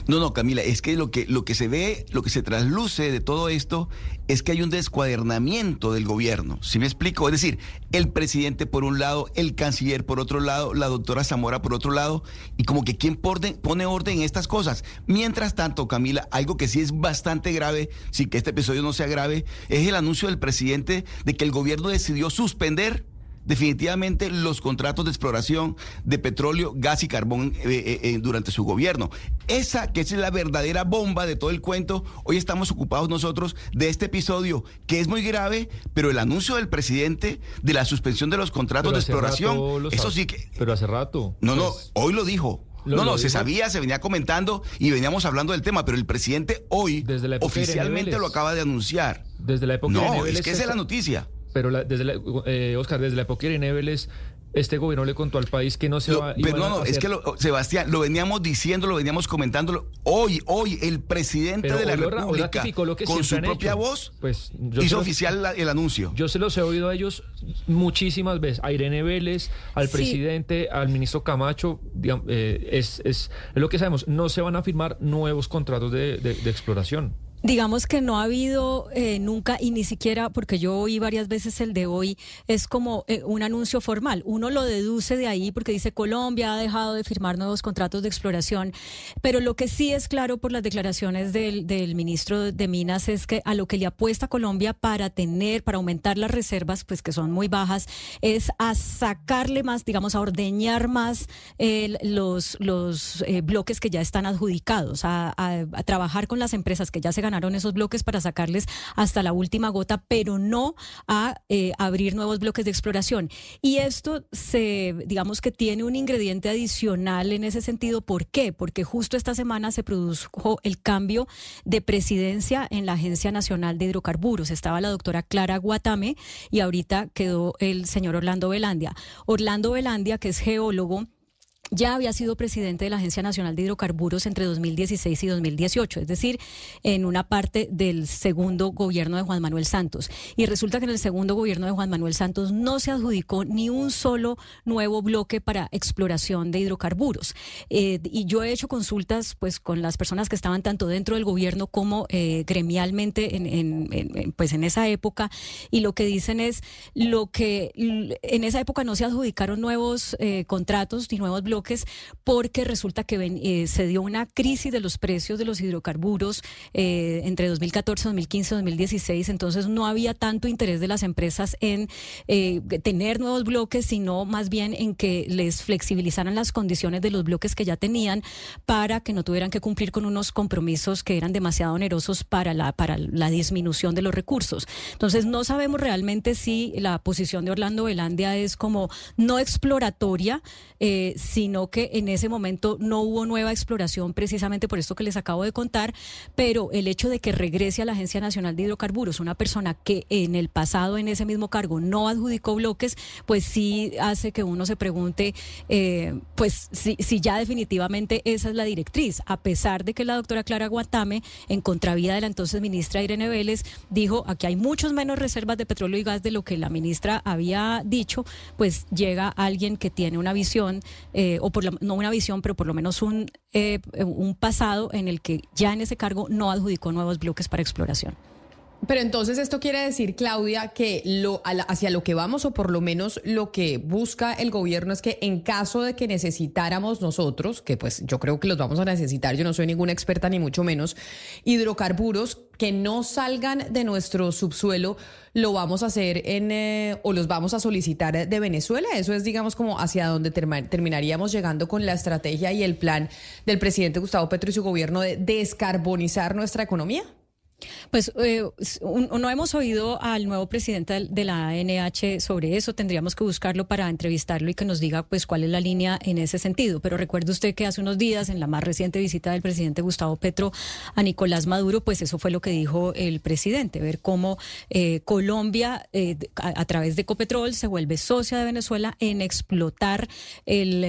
No, no, Camila, es que lo que lo que se ve, lo que se trasluce de todo esto es que hay un descuadernamiento del gobierno. ¿Sí me explico? Es decir, el presidente por un lado, el canciller por otro lado, la doctora Zamora por otro lado, y como que quién pone, orden en estas cosas. Mientras tanto, Camila, algo que sí es bastante grave, sin que este episodio no sea grave, es el anuncio del presidente de que el gobierno decidió suspender definitivamente los contratos de exploración de petróleo, gas y carbón eh, eh, eh, durante su gobierno. Esa que es la verdadera bomba de todo el cuento. Hoy estamos ocupados nosotros de este episodio que es muy grave, pero el anuncio del presidente de la suspensión de los contratos de exploración, eso sí que... Pero hace rato. No, no, Pues, hoy lo dijo. ¿Lo- no, no, se sabía, se venía comentando y veníamos hablando del tema, pero el presidente hoy oficialmente lo acaba de anunciar. Desde la época de No, es que esa es la noticia. Pero la- desde la, eh, Oscar, desde la época de Irene Vélez, este gobierno le contó al país que no se Lo- va pero no, a no, es que lo- Sebastián, lo veníamos diciendo, lo veníamos comentándolo. Hoy, hoy, el presidente Pero de la hoy hoy República, ratificó lo que con su propia hecho. voz, Pues yo hizo los- oficial la- el anuncio. Yo se los he oído a ellos muchísimas veces, a Irene Vélez, al Sí. presidente, al ministro Camacho, digamos, eh, es, es, es lo que sabemos, no se van a firmar nuevos contratos de, de- de exploración. Digamos que no ha habido eh, nunca y ni siquiera, porque yo oí varias veces el de hoy, es como eh, un anuncio formal. Uno lo deduce de ahí porque dice Colombia ha dejado de firmar nuevos contratos de exploración, pero lo que sí es claro por las declaraciones del, ministro de Minas es que a lo que le apuesta Colombia para tener, para aumentar las reservas, pues que son muy bajas, es a sacarle más, digamos, a ordeñar más los, los eh, bloques que ya están adjudicados, a- a trabajar con las empresas que ya se ganaron esos bloques para sacarles hasta la última gota, pero no a eh, abrir nuevos bloques de exploración. Y esto se, digamos que tiene un ingrediente adicional en ese sentido. ¿Por qué? Porque justo esta semana se produjo el cambio de presidencia en la Agencia Nacional de Hidrocarburos. Estaba la doctora Clara Guatame y ahorita quedó el señor Orlando Velandia. Orlando Velandia, que es geólogo, ya había sido presidente de la Agencia Nacional de Hidrocarburos entre 2016 y 2018, es decir, en una parte del segundo gobierno de Juan Manuel Santos. Y resulta que en el segundo gobierno de Juan Manuel Santos no se adjudicó ni un solo nuevo bloque para exploración de hidrocarburos. Eh, y yo he hecho consultas pues con las personas que estaban tanto dentro del gobierno como eh, gremialmente en, pues en esa época y lo que dicen es lo que en esa época no se adjudicaron nuevos eh, contratos ni nuevos bloques porque resulta que eh, se dio una crisis de los precios de los hidrocarburos eh, entre 2014, 2015, 2016, entonces no había tanto interés de las empresas en eh, tener nuevos bloques, sino más bien en que les flexibilizaran las condiciones de los bloques que ya tenían para que no tuvieran que cumplir con unos compromisos que eran demasiado onerosos para la, para la disminución de los recursos. Entonces no sabemos realmente si la posición de Orlando Velandia es como no exploratoria, eh, sino que en ese momento no hubo nueva exploración precisamente por esto que les acabo de contar, pero el hecho de que regrese a la Agencia Nacional de Hidrocarburos una persona que en el pasado en ese mismo cargo no adjudicó bloques, pues sí hace que uno se pregunte, eh, pues si, si ya definitivamente esa es la directriz, a pesar de que la doctora Clara Guatame, en contravía de la entonces ministra Irene Vélez, dijo aquí hay muchos menos reservas de petróleo y gas de lo que la ministra había dicho, pues llega alguien que tiene una visión, eh, o por no una visión, pero por lo menos un, eh, un pasado en el que ya en ese cargo no adjudicó nuevos bloques para exploración. Pero entonces esto quiere decir, Claudia, que lo, hacia lo que vamos, o por lo menos lo que busca el gobierno es que en caso de que necesitáramos nosotros, que pues yo creo que los vamos a necesitar, yo no soy ninguna experta ni mucho menos, hidrocarburos que no salgan de nuestro subsuelo, lo vamos a hacer en, eh, o los vamos a solicitar de Venezuela. Eso es, digamos, como hacia donde terminaríamos llegando con la estrategia y el plan del presidente Gustavo Petro y su gobierno de descarbonizar nuestra economía. Pues eh, no hemos oído al nuevo presidente de la ANH sobre eso. Tendríamos que buscarlo para entrevistarlo y que nos diga pues cuál es la línea en ese sentido. Pero recuerde usted que hace unos días, en la más reciente visita del presidente Gustavo Petro a Nicolás Maduro, pues eso fue lo que dijo el presidente, ver cómo eh, Colombia eh, a, través de Ecopetrol se vuelve socia de Venezuela en explotar el,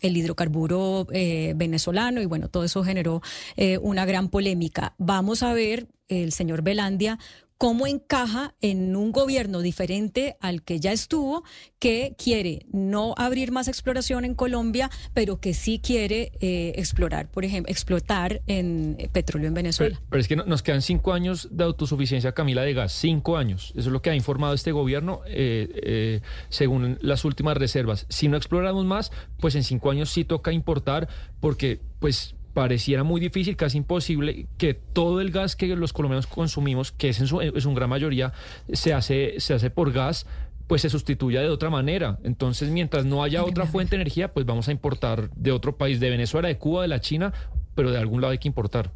el hidrocarburo eh, venezolano y bueno, todo eso generó eh, una gran polémica. Vamos a ver el señor Belandia cómo encaja en un gobierno diferente al que ya estuvo, que quiere no abrir más exploración en Colombia, pero que sí quiere eh, explorar, por ejemplo, explotar en eh, petróleo en Venezuela. Pero, pero es que no- nos quedan cinco años de autosuficiencia, Camila, de gas. Cinco años. Eso es lo que ha informado este gobierno eh, según las últimas reservas. Si no exploramos más, pues en cinco años sí toca importar porque pues pareciera muy difícil, casi imposible, que todo el gas que los colombianos consumimos, que es en su, gran mayoría, se hace, se hace por gas pues se sustituya de otra manera. Entonces, mientras no haya otra fuente de energía, pues vamos a importar de otro país, de Venezuela, de Cuba, de la China, pero de algún lado hay que importar.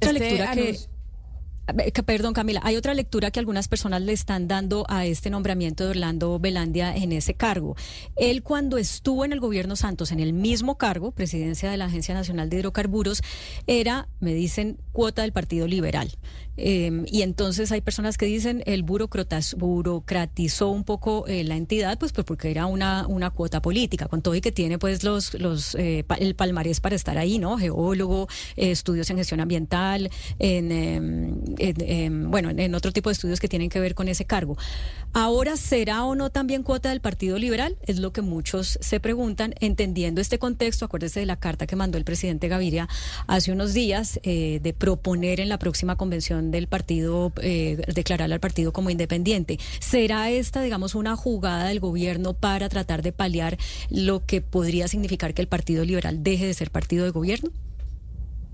Este lectura que- Perdón, Camila, hay otra lectura que algunas personas le están dando a este nombramiento de Orlando Velandia en ese cargo. Él cuando estuvo en el gobierno Santos, en el mismo cargo, presidencia de la Agencia Nacional de Hidrocarburos, era, me dicen, cuota del Partido Liberal. Eh, y entonces hay personas que dicen el burocratizó un poco eh, la entidad, pues, pues porque era una, una cuota política, con todo y que tiene pues los, los eh, el palmarés para estar ahí, ¿no? Geólogo, eh, estudios en gestión ambiental, en, eh, en, eh, bueno, en otro tipo de estudios que tienen que ver con ese cargo. Ahora, ¿será o no también cuota del Partido Liberal? Es lo que muchos se preguntan, entendiendo este contexto, acuérdese de la carta que mandó el presidente Gaviria hace unos días eh, de proponer en la próxima convención del partido, eh, declarar al partido como independiente. ¿Será esta, digamos, una jugada del gobierno para tratar de paliar lo que podría significar que el Partido Liberal deje de ser partido de gobierno?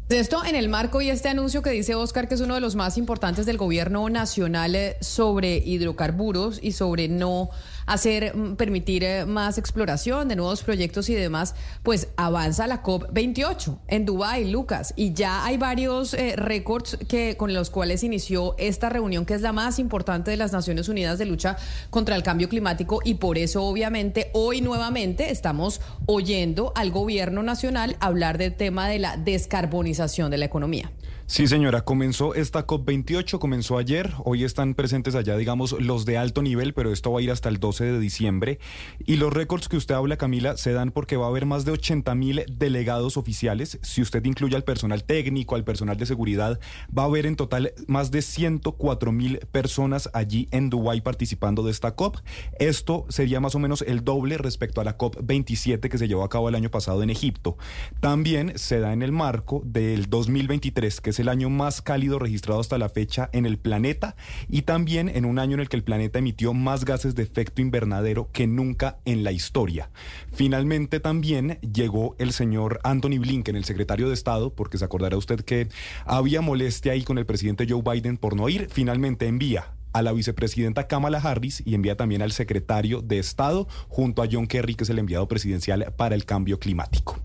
Esto en el marco y este anuncio que dice Oscar, que es uno de los más importantes del gobierno nacional eh, sobre hidrocarburos y sobre no hacer, mm, permitir eh, más exploración de nuevos proyectos y demás, pues avanza la COP28 en Dubái, Lucas, y ya hay varios eh, récords que con los cuales inició esta reunión que es la más importante de las Naciones Unidas de lucha contra el cambio climático y por eso obviamente hoy nuevamente estamos oyendo al gobierno nacional hablar del tema de la descarbonización de la economía. Sí, señora, comenzó esta COP28, comenzó ayer, hoy están presentes allá, digamos, los de alto nivel, pero esto va a ir hasta el 12 de diciembre. Y los récords que usted habla, Camila, se dan porque va a haber más de 80 mil delegados oficiales. Si usted incluye al personal técnico, al personal de seguridad, va a haber en total más de 104 mil personas allí en Dubái participando de esta COP. Esto sería más o menos el doble respecto a la COP27 que se llevó a cabo el año pasado en Egipto. También se da en el marco del 2023, que es el año más cálido registrado hasta la fecha en el planeta, y también en un año en el que el planeta emitió más gases de efecto invernadero que nunca en la historia. Finalmente también llegó el señor Anthony Blinken, el secretario de Estado, porque se acordará usted que había molestia ahí con el presidente Joe Biden por no ir, finalmente envía a la vicepresidenta Kamala Harris y envía también al secretario de Estado junto a John Kerry, que es el enviado presidencial para el cambio climático.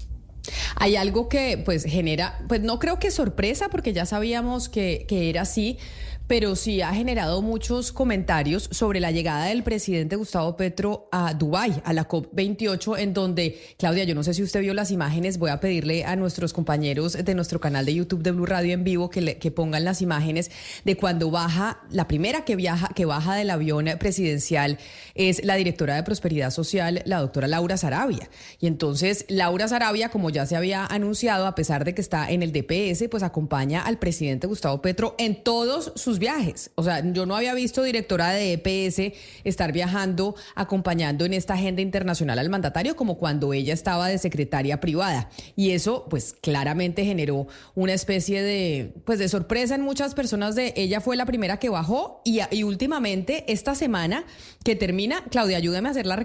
Hay algo que pues genera, pues no creo que sorpresa porque ya sabíamos que, que era así, pero sí ha generado muchos comentarios sobre la llegada del presidente Gustavo Petro a Dubái, a la COP28, en donde, Claudia, yo no sé si usted vio las imágenes, voy a pedirle a nuestros compañeros de nuestro canal de YouTube de Blue Radio en vivo que, pongan las imágenes de cuando baja, la primera que viaja, que baja del avión presidencial es la directora de Prosperidad Social, la doctora Laura Sarabia. Y entonces, Laura Sarabia, como ya se había anunciado, a pesar de que está en el DPS, pues acompaña al presidente Gustavo Petro en todos sus viajes. O sea, yo no había visto directora de EPS estar viajando, acompañando en esta agenda internacional al mandatario, como cuando ella estaba de secretaria privada. Y eso, pues, claramente generó una especie de, pues, de sorpresa en muchas personas de ella fue la primera que bajó y, últimamente esta semana que termina, Claudia, ayúdame a hacer la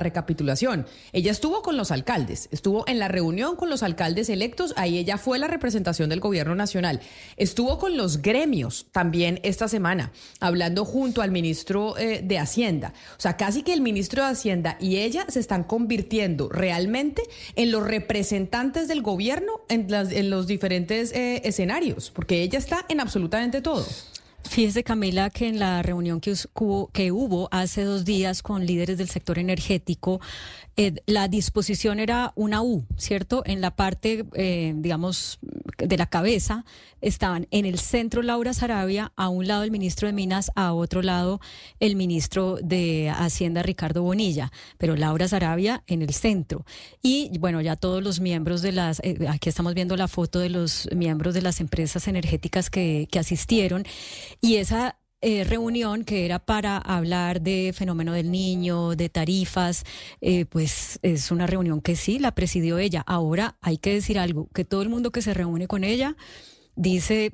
recapitulación. Ella estuvo con los alcaldes, estuvo en la reunión con los alcaldes electos, ahí ella fue la representación del gobierno nacional, estuvo con los gremios también esta semana, hablando junto al ministro eh, de Hacienda. O sea, casi que el ministro de Hacienda y ella se están convirtiendo realmente en los representantes del gobierno en, las- en los diferentes eh, escenarios, porque ella está en absolutamente todo. Fíjese, Camila, que en la reunión que, hubo, que hubo hace dos días con líderes del sector energético, eh, la disposición era una U, ¿cierto? En la parte, eh, digamos, de la cabeza estaban en el centro Laura Sarabia, a un lado el ministro de Minas, a otro lado el ministro de Hacienda Ricardo Bonilla, pero Laura Sarabia en el centro. Y bueno, ya todos los miembros de las, eh, aquí estamos viendo la foto de los miembros de las empresas energéticas que, que asistieron y esa eh, reunión que era para hablar de fenómeno del niño, de tarifas, eh, pues es una reunión que sí la presidió ella. Ahora hay que decir algo, que todo el mundo que se reúne con ella dice,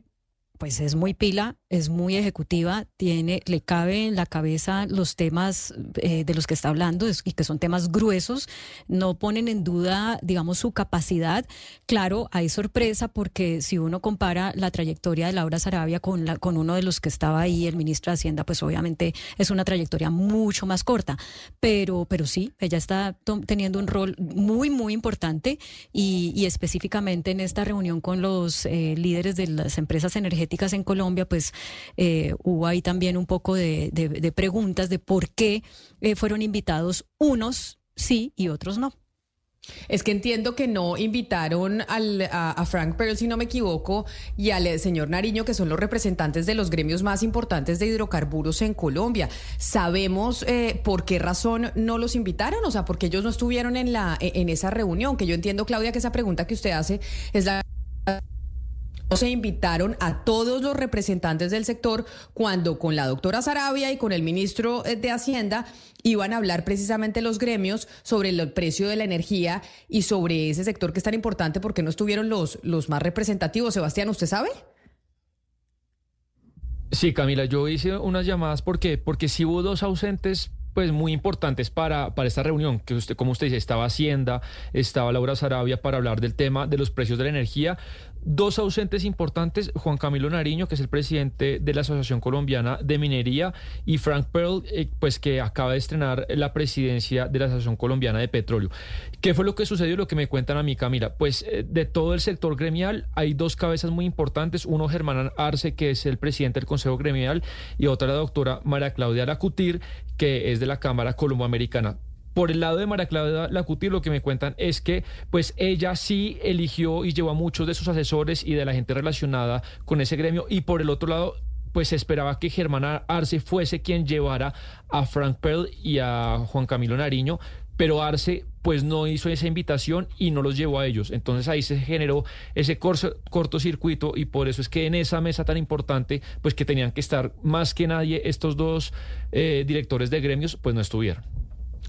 pues es muy pila, es muy ejecutiva, tiene, le cabe en la cabeza los temas eh, de los que está hablando es- y que son temas gruesos, no ponen en duda, digamos, su capacidad. Claro, hay sorpresa porque si uno compara la trayectoria de Laura Sarabia con, la, con uno de los que estaba ahí, el ministro de Hacienda, pues obviamente es una trayectoria mucho más corta, pero, pero sí, ella está teniendo un rol muy, muy importante y, y específicamente en esta reunión con los eh, líderes de las empresas energéticas en Colombia, pues eh, hubo ahí también un poco de, preguntas de por qué eh, fueron invitados unos sí y otros no. Es que entiendo que no invitaron al, a, Frank Pearl, si no me equivoco, y al eh, señor Nariño, que son los representantes de los gremios más importantes de hidrocarburos en Colombia. ¿Sabemos eh, por qué razón no los invitaron? O sea, porque ellos no estuvieron en, la, en esa reunión. Que yo entiendo, Claudia, que esa pregunta que usted hace es la se invitaron a todos los representantes del sector cuando con la doctora Sarabia y con el ministro eh, de Hacienda iban a hablar precisamente los gremios sobre el precio de la energía y sobre ese sector que es tan importante porque no estuvieron los, los más representativos. Sebastián, ¿usted sabe? Sí, Camila, yo hice unas llamadas porque porque sí hubo dos ausentes pues muy importantes para, para esta reunión, que usted, como usted dice, estaba Hacienda, estaba Laura Sarabia para hablar del tema de los precios de la energía. Dos ausentes importantes, Juan Camilo Nariño, que es el presidente de la Asociación Colombiana de Minería, y Frank Pearl, eh, pues que acaba de estrenar la presidencia de la Asociación Colombiana de Petróleo. ¿Qué fue lo que sucedió? Lo que me cuentan a mí, Camila. Pues eh, de todo el sector gremial hay dos cabezas muy importantes. Uno, Germán Arce, que es el presidente del Consejo Gremial, y otra, la doctora María Claudia Lacutir, que es de la Cámara Colomboamericana. Por el lado de María Claudia Lacutir, lo que me cuentan es que pues ella sí eligió y llevó a muchos de sus asesores y de la gente relacionada con ese gremio. Y por el otro lado, pues se esperaba que Germán Arce fuese quien llevara a Frank Pearl y a Juan Camilo Nariño, pero Arce pues no hizo esa invitación y no los llevó a ellos. Entonces ahí se generó ese corso- cortocircuito y por eso es que en esa mesa tan importante, pues que tenían que estar más que nadie estos dos eh, directores de gremios, pues no estuvieron.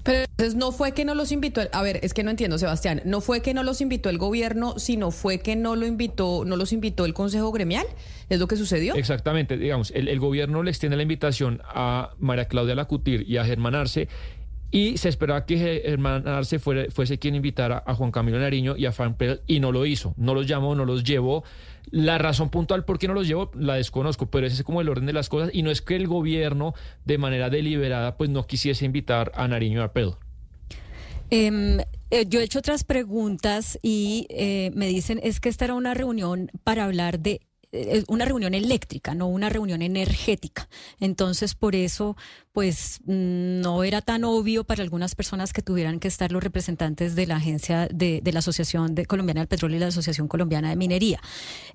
Pero entonces no fue que no los invitó, a ver, es que no entiendo, Sebastián, no fue que no los invitó el gobierno, sino fue que no lo invitó, no los invitó el Consejo Gremial, es lo que sucedió. Exactamente, digamos, el, gobierno le extiende la invitación a María Claudia Lacutir y a Germán Arce y se esperaba que Germán Arce fuese quien invitara a Juan Camilo Nariño y a Pérez y no lo hizo, no los llamó, no los llevó. La razón puntual por qué no los llevó la desconozco, pero ese es como el orden de las cosas y no es que el gobierno de manera deliberada pues no quisiese invitar a Nariño a Pedro. Em, eh, yo he hecho otras preguntas y eh, me dicen es que esta era una reunión para hablar de una reunión eléctrica, no una reunión energética. Entonces, por eso, pues mm, no era tan obvio para algunas personas que tuvieran que estar los representantes de la agencia de, la Asociación Colombiana del Petróleo y la Asociación Colombiana de Minería.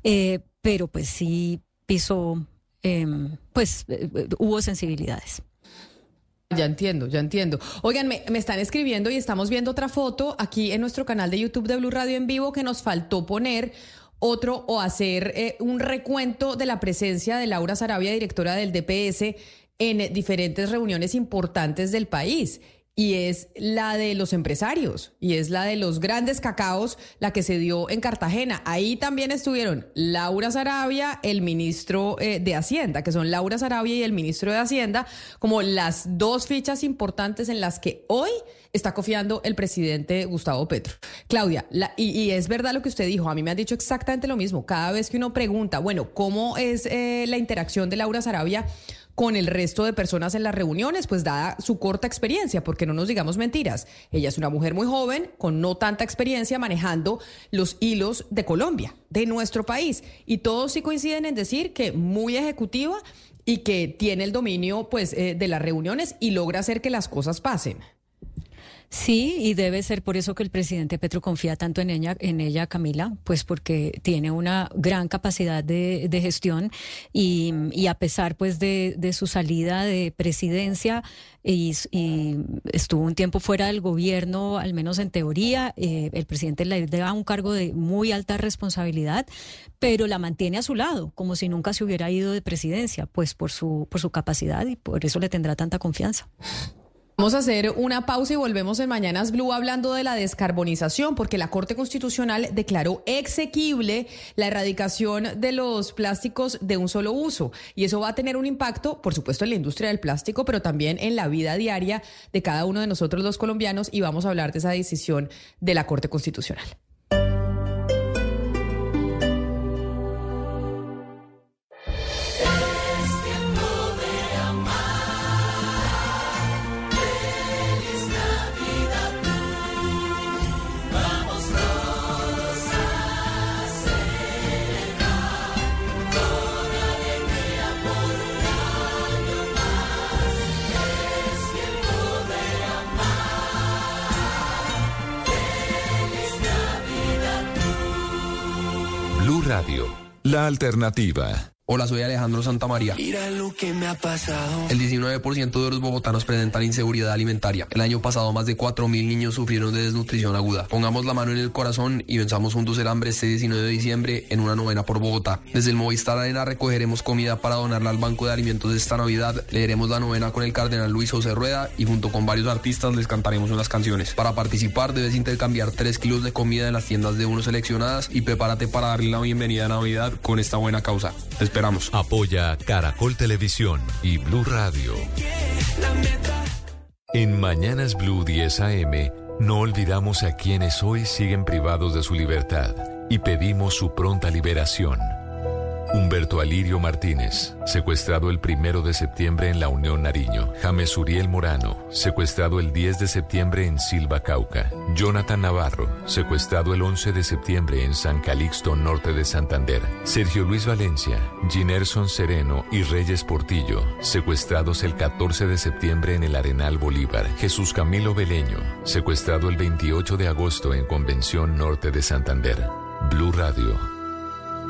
Eh, pero pues sí pisó, em, pues eh, eh, hubo sensibilidades. Ya entiendo, ya entiendo. Oigan, me están escribiendo y estamos viendo otra foto aquí en nuestro canal de YouTube de Blue Radio en vivo que nos faltó poner otro o hacer eh, un recuento de la presencia de Laura Sarabia, directora del DPS, en diferentes reuniones importantes del país. Y es la de los empresarios y es la de los grandes cacaos, la que se dio en Cartagena. Ahí también estuvieron Laura Sarabia, el ministro eh, de Hacienda, que son Laura Sarabia y el ministro de Hacienda, como las dos fichas importantes en las que hoy está confiando el presidente Gustavo Petro. Claudia, la- y, es verdad lo que usted dijo, a mí me han dicho exactamente lo mismo. Cada vez que uno pregunta, bueno, ¿cómo es eh, la interacción de Laura Sarabia? Con el resto de personas en las reuniones, pues dada su corta experiencia, porque no nos digamos mentiras. Ella es una mujer muy joven, con no tanta experiencia manejando los hilos de Colombia, de nuestro país. Y todos sí coinciden en decir que muy ejecutiva y que tiene el dominio pues eh, de las reuniones y logra hacer que las cosas pasen. Sí, y debe ser por eso que el presidente Petro confía tanto en ella, en ella Camila, pues porque tiene una gran capacidad de, gestión y, y a pesar pues de, de su salida de presidencia y, y estuvo un tiempo fuera del gobierno, al menos en teoría, eh, el presidente le da un cargo de muy alta responsabilidad, pero la mantiene a su lado, como si nunca se hubiera ido de presidencia, pues por su, por su capacidad y por eso le tendrá tanta confianza. Vamos a hacer una pausa y volvemos en Mañanas Blue hablando de la descarbonización, porque la Corte Constitucional declaró exequible la erradicación de los plásticos de un solo uso. Y eso va a tener un impacto, por supuesto, en la industria del plástico, pero también en la vida diaria de cada uno de nosotros los colombianos. Y vamos a hablar de esa decisión de la Corte Constitucional. Alternativa. Hola, soy Alejandro Santamaría. Mira lo que me ha pasado. El 19% de los bogotanos presentan inseguridad alimentaria. El año pasado más de 4.000 niños sufrieron de desnutrición aguda. Pongamos la mano en el corazón y venzamos juntos el hambre este 19 de diciembre en una novena por Bogotá. Desde el Movistar Arena recogeremos comida para donarla al Banco de Alimentos de esta Navidad. Leeremos la novena con el cardenal Luis José Rueda y junto con varios artistas les cantaremos unas canciones. Para participar debes intercambiar 3 kilos de comida en las tiendas de uno seleccionadas y prepárate para darle la bienvenida a Navidad con esta buena causa. Te esperamos. Apoya Caracol Televisión y Blue Radio. En Mañanas Blue 10 AM, no olvidamos a quienes hoy siguen privados de su libertad y pedimos su pronta liberación. Humberto Alirio Martínez, secuestrado el primero de septiembre en la Unión Nariño. James Uriel Morano, secuestrado el 10 de septiembre en Silva, Cauca. Jonathan Navarro, secuestrado el 11 de septiembre en San Calixto, norte de Santander. Sergio Luis Valencia, Ginerson Sereno y Reyes Portillo, secuestrados el 14 de septiembre en el Arenal Bolívar. Jesús Camilo Beleño, secuestrado el 28 de agosto en Convención Norte de Santander. Blue Radio.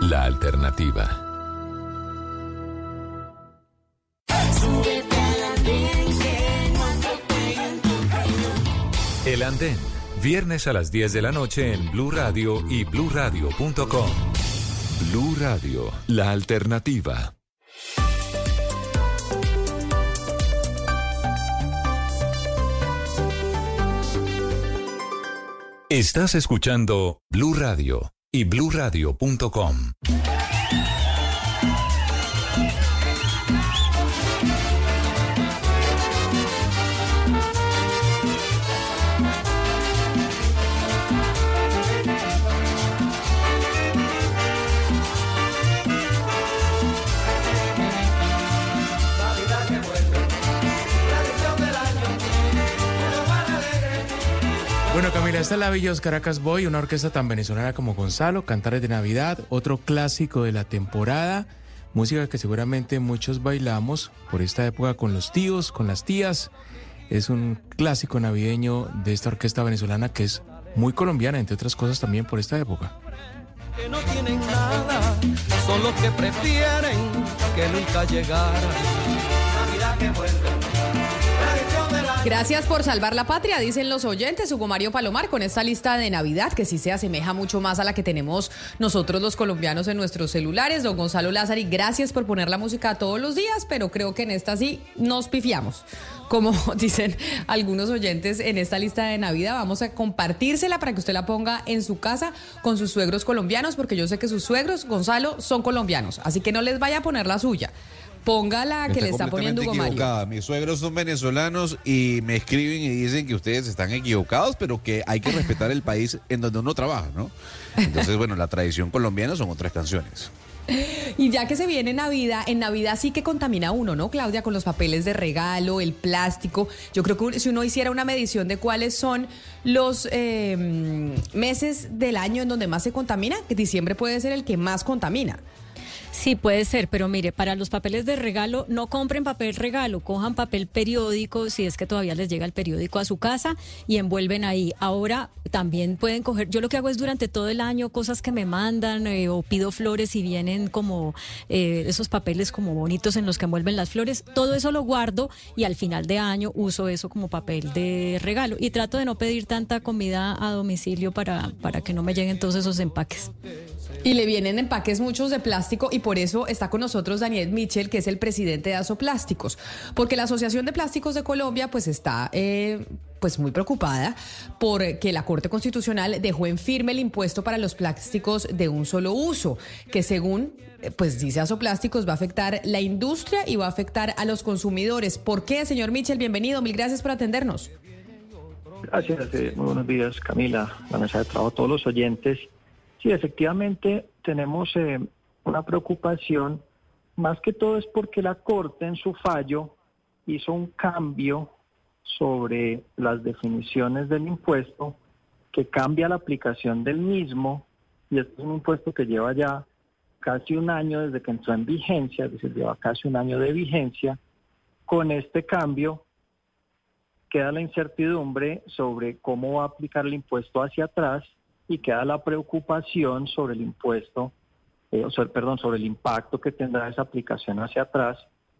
La alternativa. El Andén, viernes a las 10 de la noche en Blue Radio y bluradio.com. Blue Radio, la alternativa. Estás escuchando Blue Radio y bluradio.com. Esta es la Villos Caracas Boy, una orquesta tan venezolana como Gonzalo, Cantares de Navidad, otro clásico de la temporada, música que seguramente muchos bailamos por esta época con los tíos, con las tías. Es un clásico navideño de esta orquesta venezolana que es muy colombiana, entre otras cosas también por esta época. que no tienen nada, son los que prefieren que nunca llegara. Navidad que vuelve, Gracias por salvar la patria, dicen los oyentes. Hugo Mario Palomar con esta lista de Navidad que sí se asemeja mucho más a la que tenemos nosotros los colombianos en nuestros celulares. Don Gonzalo Lázari, gracias por poner la música todos los días, pero creo que en esta sí nos pifiamos. Como dicen algunos oyentes en esta lista de Navidad, vamos a compartírsela para que usted la ponga en su casa con sus suegros colombianos, porque yo sé que sus suegros, Gonzalo, son colombianos, así que no les vaya a poner la suya. Ponga la que le está poniendo Hugo Mario. equivocada. Mis suegros son venezolanos y me escriben y dicen que ustedes están equivocados, pero que hay que respetar el país en donde uno trabaja, ¿no? Entonces, bueno, la tradición colombiana son otras canciones. Y ya que se viene Navidad, en Navidad sí que contamina uno, ¿no, Claudia? Con los papeles de regalo, el plástico. Yo creo que si uno hiciera una medición de cuáles son los eh, meses del año en donde más se contamina, diciembre puede ser el que más contamina. Sí, puede ser, pero mire, para los papeles de regalo, no compren papel regalo, cojan papel periódico, si es que todavía les llega el periódico a su casa y envuelven ahí. Ahora también pueden coger, yo lo que hago es durante todo el año cosas que me mandan eh, o pido flores y vienen como eh, esos papeles como bonitos en los que envuelven las flores, todo eso lo guardo y al final de año uso eso como papel de regalo y trato de no pedir tanta comida a domicilio para, para que no me lleguen todos esos empaques. Y le vienen empaques muchos de plástico y por eso está con nosotros Daniel Mitchell, que es el presidente de Asoplásticos, porque la Asociación de Plásticos de Colombia pues está eh, pues muy preocupada por que la Corte Constitucional dejó en firme el impuesto para los plásticos de un solo uso, que según eh, pues dice Asoplásticos va a afectar la industria y va a afectar a los consumidores. ¿Por qué, señor Mitchell? Bienvenido, mil gracias por atendernos. Gracias, eh, muy buenos días Camila, la mesa de trabajo, todos los oyentes. Sí, efectivamente tenemos eh, una preocupación, más que todo es porque la Corte en su fallo hizo un cambio sobre las definiciones del impuesto que cambia la aplicación del mismo. Y este es un impuesto que lleva ya casi un año desde que entró en vigencia, es decir, lleva casi un año de vigencia. Con este cambio queda la incertidumbre sobre cómo va a aplicar el impuesto hacia atrás y queda la preocupación sobre el impuesto, eh, o sea, perdón, sobre el impacto que tendrá esa aplicación hacia atrás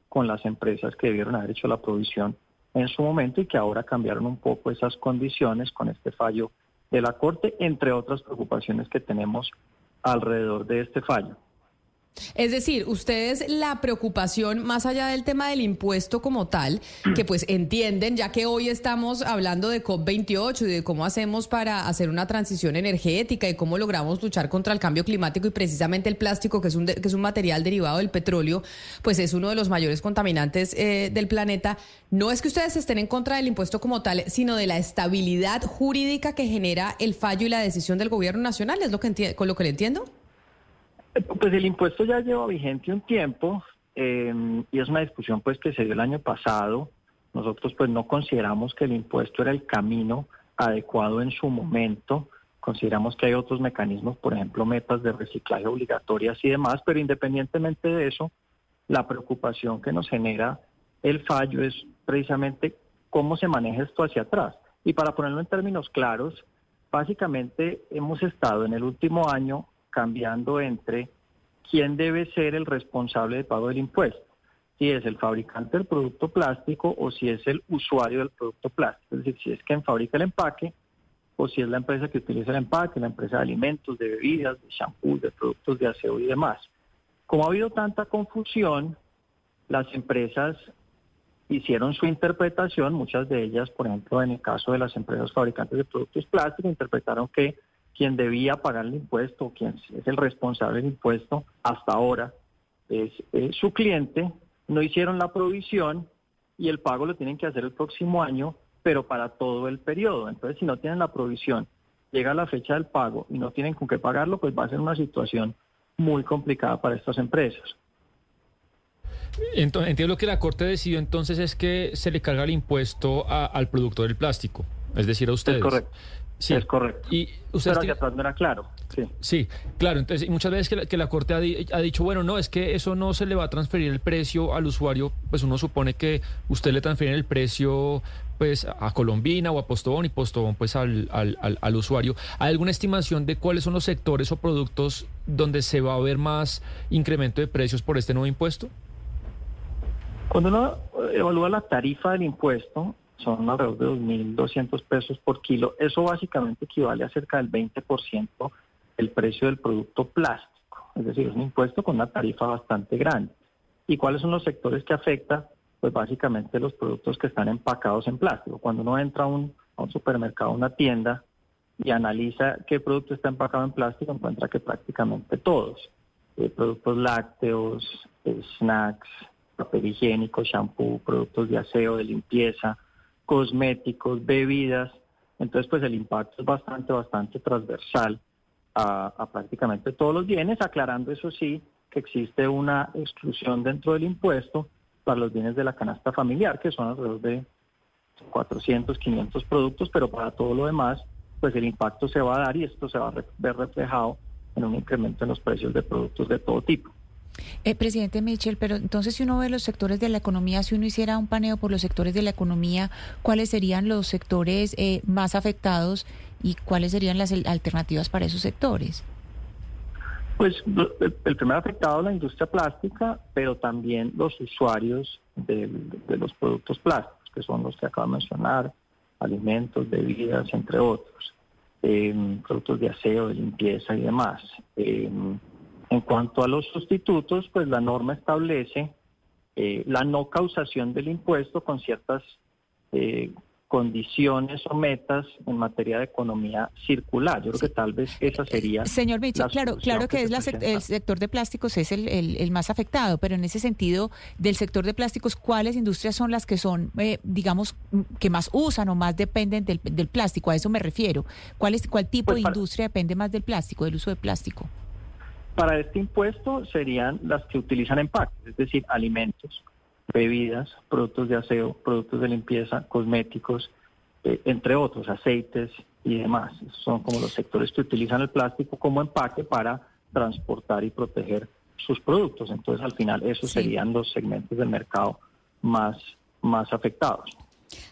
con las empresas que debieron haber hecho la provisión en su momento y que ahora cambiaron un poco esas condiciones con este fallo de la Corte, entre otras preocupaciones que tenemos alrededor de este fallo. Es decir, ustedes la preocupación, más allá del tema del impuesto como tal, que pues entienden, ya que hoy estamos hablando de COP28 y de cómo hacemos para hacer una transición energética y cómo logramos luchar contra el cambio climático y precisamente el plástico, que es un, que es un material derivado del petróleo, pues es uno de los mayores contaminantes eh, del planeta. No es que ustedes estén en contra del impuesto como tal, sino de la estabilidad jurídica que genera el fallo y la decisión del gobierno nacional, ¿es lo que con lo que le entiendo? Pues el impuesto ya lleva vigente un tiempo eh, y es una discusión pues que se dio el año pasado. Nosotros pues no consideramos que el impuesto era el camino adecuado en su momento. Consideramos que hay otros mecanismos, por ejemplo, metas de reciclaje obligatorias y demás, pero independientemente de eso, la preocupación que nos genera el fallo es precisamente cómo se maneja esto hacia atrás. Y para ponerlo en términos claros, básicamente hemos estado en el último año cambiando entre quién debe ser el responsable de pago del impuesto, si es el fabricante del producto plástico o si es el usuario del producto plástico, es decir, si es quien fabrica el empaque o si es la empresa que utiliza el empaque, la empresa de alimentos, de bebidas, de shampoo, de productos de aseo y demás. Como ha habido tanta confusión, las empresas hicieron su interpretación, muchas de ellas, por ejemplo, en el caso de las empresas fabricantes de productos plásticos, interpretaron que quien debía pagar el impuesto, quien es el responsable del impuesto hasta ahora, es su cliente, no hicieron la provisión y el pago lo tienen que hacer el próximo año, pero para todo el periodo. Entonces, si no tienen la provisión, llega la fecha del pago y no tienen con qué pagarlo, pues va a ser una situación muy complicada para estas empresas. Entonces, entiendo que la Corte decidió entonces es que se le carga el impuesto al productor del plástico, es decir, a ustedes. Es correcto. Sí. Es correcto. Y usted Pero hacia atrás no era claro. Sí, sí claro. Entonces, muchas veces que la, que la Corte ha, ha, dicho, bueno, no, es que eso no se le va a transferir el precio al usuario, pues uno supone que usted le transfiere el precio pues a Colombina o a Postobón y Postobón pues al, al, al, usuario. ¿Hay alguna estimación de cuáles son los sectores o productos donde se va a ver más incremento de precios por este nuevo impuesto? Cuando uno evalúa la tarifa del impuesto, son alrededor de 2.200 pesos por kilo. Eso básicamente equivale a cerca del 20% del precio del producto plástico. Es decir, es un impuesto con una tarifa bastante grande. ¿Y cuáles son los sectores que afecta? Pues básicamente los productos que están empacados en plástico. Cuando uno entra a un, a un supermercado, a una tienda, y analiza qué producto está empacado en plástico, encuentra que prácticamente todos, eh, productos lácteos, eh, snacks, papel higiénico, shampoo, productos de aseo, de limpieza, cosméticos, bebidas. Entonces, pues el impacto es bastante, bastante transversal a, prácticamente todos los bienes, aclarando eso sí que existe una exclusión dentro del impuesto para los bienes de la canasta familiar, que son alrededor de 400, 500 productos, pero para todo lo demás pues el impacto se va a dar y esto se va a ver reflejado en un incremento en los precios de productos de todo tipo. Eh, presidente Mitchell, pero entonces si uno ve los sectores de la economía, si uno hiciera un paneo por los sectores de la economía, ¿cuáles serían los sectores eh, más afectados y cuáles serían las alternativas para esos sectores? Pues el, el primer afectado es la industria plástica, pero también los usuarios de, los productos plásticos, que son los que acabo de mencionar, alimentos, bebidas, entre otros, eh, productos de aseo, de limpieza y demás. Eh, en cuanto a los sustitutos, pues la norma establece eh, la no causación del impuesto con ciertas condiciones o metas en materia de economía circular. Yo creo que tal vez esa sería. Señor Mitchell, claro, claro que, es la el sector de plásticos es el, el, más afectado, pero en ese sentido, del sector de plásticos, ¿cuáles industrias son las que son, eh, digamos, que más usan o más dependen del, del, plástico? A eso me refiero. ¿Cuál, es, cuál tipo Pues de industria depende más del plástico, del uso de plástico? Para este impuesto serían las que utilizan empaques, es decir, alimentos, bebidas, productos de aseo, productos de limpieza, cosméticos, eh, entre otros, aceites y demás. Son como los sectores que utilizan el plástico como empaque para transportar y proteger sus productos. Entonces, al final, esos serían los segmentos del mercado más, más afectados.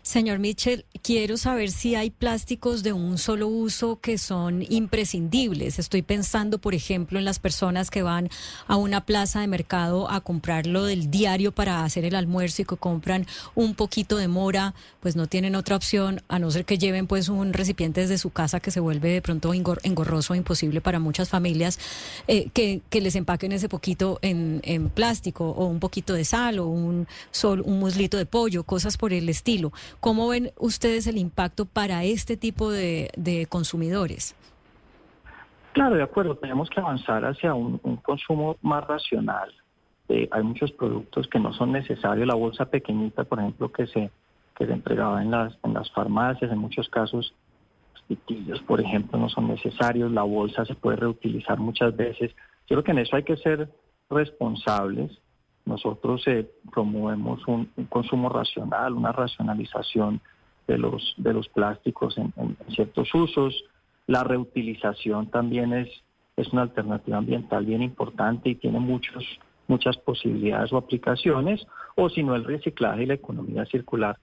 Señor Mitchell, quiero saber si hay plásticos de un solo uso que son imprescindibles. Estoy pensando, por ejemplo, en las personas que van a una plaza de mercado a comprar lo del diario para hacer el almuerzo y que compran un poquito de mora, pues no tienen otra opción a no ser que lleven pues un recipiente desde su casa que se vuelve de pronto engorroso e imposible para muchas familias, eh, que, que, les empaquen ese poquito en, en, plástico o un poquito de sal o un, sol, un muslito de pollo, cosas por el estilo. ¿Cómo ven ustedes el impacto para este tipo de, de consumidores? Claro, de acuerdo, tenemos que avanzar hacia un, un consumo más racional. Eh, hay muchos productos que no son necesarios. La bolsa pequeñita, por ejemplo, que se, que se entregaba en las, en las farmacias, en muchos casos, los pitillos, por ejemplo, no son necesarios. La bolsa se puede reutilizar muchas veces. Yo creo que en eso hay que ser responsables nosotros eh, promovemos un, consumo racional, una racionalización de los, de los plásticos en, en, ciertos usos. La reutilización también es, es una alternativa ambiental bien importante y tiene muchos, muchas posibilidades o aplicaciones, o si no el reciclaje y la economía circular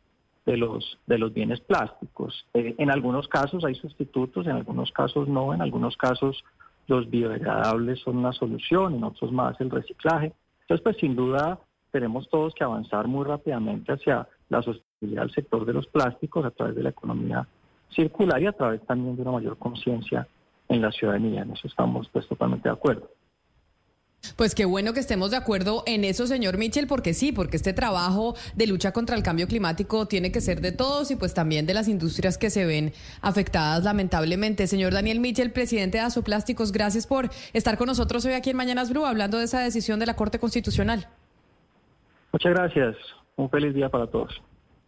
de los, de los bienes plásticos. Eh, en algunos casos hay sustitutos, en algunos casos no, en algunos casos los biodegradables son una solución, en otros más el reciclaje. Entonces, pues sin duda tenemos todos que avanzar muy rápidamente hacia la sostenibilidad del sector de los plásticos a través de la economía circular y a través también de una mayor conciencia en la ciudadanía. En eso estamos pues totalmente de acuerdo. Pues qué bueno que estemos de acuerdo en eso, señor Mitchell, porque sí, porque este trabajo de lucha contra el cambio climático tiene que ser de todos y pues también de las industrias que se ven afectadas lamentablemente. Señor Daniel Mitchell, presidente de Azoplásticos, gracias por estar con nosotros hoy aquí en Mañanas Blue hablando de esa decisión de la Corte Constitucional. Muchas gracias. Un feliz día para todos.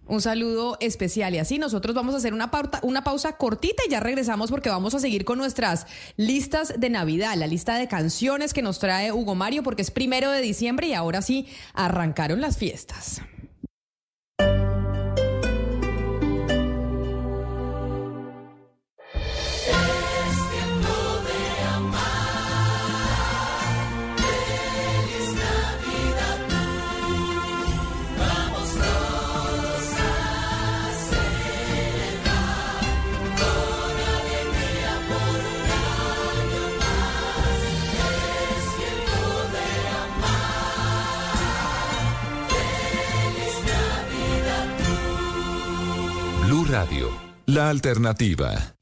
Un saludo especial y así nosotros vamos a hacer una, pausa cortita y ya regresamos porque vamos a seguir con nuestras listas de Navidad, la lista de canciones que nos trae Hugo Mario porque es primero de diciembre y ahora sí arrancaron las fiestas. La alternativa.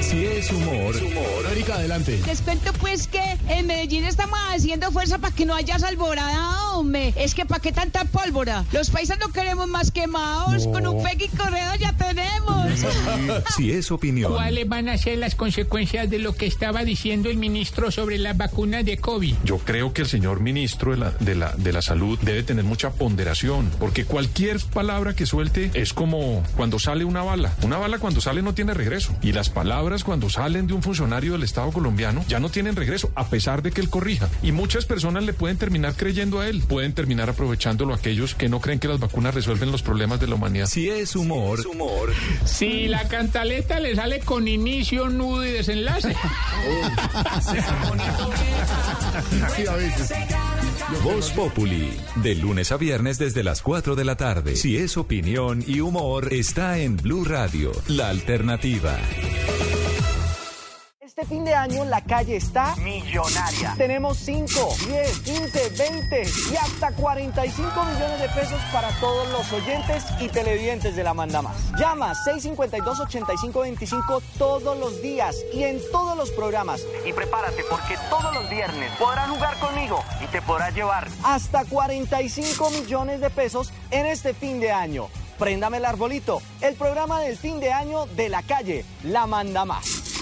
Si es humor, Adelante. Les cuento pues que en Medellín estamos haciendo fuerza para que no haya alborada, hombre. Es que para qué tanta pólvora. Los paisas no queremos más quemados. Con un Peggy Correo ya tenemos. si es opinión, ¿Cuáles van a ser las consecuencias de lo que estaba diciendo el ministro sobre las vacunas de COVID? Yo creo que el señor ministro de la, de la, de la salud debe tener mucha ponderación, porque cualquier palabra que suelte es como cuando sale una bala. Una bala cuando sale no tiene regreso. Y las palabras cuando salen de un funcionario del Estado colombiano ya no tienen regreso, a pesar de que él corrija. Y muchas personas le pueden terminar creyendo a él. Pueden terminar aprovechándolo aquellos que no creen que las vacunas resuelven los problemas de la humanidad. si es humor, Si la cantaleta le sale con inicio, nudo y desenlace. Voz Populi, de lunes a viernes desde las 4 de la tarde. Si es opinión y humor, está en Blue Radio, la alternativa. Este fin de año la calle está millonaria. Tenemos 5, 10, 15, 20 y hasta 45 millones de pesos para todos los oyentes y televidentes de la Manda Más. Llama 652-8525 todos los días y en todos los programas. Y prepárate porque todos los viernes podrás jugar conmigo y te podrás llevar hasta 45 millones de pesos en este fin de año. Préndame el arbolito, el programa del fin de año de la calle, La Manda Más.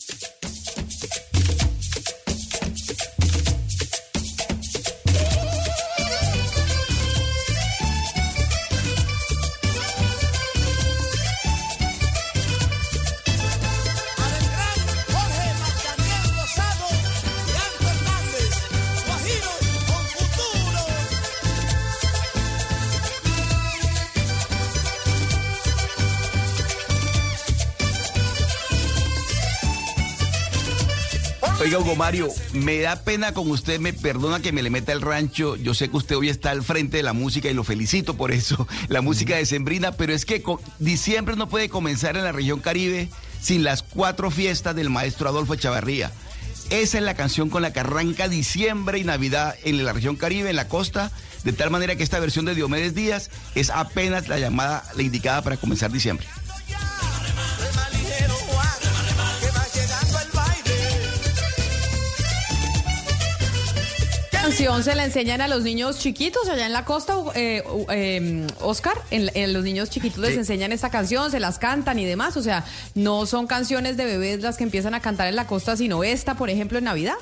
Oiga, Hugo Mario, me da pena con usted, me perdona que me le meta el rancho. Yo sé que usted hoy está al frente de la música y lo felicito por eso, la música de Sembrina, pero es que diciembre no puede comenzar en la región Caribe sin las cuatro fiestas del maestro Adolfo Echavarría. Esa es la canción con la que arranca diciembre y Navidad en la región Caribe, en la costa, de tal manera que esta versión de Diomedes Díaz es apenas la llamada, la indicada para comenzar diciembre. Canción se la enseñan a los niños chiquitos allá en la costa, eh, eh, Oscar? En, en los niños chiquitos les Sí. enseñan esta canción, se las cantan y demás. O sea, no son canciones de bebés las que empiezan a cantar en la costa, sino esta, por ejemplo, en Navidad.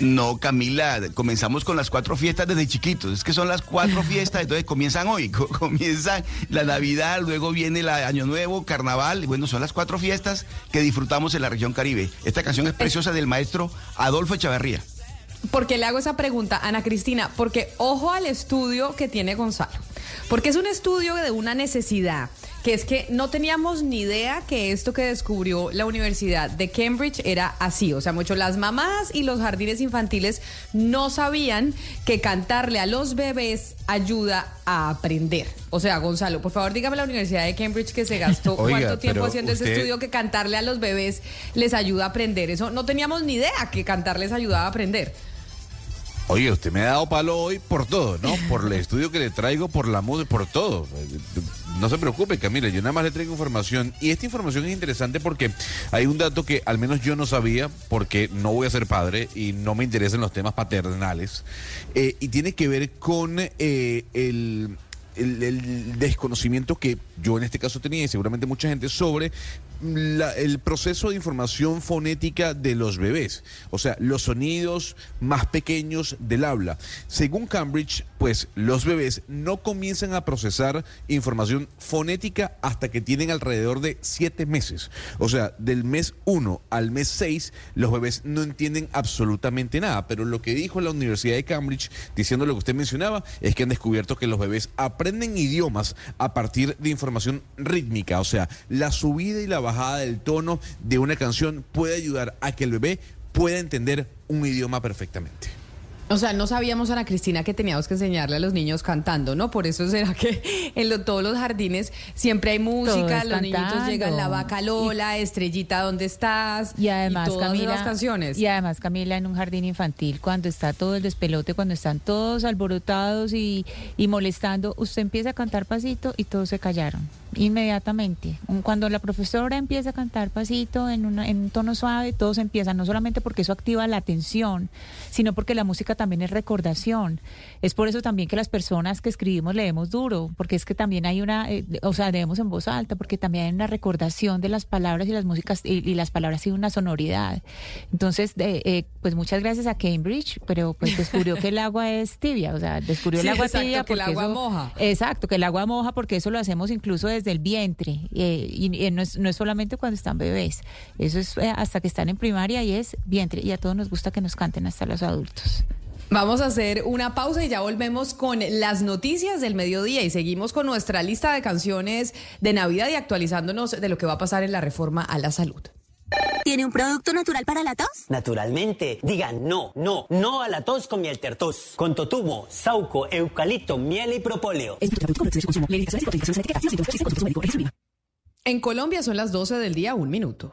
No, Camila, comenzamos con las cuatro fiestas desde chiquitos. Es que son las cuatro fiestas, entonces comienzan hoy. Co- Comienzan la Navidad, luego viene el Año Nuevo, Carnaval. y Bueno, son las cuatro fiestas que disfrutamos en la región Caribe. Esta canción es preciosa del maestro Adolfo Echavarría. ¿Por qué le hago esa pregunta, Ana Cristina? Porque ojo al estudio que tiene Gonzalo. Porque es un estudio de una necesidad, que es que no teníamos ni idea que esto que descubrió la Universidad de Cambridge era así. O sea, mucho las mamás y los jardines infantiles no sabían que cantarle a los bebés ayuda a aprender. O sea, Gonzalo, por favor, dígame la Universidad de Cambridge que se gastó Oiga, cuánto tiempo haciendo ese estudio que cantarle a los bebés les ayuda a aprender. Eso no teníamos ni idea que cantarles ayudaba a aprender. Oye, usted me ha dado palo hoy por todo, ¿no? Por el estudio que le traigo, por la música, por todo. No se preocupe, Camila, yo nada más le traigo información. Y esta información es interesante porque hay un dato que al menos yo no sabía, porque no voy a ser padre y no me interesan los temas paternales. eh, y tiene que ver con eh, el, desconocimiento que yo en este caso tenía y seguramente mucha gente sobre la- el proceso de información fonética de los bebés, o sea, los sonidos más pequeños del habla. Según Cambridge, pues los bebés no comienzan a procesar información fonética hasta que tienen alrededor de siete meses. O sea, del mes 1 al mes 6, los bebés no entienden absolutamente nada. Pero lo que dijo la Universidad de Cambridge, diciendo lo que usted mencionaba, es que han descubierto que los bebés aprenden idiomas a partir de información rítmica. O sea, la subida y la bajada del tono de una canción puede ayudar a que el bebé pueda entender un idioma perfectamente. O sea, no sabíamos, Ana Cristina, que teníamos que enseñarle a los niños cantando, ¿no? Por eso será que en lo- todos los jardines siempre hay música, los cantando. llegan, la vaca Lola, Estrellita, ¿dónde estás? Y además, todas Camila, esas canciones. Y además, Camila, en un jardín infantil, cuando está todo el despelote, cuando están todos alborotados y, y molestando, usted empieza a cantar pasito y todos se callaron. Inmediatamente. Cuando la profesora empieza a cantar pasito en, una- en un tono suave, todos empiezan, no solamente porque eso activa la atención, sino porque la música también es recordación. Es por eso también que las personas que escribimos leemos duro, porque es que también hay una, eh, o sea, leemos en voz alta, porque también hay una recordación de las palabras y las músicas, y, y las palabras tienen una sonoridad. Entonces, de- eh, pues muchas gracias a Cambridge, pero pues descubrió que el agua es tibia, o sea, descubrió el agua exacto, tibia que el porque agua eso- moja. Exacto, que el agua moja porque eso lo hacemos incluso desde el vientre eh, y, y no, es, no es solamente cuando están bebés, eso es eh, hasta que están en primaria y es vientre y a todos nos gusta que nos canten hasta los adultos. Vamos a hacer una pausa y ya volvemos con las noticias del mediodía y seguimos con nuestra lista de canciones de Navidad y actualizándonos de lo que va a pasar en la reforma a la salud. ¿Tiene un producto natural para la tos? Naturalmente, digan no, no, no a la tos con miel tertos, con totumo, sauco, eucalipto, miel y propóleo. En Colombia son las 12 del día, un minuto.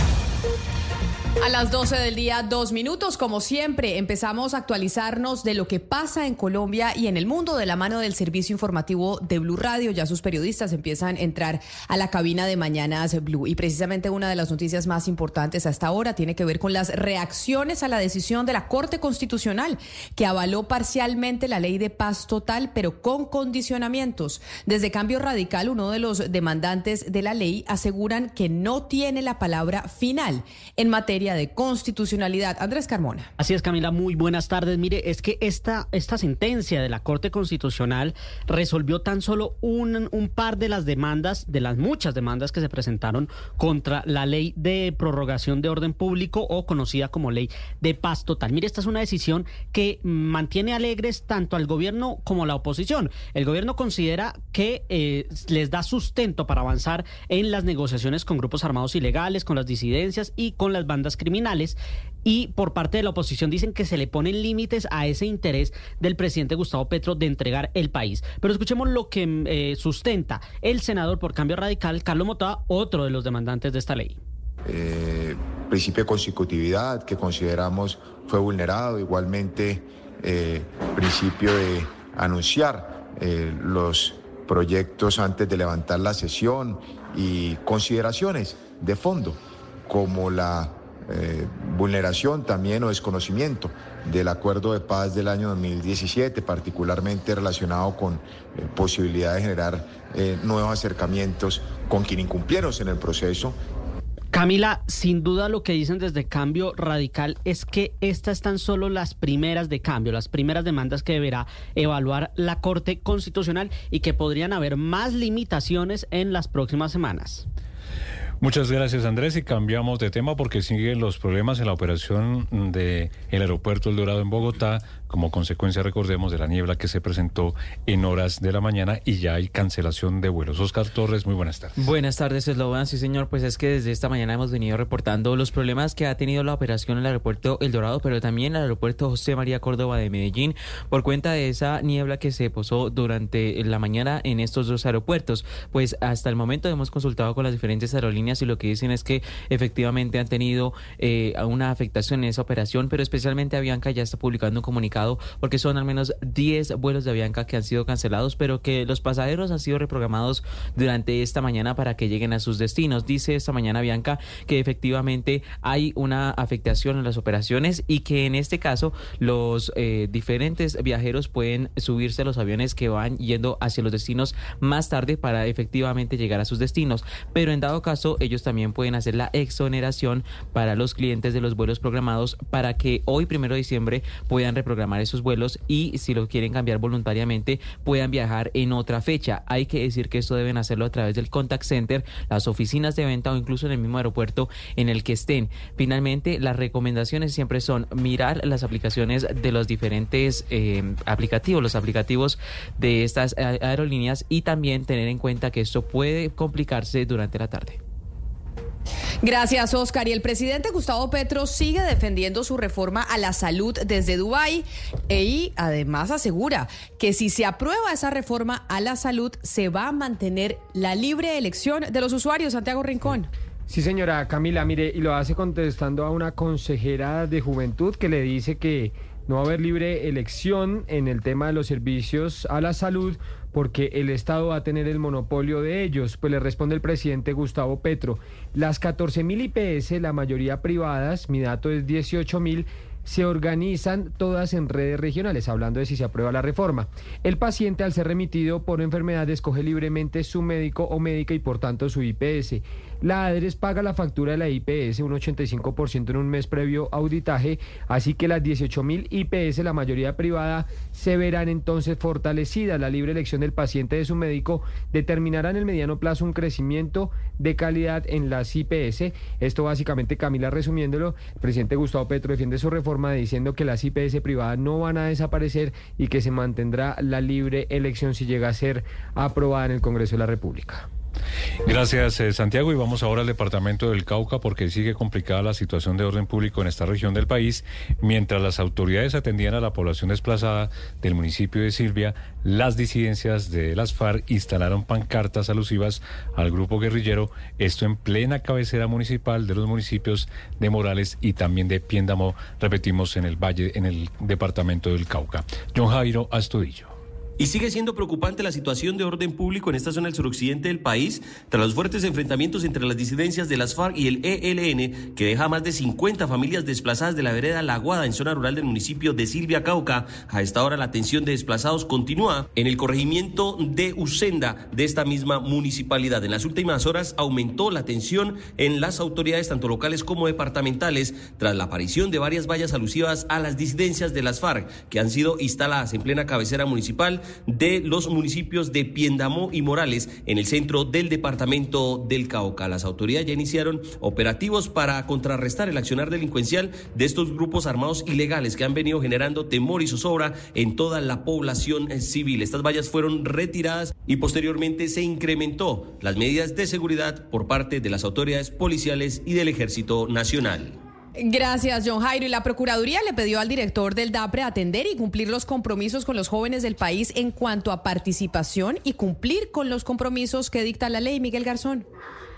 A las 12 del día, dos minutos, como siempre, empezamos a actualizarnos de lo que pasa en Colombia y en el mundo de la mano del servicio informativo de Blue Radio. Ya sus periodistas empiezan a entrar a la cabina de Mañanas Blue. Y precisamente una de las noticias más importantes hasta ahora tiene que ver con las reacciones a la decisión de la Corte Constitucional, que avaló parcialmente la ley de paz total, pero con condicionamientos. Desde Cambio Radical, uno de los demandantes de la ley aseguran que no tiene la palabra final en materia de constitucionalidad. Andrés Carmona. Así es, Camila, muy buenas tardes. Mire, es que esta, esta sentencia de la Corte Constitucional resolvió tan solo un, un par de las demandas, de las muchas demandas que se presentaron contra la ley de prorrogación de orden público o conocida como ley de paz total. Mire, esta es una decisión que mantiene alegres tanto al gobierno como a la oposición. El gobierno considera que eh, les da sustento para avanzar en las negociaciones con grupos armados ilegales, con las disidencias y con las bandas criminales y por parte de la oposición dicen que se le ponen límites a ese interés del presidente Gustavo Petro de entregar el país. Pero escuchemos lo que eh, sustenta el senador por cambio radical, Carlos Mota, otro de los demandantes de esta ley. Eh, principio de consecutividad que consideramos fue vulnerado, igualmente eh, principio de anunciar los proyectos antes de levantar la sesión y consideraciones de fondo como la eh, vulneración también o desconocimiento del acuerdo de paz del año 2017, particularmente relacionado con eh, posibilidad de generar eh, nuevos acercamientos con quien incumplieron en el proceso. Camila, sin duda lo que dicen desde Cambio Radical es que estas están solo las primeras de cambio, las primeras demandas que deberá evaluar la Corte Constitucional y que podrían haber más limitaciones en las próximas semanas. Muchas gracias Andrés. Y cambiamos de tema porque siguen los problemas en la operación del aeropuerto El Dorado en Bogotá como consecuencia, recordemos, de la niebla que se presentó en horas de la mañana y ya hay cancelación de vuelos. Oscar Torres, muy buenas tardes. Buenas tardes, Esloban. Sí, señor, pues es que desde esta mañana hemos venido reportando los problemas que ha tenido la operación en el aeropuerto El Dorado, pero también el aeropuerto José María Córdoba de Medellín por cuenta de esa niebla que se posó durante la mañana en estos dos aeropuertos. Pues hasta el momento hemos consultado con las diferentes aerolíneas y lo que dicen es que efectivamente han tenido eh, una afectación en esa operación, pero especialmente Avianca ya está publicando un comunicado porque son al menos 10 vuelos de Avianca que han sido cancelados, pero que los pasajeros han sido reprogramados durante esta mañana para que lleguen a sus destinos. Dice esta mañana Bianca que efectivamente hay una afectación en las operaciones y que en este caso los eh, diferentes viajeros pueden subirse a los aviones que van yendo hacia los destinos más tarde para efectivamente llegar a sus destinos. Pero en dado caso, ellos también pueden hacer la exoneración para los clientes de los vuelos programados para que hoy, primero de diciembre, puedan reprogramar esos vuelos y si lo quieren cambiar voluntariamente, puedan viajar en otra fecha. Hay que decir que esto deben hacerlo a través del contact center, las oficinas de venta o incluso en el mismo aeropuerto en el que estén. Finalmente, las recomendaciones siempre son mirar las aplicaciones de los diferentes eh, aplicativos, los aplicativos de estas aerolíneas y también tener en cuenta que esto puede complicarse durante la tarde. Gracias, Oscar. Y el presidente Gustavo Petro sigue defendiendo su reforma a la salud desde Dubái e y además asegura que si se aprueba esa reforma a la salud se va a mantener la libre elección de los usuarios. Santiago Rincón. Sí, señora Camila, mire, y lo hace contestando a una consejera de juventud que le dice que no va a haber libre elección en el tema de los servicios a la salud porque el Estado va a tener el monopolio de ellos. Pues le responde el presidente Gustavo Petro. Las 14 mil IPS, la mayoría privadas, mi dato es 18 mil, se organizan todas en redes regionales, hablando de si se aprueba la reforma. El paciente, al ser remitido por enfermedad, escoge libremente su médico o médica y por tanto su IPS. La ADRES paga la factura de la IPS un 85% en un mes previo auditaje, así que las 18 mil IPS, la mayoría privada, se verán entonces fortalecidas. La libre elección del paciente de su médico determinará en el mediano plazo un crecimiento de calidad en las IPS. Esto básicamente, Camila, resumiéndolo, el presidente Gustavo Petro defiende su reforma diciendo que las IPS privadas no van a desaparecer y que se mantendrá la libre elección si llega a ser aprobada en el Congreso de la República. Gracias, eh, Santiago. Y vamos ahora al departamento del Cauca porque sigue complicada la situación de orden público en esta región del país. Mientras las autoridades atendían a la población desplazada del municipio de Silvia, las disidencias de las FARC instalaron pancartas alusivas al grupo guerrillero, esto en plena cabecera municipal de los municipios de Morales y también de Piéndamo, repetimos, en el valle, en el departamento del Cauca. John Jairo Astudillo. Y sigue siendo preocupante la situación de orden público en esta zona del suroccidente del país, tras los fuertes enfrentamientos entre las disidencias de las FARC y el ELN, que deja más de 50 familias desplazadas de la vereda Laguada en zona rural del municipio de Silvia Cauca. A esta hora la atención de desplazados continúa en el corregimiento de Usenda de esta misma municipalidad. En las últimas horas aumentó la tensión en las autoridades tanto locales como departamentales tras la aparición de varias vallas alusivas a las disidencias de las FARC que han sido instaladas en plena cabecera municipal de los municipios de Piendamó y Morales en el centro del departamento del Cauca. Las autoridades ya iniciaron operativos para contrarrestar el accionar delincuencial de estos grupos armados ilegales que han venido generando temor y zozobra en toda la población civil. Estas vallas fueron retiradas y posteriormente se incrementó las medidas de seguridad por parte de las autoridades policiales y del Ejército Nacional. Gracias, John Jairo. Y la Procuraduría le pidió al director del DAPRE atender y cumplir los compromisos con los jóvenes del país en cuanto a participación y cumplir con los compromisos que dicta la ley. Miguel Garzón.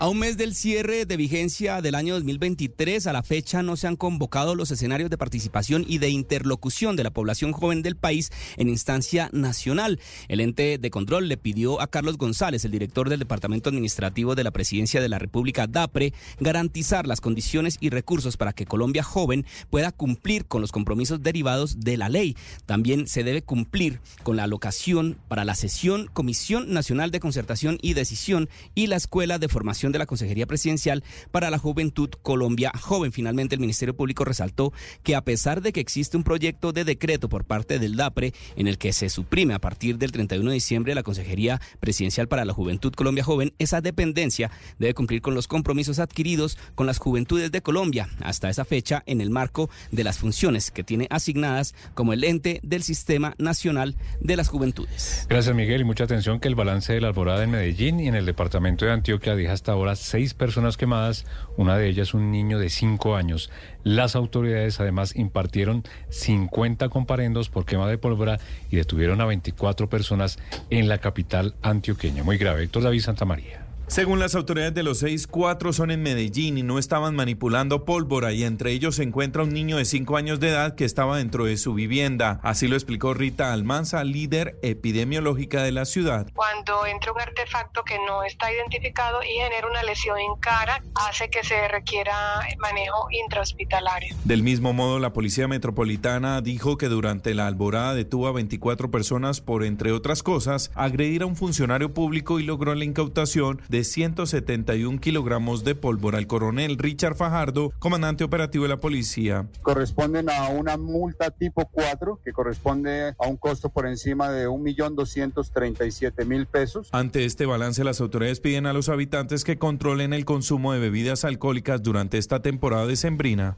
A un mes del cierre de vigencia del año 2023, a la fecha no se han convocado los escenarios de participación y de interlocución de la población joven del país en instancia nacional. El ente de control le pidió a Carlos González, el director del Departamento Administrativo de la Presidencia de la República, DAPRE, garantizar las condiciones y recursos para que Colombia Joven pueda cumplir con los compromisos derivados de la ley. También se debe cumplir con la alocación para la sesión Comisión Nacional de Concertación y Decisión y la Escuela de Formación de la Consejería Presidencial para la Juventud Colombia Joven. Finalmente, el Ministerio Público resaltó que a pesar de que existe un proyecto de decreto por parte del DAPRE en el que se suprime a partir del 31 de diciembre la Consejería Presidencial para la Juventud Colombia Joven, esa dependencia debe cumplir con los compromisos adquiridos con las juventudes de Colombia hasta esa fecha en el marco de las funciones que tiene asignadas como el ente del Sistema Nacional de las Juventudes. Gracias, Miguel, y mucha atención que el balance de la alborada en Medellín y en el departamento de Antioquia deja hasta ahora seis personas quemadas, una de ellas un niño de cinco años. Las autoridades además impartieron 50 comparendos por quema de pólvora y detuvieron a 24 personas en la capital antioqueña. Muy grave. Héctor David Santa María. Según las autoridades de los seis, cuatro son en Medellín y no estaban manipulando pólvora y entre ellos se encuentra un niño de cinco años de edad que estaba dentro de su vivienda. Así lo explicó Rita Almanza, líder epidemiológica de la ciudad. Cuando entra un artefacto que no está identificado y genera una lesión en cara, hace que se requiera manejo intrahospitalario. Del mismo modo, la Policía Metropolitana dijo que durante la alborada detuvo a 24 personas por, entre otras cosas, agredir a un funcionario público y logró la incautación de 171 kilogramos de pólvora. El coronel Richard Fajardo, comandante operativo de la policía. Corresponden a una multa tipo 4 que corresponde a un costo por encima de 1.237.000 pesos. Ante este balance, las autoridades piden a los habitantes que controlen el consumo de bebidas alcohólicas durante esta temporada decembrina.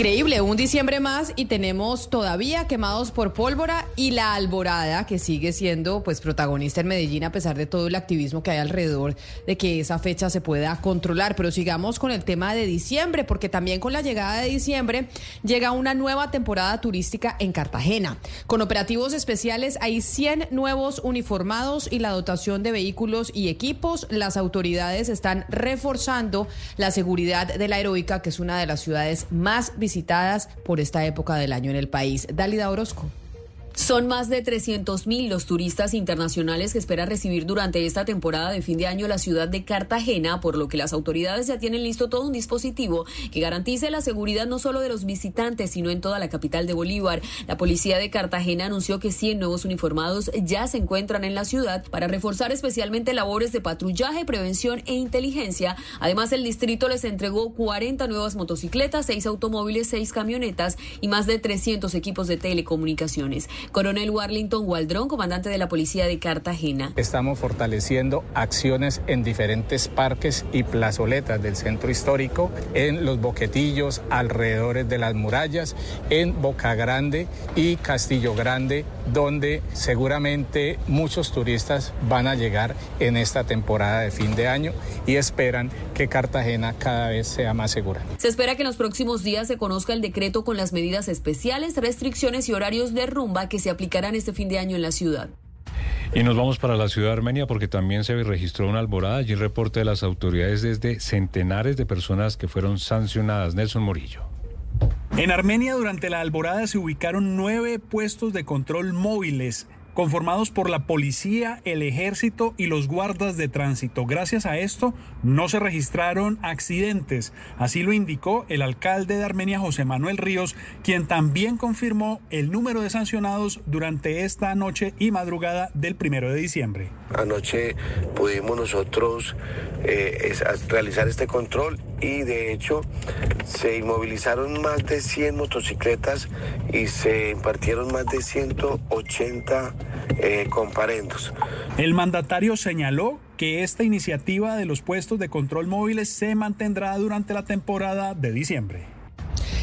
Increíble, un diciembre más y tenemos todavía quemados por pólvora y la alborada que sigue siendo pues protagonista en Medellín a pesar de todo el activismo que hay alrededor de que esa fecha se pueda controlar. Pero sigamos con el tema de diciembre porque también con la llegada de diciembre llega una nueva temporada turística en Cartagena. Con operativos especiales hay 100 nuevos uniformados y la dotación de vehículos y equipos. Las autoridades están reforzando la seguridad de la heroica que es una de las ciudades más visitadas visitadas por esta época del año en el país. Dalida Orozco. Son más de 300.000 los turistas internacionales que espera recibir durante esta temporada de fin de año la ciudad de Cartagena, por lo que las autoridades ya tienen listo todo un dispositivo que garantice la seguridad no solo de los visitantes, sino en toda la capital de Bolívar. La policía de Cartagena anunció que 100 nuevos uniformados ya se encuentran en la ciudad para reforzar especialmente labores de patrullaje, prevención e inteligencia. Además, el distrito les entregó 40 nuevas motocicletas, 6 automóviles, 6 camionetas y más de 300 equipos de telecomunicaciones. Coronel Warlington Waldrón, comandante de la Policía de Cartagena. Estamos fortaleciendo acciones en diferentes parques y plazoletas del centro histórico, en los boquetillos, alrededores de las murallas, en Boca Grande y Castillo Grande, donde seguramente muchos turistas van a llegar en esta temporada de fin de año y esperan que Cartagena cada vez sea más segura. Se espera que en los próximos días se conozca el decreto con las medidas especiales, restricciones y horarios de rumba que se aplicarán este fin de año en la ciudad. Y nos vamos para la ciudad de Armenia porque también se registró una alborada. Allí el reporte de las autoridades desde centenares de personas que fueron sancionadas. Nelson Morillo. En Armenia durante la alborada se ubicaron nueve puestos de control móviles conformados por la policía, el ejército y los guardas de tránsito. Gracias a esto no se registraron accidentes. Así lo indicó el alcalde de Armenia, José Manuel Ríos, quien también confirmó el número de sancionados durante esta noche y madrugada del primero de diciembre. Anoche pudimos nosotros eh, realizar este control y de hecho se inmovilizaron más de 100 motocicletas y se impartieron más de 180 eh, comparendos. El mandatario señaló que esta iniciativa de los puestos de control móviles se mantendrá durante la temporada de diciembre.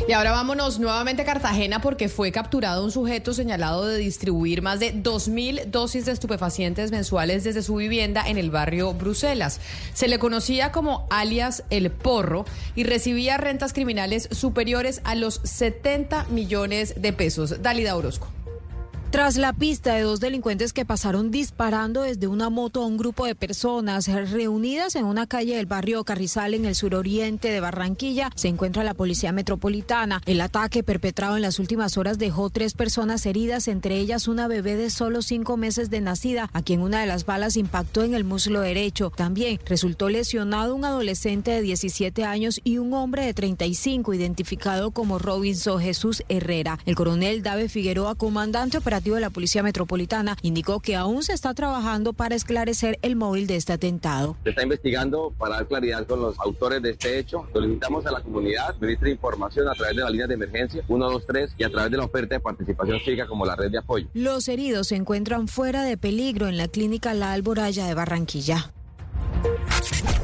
Y ahora vámonos nuevamente a Cartagena porque fue capturado un sujeto señalado de distribuir más de 2.000 dosis de estupefacientes mensuales desde su vivienda en el barrio Bruselas. Se le conocía como alias El Porro y recibía rentas criminales superiores a los 70 millones de pesos. Dalida Orozco. Tras la pista de dos delincuentes que pasaron disparando desde una moto a un grupo de personas reunidas en una calle del barrio Carrizal en el suroriente de Barranquilla, se encuentra la policía metropolitana. El ataque perpetrado en las últimas horas dejó tres personas heridas, entre ellas una bebé de solo cinco meses de nacida, a quien una de las balas impactó en el muslo derecho. También resultó lesionado un adolescente de 17 años y un hombre de 35, identificado como Robinson Jesús Herrera. El coronel Dave Figueroa, comandante operativo de la Policía Metropolitana indicó que aún se está trabajando para esclarecer el móvil de este atentado. Se está investigando para dar claridad con los autores de este hecho. Solicitamos a la comunidad ministra información a través de la línea de emergencia 123 y a través de la oferta de participación cívica como la red de apoyo. Los heridos se encuentran fuera de peligro en la clínica La Alboraya de Barranquilla.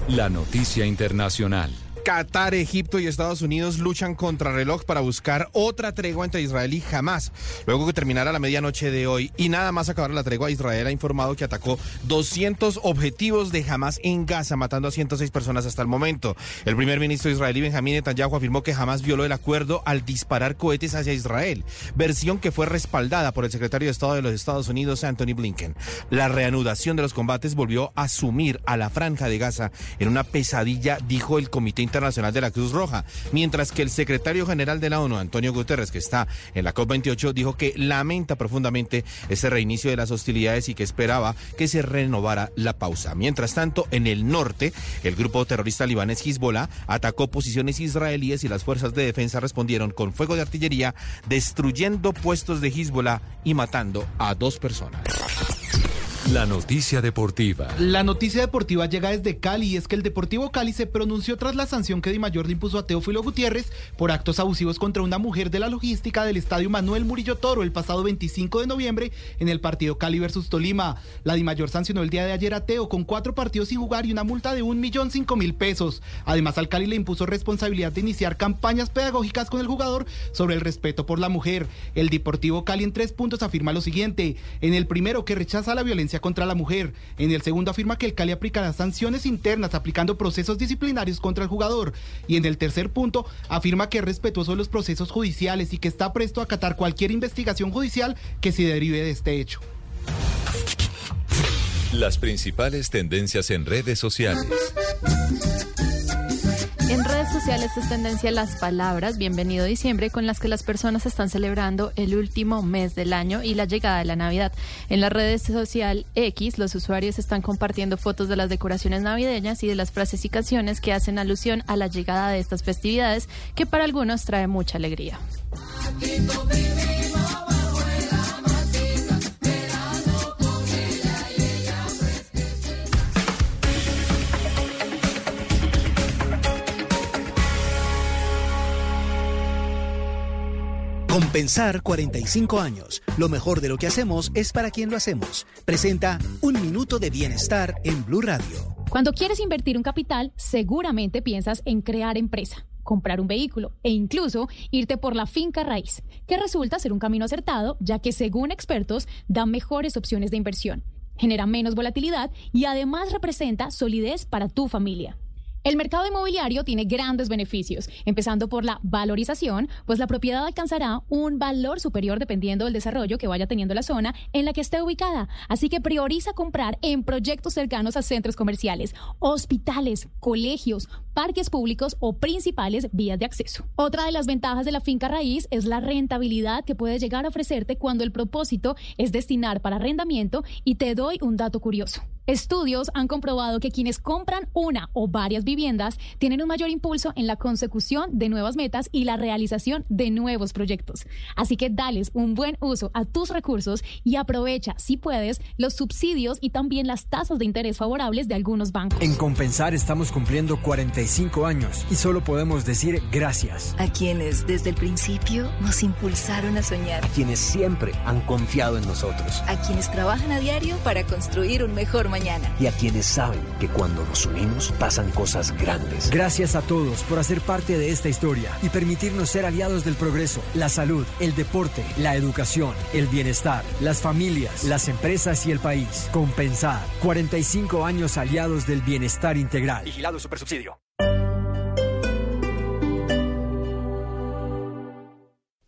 La noticia internacional. Qatar, Egipto y Estados Unidos luchan contra reloj para buscar otra tregua entre Israel y Hamas. Luego que terminara la medianoche de hoy y nada más acabar la tregua, Israel ha informado que atacó 200 objetivos de Hamas en Gaza, matando a 106 personas hasta el momento. El primer ministro israelí Benjamín Netanyahu afirmó que Hamas violó el acuerdo al disparar cohetes hacia Israel, versión que fue respaldada por el secretario de Estado de los Estados Unidos, Anthony Blinken. La reanudación de los combates volvió a sumir a la franja de Gaza en una pesadilla, dijo el Comité Internacional de la Cruz Roja, mientras que el secretario general de la ONU, Antonio Guterres, que está en la COP28, dijo que lamenta profundamente ese reinicio de las hostilidades y que esperaba que se renovara la pausa. Mientras tanto, en el norte, el grupo terrorista libanés Hezbollah atacó posiciones israelíes y las fuerzas de defensa respondieron con fuego de artillería, destruyendo puestos de Hezbollah y matando a dos personas. La noticia deportiva. La noticia deportiva llega desde Cali y es que el Deportivo Cali se pronunció tras la sanción que Di Mayor le impuso a Teófilo Gutiérrez por actos abusivos contra una mujer de la logística del estadio Manuel Murillo Toro el pasado 25 de noviembre en el partido Cali versus Tolima. La Di Mayor sancionó el día de ayer a Teo con cuatro partidos sin jugar y una multa de un millón cinco mil pesos. Además, al Cali le impuso responsabilidad de iniciar campañas pedagógicas con el jugador sobre el respeto por la mujer. El Deportivo Cali en tres puntos afirma lo siguiente. En el primero, que rechaza la violencia contra la mujer. En el segundo afirma que el Cali aplicará sanciones internas aplicando procesos disciplinarios contra el jugador. Y en el tercer punto afirma que es respetuoso de los procesos judiciales y que está presto a acatar cualquier investigación judicial que se derive de este hecho. Las principales tendencias en redes sociales. En redes sociales es tendencia las palabras Bienvenido diciembre con las que las personas están celebrando el último mes del año y la llegada de la Navidad. En las redes social X los usuarios están compartiendo fotos de las decoraciones navideñas y de las frases y canciones que hacen alusión a la llegada de estas festividades que para algunos trae mucha alegría. Compensar 45 años. Lo mejor de lo que hacemos es para quien lo hacemos. Presenta Un Minuto de Bienestar en Blue Radio. Cuando quieres invertir un capital, seguramente piensas en crear empresa comprar un vehículo e incluso irte por la finca raíz, que resulta ser un camino acertado, ya que según expertos da mejores opciones de inversión, genera menos volatilidad y además representa solidez para tu familia. El mercado inmobiliario tiene grandes beneficios, empezando por la valorización, pues la propiedad alcanzará un valor superior dependiendo del desarrollo que vaya teniendo la zona en la que esté ubicada. Así que prioriza comprar en proyectos cercanos a centros comerciales, hospitales, colegios, parques públicos o principales vías de acceso. Otra de las ventajas de la finca raíz es la rentabilidad que puede llegar a ofrecerte cuando el propósito es destinar para arrendamiento y te doy un dato curioso. Estudios han comprobado que quienes compran una o varias viviendas tienen un mayor impulso en la consecución de nuevas metas y la realización de nuevos proyectos. Así que dales un buen uso a tus recursos y aprovecha, si puedes, los subsidios y también las tasas de interés favorables de algunos bancos. En Compensar estamos cumpliendo 45 años y solo podemos decir gracias. A quienes desde el principio nos impulsaron a soñar. A quienes siempre han confiado en nosotros. A quienes trabajan a diario para construir un mejor mañana. Y a quienes saben que cuando nos unimos pasan cosas grandes. Gracias a todos por hacer parte de esta historia y permitirnos ser aliados del progreso, la salud, el deporte, la educación, el bienestar, las familias, las empresas y el país. Compensar. 45 años aliados del bienestar integral. Vigilado Supersubsidio.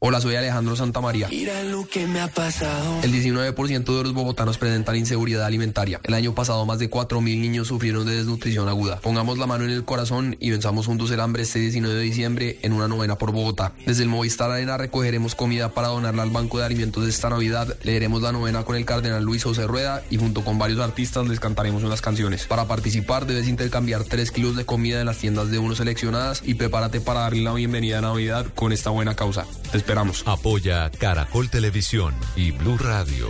Hola, soy Alejandro Santamaría. Mira lo que me ha pasado. El 19% de los bogotanos presentan inseguridad alimentaria. El año pasado más de 4.000 niños sufrieron de desnutrición aguda. Pongamos la mano en el corazón y venzamos juntos el hambre este 19 de diciembre en una novena por Bogotá. Desde el Movistar Arena recogeremos comida para donarla al Banco de Alimentos de esta Navidad. Leeremos la novena con el cardenal Luis José Rueda y junto con varios artistas les cantaremos unas canciones. Para participar debes intercambiar 3 kilos de comida en las tiendas de uno seleccionadas y prepárate para darle la bienvenida a Navidad con esta buena causa. Te esperamos. Apoya Caracol Televisión y Blue Radio.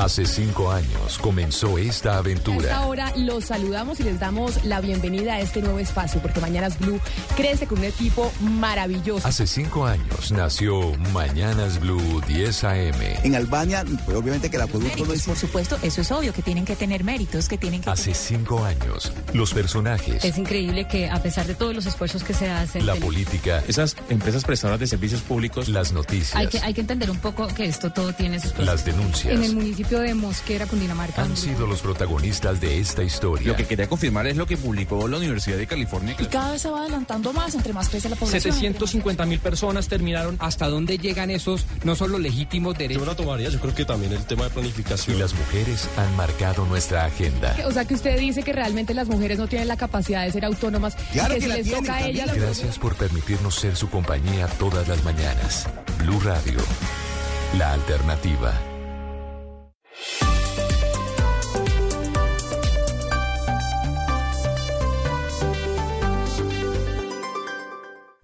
Hace cinco años comenzó esta aventura. Ahora los saludamos y les damos la bienvenida a este nuevo espacio, porque Mañanas Blue crece con un equipo maravilloso. Hace cinco años nació Mañanas Blue 10 AM. En Albania, pues obviamente que la producto no es... Por supuesto, eso es obvio, que tienen que tener méritos, que tienen que... Hace cinco años, los personajes... Es increíble que a pesar de todos los esfuerzos que se hacen... La política... Esas empresas prestadoras de servicios públicos... Las noticias... Hay que, hay que entender un poco que esto todo tiene sus... Las denuncias... En el municipio de Mosquera, Cundinamarca. Han sido los protagonistas de esta historia. Lo que quería confirmar es lo que publicó la Universidad de California. Y cada vez se va adelantando más, entre más crece la población. 750 mil personas terminaron. ¿Hasta dónde llegan esos no solo legítimos derechos? Yo la tomaría, yo creo que también el tema de planificación. Y las mujeres han marcado nuestra agenda. O sea que usted dice que realmente las mujeres no tienen la capacidad de ser autónomas. Claro que, que si les tienen toca a ellas... también. Gracias por permitirnos ser su compañía todas las mañanas. Blue Radio, la alternativa.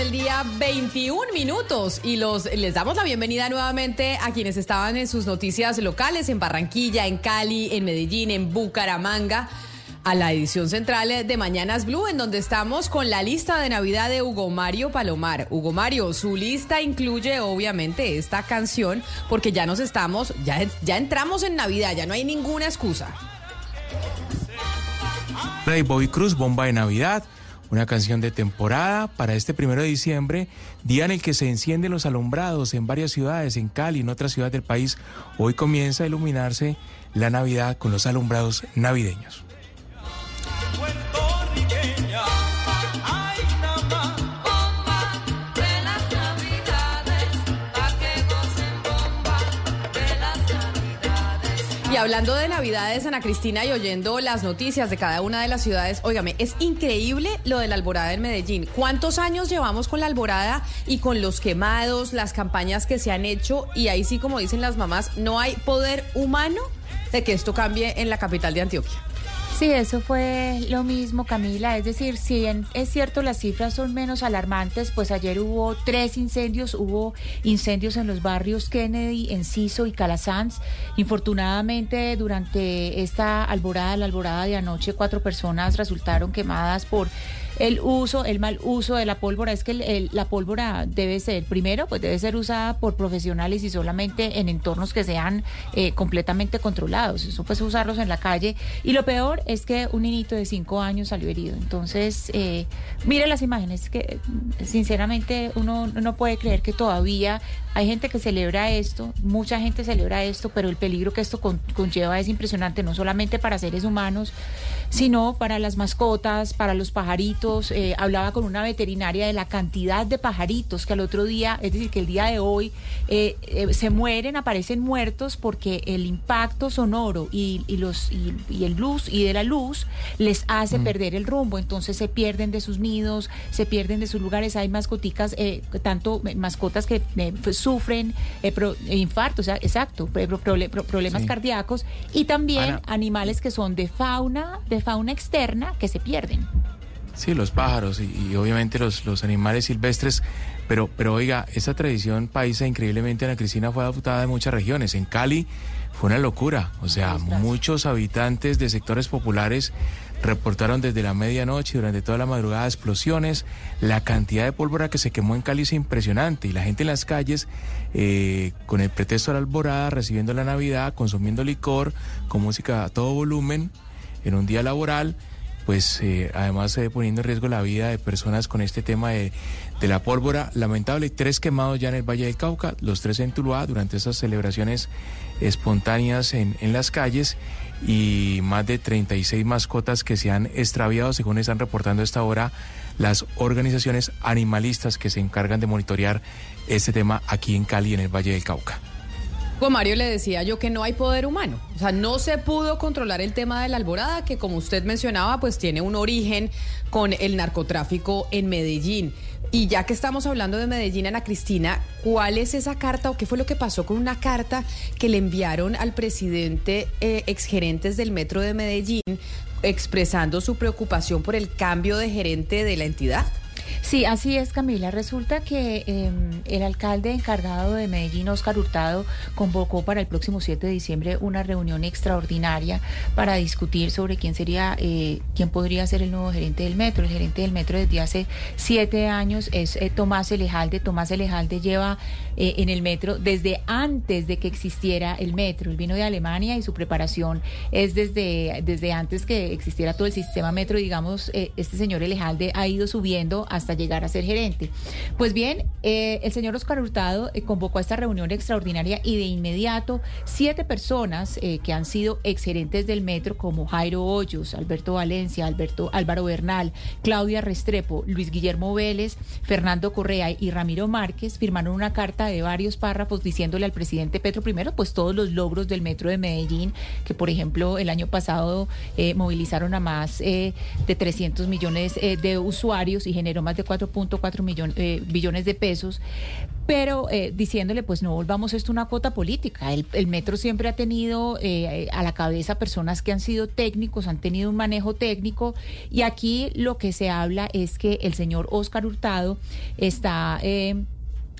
Del día, 21 minutos y los les damos la bienvenida nuevamente a quienes estaban en sus noticias locales en Barranquilla, en Cali, en Medellín, en Bucaramanga a la edición central de Mañanas Blue, en donde estamos con la lista de Navidad de Hugo Mario Palomar. Hugo Mario, su lista incluye obviamente esta canción, porque ya nos estamos, ya, ya entramos en Navidad, ya no hay ninguna excusa. Rey Bobby Cruz, Bomba de Navidad, una canción de temporada para este primero de diciembre, día en el que se encienden los alumbrados en varias ciudades, en Cali y en otras ciudades del país. Hoy comienza a iluminarse la Navidad con los alumbrados navideños. Hablando de Navidades, Ana Cristina, y oyendo las noticias de cada una de las ciudades, óigame, es increíble lo de la alborada en Medellín. ¿Cuántos años llevamos con la alborada y con los quemados, las campañas que se han hecho? Y ahí sí, como dicen las mamás, no hay poder humano de que esto cambie en la capital de Antioquia. Sí, eso fue lo mismo, Camila. Es decir, si bien es cierto las cifras son menos alarmantes, pues ayer hubo tres incendios, hubo incendios en los barrios Kennedy, Enciso y Calasanz. Infortunadamente, durante esta alborada, la alborada de anoche, cuatro personas resultaron quemadas por el uso, el mal uso de la pólvora. Es que el- el- la pólvora debe ser, primero, pues debe ser usada por profesionales y solamente en entornos que sean eh, completamente controlados. Eso pues usarlos en la calle. Y lo peor es que un niñito de cinco años salió herido. Entonces, eh, mire las imágenes, que sinceramente uno no puede creer que todavía hay gente que celebra esto, mucha gente celebra esto, pero el peligro que esto con- conlleva es impresionante, no solamente para seres humanos, sino para las mascotas, para los pajaritos. Eh, hablaba con una veterinaria de la cantidad de pajaritos que al otro día, es decir, que el día de hoy eh, eh, se mueren, aparecen muertos porque el impacto sonoro y, y los y, y el luz y de la luz les hace perder el rumbo. Entonces se pierden de sus nidos, se pierden de sus lugares. Hay mascoticas, eh, tanto mascotas que eh, sufren eh, pro- eh, infartos, exacto, problemas Sí. cardíacos y también Ana. animales que son de fauna, de fauna externa que se pierden. Sí, los pájaros y, y obviamente los, los animales silvestres. Pero, pero oiga, esa tradición paisa increíblemente, Ana Cristina, fue adoptada en muchas regiones. En Cali fue una locura. O sea, muchos habitantes de sectores populares reportaron desde la medianoche durante toda la madrugada explosiones. La cantidad de pólvora que se quemó en Cali es impresionante. Y la gente en las calles, eh, con el pretexto de la alborada, recibiendo la Navidad, consumiendo licor, con música a todo volumen, en un día laboral pues eh, además eh, poniendo en riesgo la vida de personas con este tema de, de la pólvora lamentable. Tres quemados ya en el Valle del Cauca, los tres en Tuluá durante esas celebraciones espontáneas en, en las calles y más de 36 mascotas que se han extraviado, según están reportando a esta hora las organizaciones animalistas que se encargan de monitorear este tema aquí en Cali, en el Valle del Cauca. Mario le decía yo que no hay poder humano. O sea, no se pudo controlar el tema de la alborada, que como usted mencionaba, pues tiene un origen con el narcotráfico en Medellín. Y ya que estamos hablando de Medellín, Ana Cristina, ¿cuál es esa carta o qué fue lo que pasó con una carta que le enviaron al presidente eh, exgerentes del Metro de Medellín expresando su preocupación por el cambio de gerente de la entidad? Sí, así es, Camila. Resulta que eh, el alcalde encargado de Medellín, Oscar Hurtado, convocó para el próximo 7 de diciembre una reunión extraordinaria para discutir sobre quién sería, eh, quién podría ser el nuevo gerente del metro. El gerente del metro desde hace siete años es eh, Tomás Elejalde. Tomás Elejalde lleva eh, en el metro desde antes de que existiera el metro. Él vino de Alemania y su preparación es desde, desde antes que existiera todo el sistema metro. Digamos, eh, este señor Elejalde ha ido subiendo hasta llegar a ser gerente. Pues bien, eh, el señor Oscar Hurtado eh, convocó a esta reunión extraordinaria y de inmediato siete personas que han sido exgerentes del metro, como Jairo Hoyos, Alberto Valencia, Alberto Álvaro Bernal, Claudia Restrepo, Luis Guillermo Vélez, Fernando Correa y Ramiro Márquez, firmaron una carta de varios párrafos diciéndole al presidente Petro primero, pues todos los logros del metro de Medellín, que por ejemplo el año pasado eh, movilizaron a más eh, de 300 millones eh, de usuarios y generó más de 4.4 millones billones de pesos, pero diciéndole, pues no volvamos esto una cuota política. El, metro siempre ha tenido a la cabeza personas que han sido técnicos, han tenido un manejo técnico, y aquí lo que se habla es que el señor Oscar Hurtado está...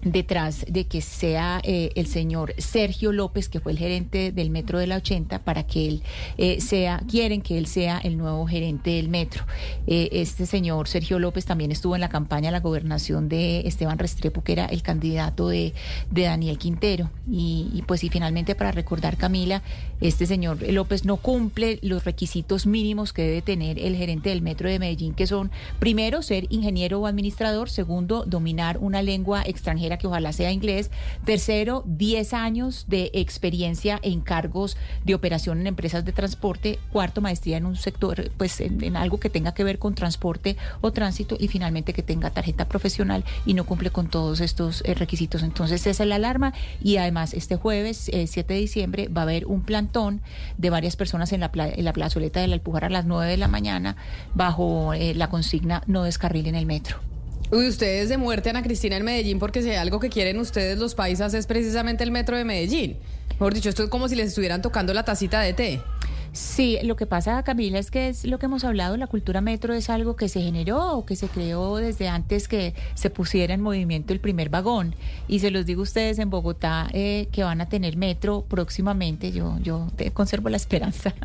detrás de que sea eh, el señor Sergio López, que fue el gerente del metro de la 80, para que él eh, sea, quieren que él sea el nuevo gerente del metro. Eh, este señor Sergio López también estuvo en la campaña a la gobernación de Esteban Restrepo, que era el candidato de, de Daniel Quintero. Y, y pues y finalmente para recordar, Camila, este señor López no cumple los requisitos mínimos que debe tener el gerente del metro de Medellín, que son, primero, ser ingeniero o administrador, segundo, dominar una lengua extranjera que ojalá sea inglés. Tercero, 10 años de experiencia en cargos de operación en empresas de transporte. Cuarto, maestría en un sector, pues en, algo que tenga que ver con transporte o tránsito. Y finalmente que tenga tarjeta profesional y no cumple con todos estos eh, requisitos. Entonces esa es la alarma. Y además este jueves, eh, 7 de diciembre, va a haber un plantón de varias personas en la, pla- en la plazoleta de la Alpujar a las 9 de la mañana bajo eh, la consigna no descarrilen el metro. Uy, ustedes de muerte, Ana Cristina, en Medellín, porque si hay algo que quieren ustedes los paisas es precisamente el metro de Medellín. Mejor dicho, esto es como si les estuvieran tocando la tacita de té. Sí, lo que pasa, Camila, es que es lo que hemos hablado, la cultura metro es algo que se generó o que se creó desde antes que se pusiera en movimiento el primer vagón. Y se los digo a ustedes en Bogotá eh, que van a tener metro próximamente, yo, yo te- conservo la esperanza.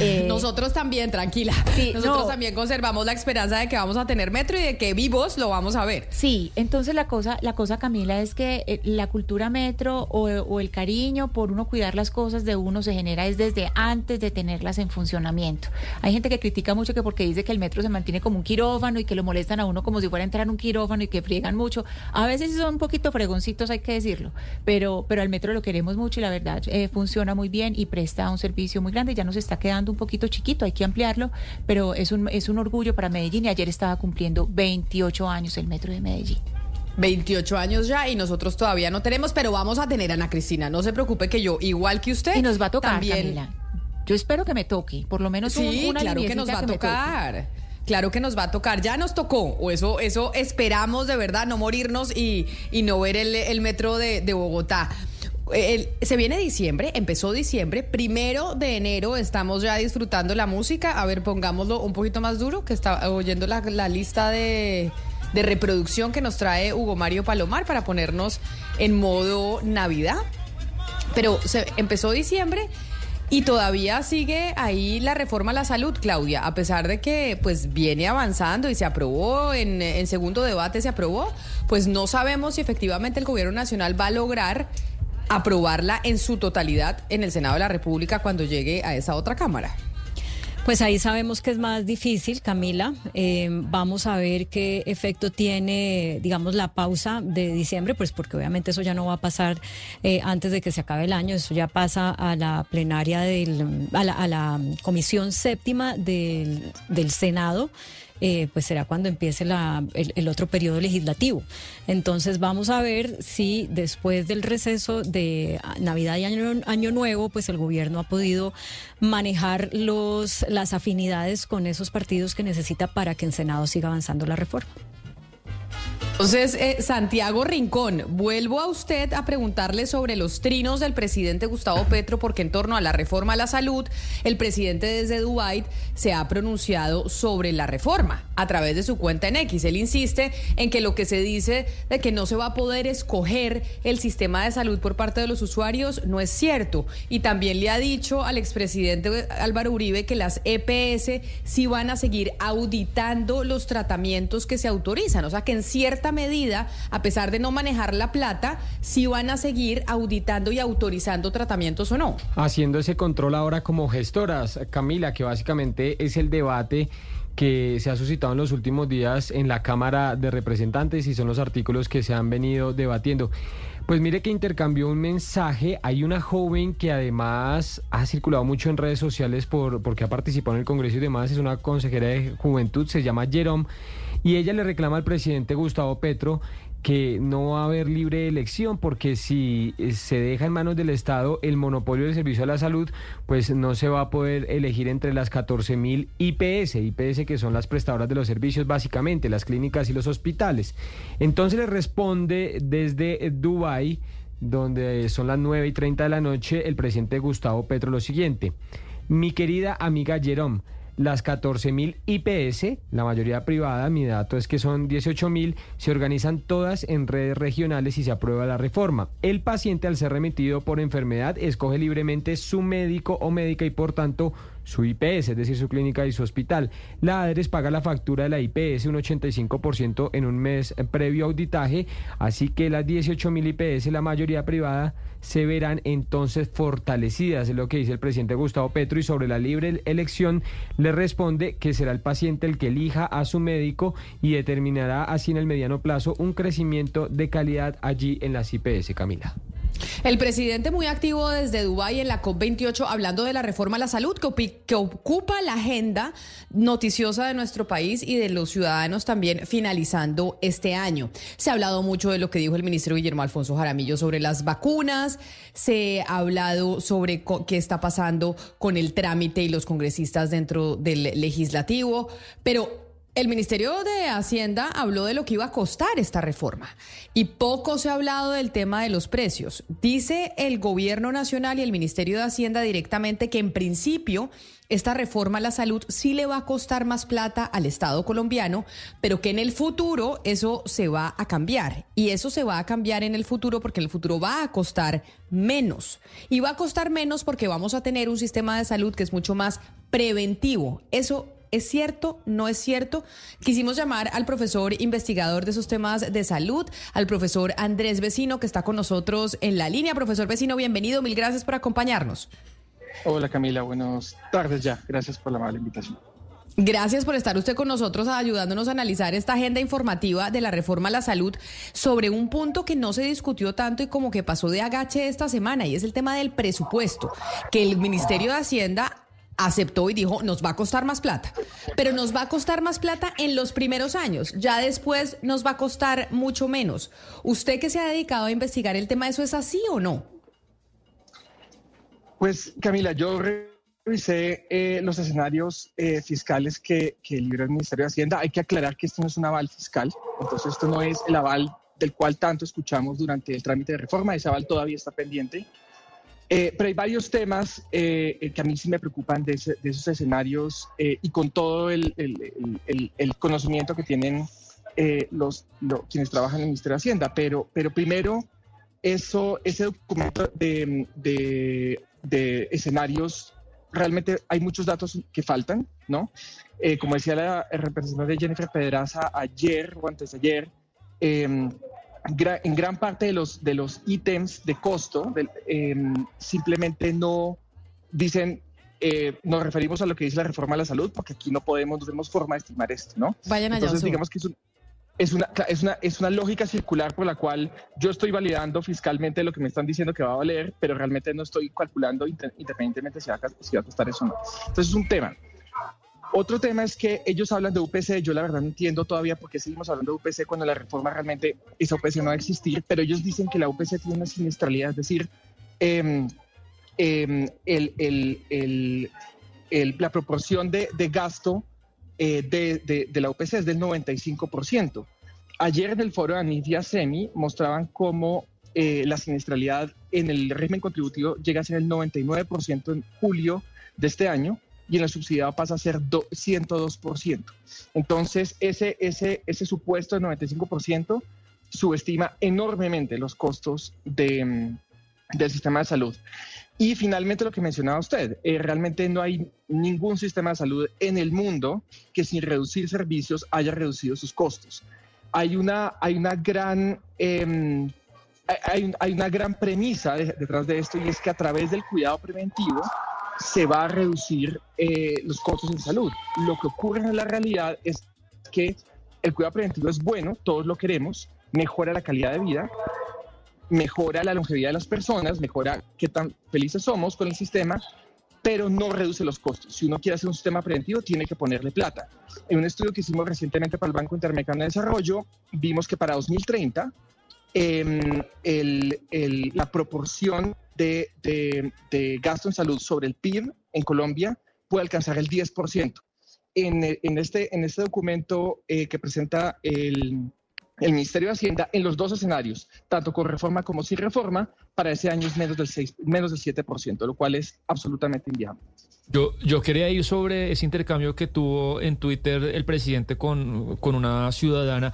Eh, Nosotros también, tranquila. Sí, Nosotros no. también conservamos la esperanza de que vamos a tener metro y de que vivos lo vamos a ver. Sí, entonces la cosa, la cosa Camila es que eh, la cultura metro o, o el cariño por uno cuidar las cosas de uno se genera es desde antes de tenerlas en funcionamiento. Hay gente que critica mucho que porque dice que el metro se mantiene como un quirófano y que lo molestan a uno como si fuera a entrar a un quirófano y que friegan mucho. A veces son un poquito fregoncitos, hay que decirlo, pero, pero al metro lo queremos mucho y la verdad eh, funciona muy bien y presta un servicio muy grande. Ya nos está quedando un poquito chiquito, hay que ampliarlo, pero es un, es un orgullo para Medellín y ayer estaba cumpliendo 28 años el metro de Medellín. 28 años ya y nosotros todavía no tenemos, pero vamos a tener Ana Cristina. No se preocupe que yo, igual que usted, Y nos va a tocar, también. Camila. Yo espero que me toque, por lo menos un- Sí, una claro que nos va a tocar. Claro que nos va a tocar. Ya nos tocó. O eso, eso esperamos de verdad, no morirnos y, y no ver el, el metro de, de Bogotá. El- se viene diciembre, empezó diciembre, primero de enero estamos ya disfrutando la música. A ver, pongámoslo un poquito más duro, que está oyendo la, la lista de, de reproducción que nos trae Hugo Mario Palomar para ponernos en modo Navidad. Pero se empezó diciembre y todavía sigue ahí la reforma a la salud, Claudia, a pesar de que pues viene avanzando y se aprobó en, en segundo debate se aprobó, pues no sabemos si efectivamente el gobierno nacional va a lograr aprobarla en su totalidad en el Senado de la República cuando llegue a esa otra cámara. Pues ahí sabemos que es más difícil, Camila. Eh, vamos a ver qué efecto tiene, digamos, la pausa de diciembre, pues porque obviamente eso ya no va a pasar eh, antes de que se acabe el año, eso ya pasa a la plenaria del, a la, a la comisión séptima del, del Senado. Eh, pues será cuando empiece la, el, el, otro periodo legislativo. Entonces vamos a ver si después del receso de Navidad y Año, año Nuevo, pues el gobierno ha podido manejar los, las afinidades con esos partidos que necesita para que en Senado siga avanzando la reforma. Entonces, eh, Santiago Rincón, vuelvo a usted a preguntarle sobre los trinos del presidente Gustavo Petro, porque en torno a la reforma a la salud, el presidente desde Dubái se ha pronunciado sobre la reforma a través de su cuenta en X. Él insiste en que lo que se dice de que no se va a poder escoger el sistema de salud por parte de los usuarios no es cierto. Y también le ha dicho al expresidente Álvaro Uribe que las EPS sí van a seguir auditando los tratamientos que se autorizan. O sea que en cierta medida, a pesar de no manejar la plata, sí van a seguir auditando y autorizando tratamientos o no. Haciendo ese control ahora como gestoras, Camila, que básicamente es el debate que se ha suscitado en los últimos días en la Cámara de Representantes y son los artículos que se han venido debatiendo. Pues mire que intercambió un mensaje. Hay una joven que además ha circulado mucho en redes sociales por, porque ha participado en el Congreso y demás. Es una consejera de juventud, se llama Jerome y ella le reclama al presidente Gustavo Petro que no va a haber libre elección porque si se deja en manos del Estado el monopolio del servicio a la salud, pues no se va a poder elegir entre las 14 mil IPS, IPS que son las prestadoras de los servicios básicamente, las clínicas y los hospitales. Entonces le responde desde Dubái, donde son las 9 y 30 de la noche, el presidente Gustavo Petro lo siguiente. Mi querida amiga Jerome, las 14.000 IPS, la mayoría privada, mi dato es que son 18.000, se organizan todas en redes regionales y se aprueba la reforma. El paciente al ser remitido por enfermedad escoge libremente su médico o médica y por tanto su IPS, es decir, su clínica y su hospital. La ADRES paga la factura de la IPS un 85% en un mes previo auditaje, así que las 18.000 IPS, la mayoría privada, se verán entonces fortalecidas, es lo que dice el presidente Gustavo Petro y sobre la libre elección le responde que será el paciente el que elija a su médico y determinará así en el mediano plazo un crecimiento de calidad allí en las IPS, Camila. El presidente muy activo desde Dubái en la COP28 hablando de la reforma a la salud que, que, ocupa la agenda noticiosa de nuestro país y de los ciudadanos también finalizando este año. Se ha hablado mucho de lo que dijo el ministro Guillermo Alfonso Jaramillo sobre las vacunas, se ha hablado sobre qué está pasando con el trámite y los congresistas dentro del legislativo, pero el Ministerio de Hacienda habló de lo que iba a costar esta reforma y poco se ha hablado del tema de los precios. Dice el Gobierno Nacional y el Ministerio de Hacienda directamente que en principio esta reforma a la salud sí le va a costar más plata al Estado colombiano, pero que en el futuro eso se va a cambiar. Y eso se va a cambiar en el futuro porque en el futuro va a costar menos. Y va a costar menos porque vamos a tener un sistema de salud que es mucho más preventivo. Eso ¿Es cierto? ¿No es cierto? Quisimos llamar al profesor investigador de esos temas de salud, al profesor Andrés Vecino, que está con nosotros en la línea. Profesor Vecino, bienvenido. Mil gracias por acompañarnos. Hola Camila, buenas tardes ya. Gracias por la amable invitación. Gracias por estar usted con nosotros ayudándonos a analizar esta agenda informativa de la reforma a la salud sobre un punto que no se discutió tanto y como que pasó de agache esta semana y es el tema del presupuesto, que el Ministerio de Hacienda aceptó y dijo, nos va a costar más plata, pero nos va a costar más plata en los primeros años, ya después nos va a costar mucho menos. ¿Usted que se ha dedicado a investigar el tema, eso es así o no? Pues Camila, yo revisé eh, los escenarios eh, fiscales que, que el Ministerio de Hacienda. Hay que aclarar que esto no es un aval fiscal, entonces esto no es el aval del cual tanto escuchamos durante el trámite de reforma, ese aval todavía está pendiente. Eh, pero hay varios temas eh, que a mí sí me preocupan de, ese, de esos escenarios eh, y con todo el, el, el, el conocimiento que tienen eh, los, los, quienes trabajan en el Ministerio de Hacienda. Pero, pero primero, eso, ese documento de, de, de escenarios, realmente hay muchos datos que faltan, ¿no? Eh, como decía la representante Jennifer Pedraza ayer o antes de ayer, en gran parte de los, de los ítems de costo de, eh, simplemente no dicen eh, nos referimos a lo que dice la reforma a la salud, porque aquí no podemos, no tenemos forma de estimar esto, ¿no? Vayan allá. Entonces, digamos que es, un- es una, es, una, es una lógica circular por la cual yo estoy validando fiscalmente lo que me están diciendo que va a valer, pero realmente no estoy calculando independientemente si va, a, si va a costar eso o no. Entonces es un tema. Otro tema es que ellos hablan de UPC, yo la verdad no entiendo todavía por qué seguimos hablando de UPC cuando la reforma realmente, esa UPC no va a existir, pero ellos dicen que la UPC tiene una siniestralidad, es decir, em, em, la proporción de, gasto eh, de, la UPC es del 95%. Ayer en el foro de Anivia Semi mostraban cómo eh, la siniestralidad en el régimen contributivo llega a ser el 99% en julio de este año y en el subsidiado pasa a ser do- 102%. Entonces, ese, ese, ese supuesto del 95% subestima enormemente los costos de, mm, del sistema de salud. Y finalmente lo que mencionaba usted, eh, realmente no hay ningún sistema de salud en el mundo que sin reducir servicios haya reducido sus costos. Hay una, hay una gran... em, hay- hay, un- hay una gran premisa de- detrás de esto y es que a través del cuidado preventivo se va a reducir eh, los costos en salud. Lo que ocurre en la realidad es que el cuidado preventivo es bueno, todos lo queremos, mejora la calidad de vida, mejora la longevidad de las personas, mejora qué tan felices somos con el sistema, pero no reduce los costos. Si uno quiere hacer un sistema preventivo, tiene que ponerle plata. En un estudio que hicimos recientemente para el Banco Interamericano de Desarrollo, vimos que para 2030 em, el- el- la proporción de, de- de gasto en salud sobre el PIB en Colombia puede alcanzar el 10%. En, en este, en este documento eh, que presenta el, el Ministerio de Hacienda, en los dos escenarios, tanto con reforma como sin reforma, para ese año es menos del, 6, menos del 7%, lo cual es absolutamente inviable. Yo, yo quería ir sobre ese intercambio que tuvo en Twitter el presidente con, con una ciudadana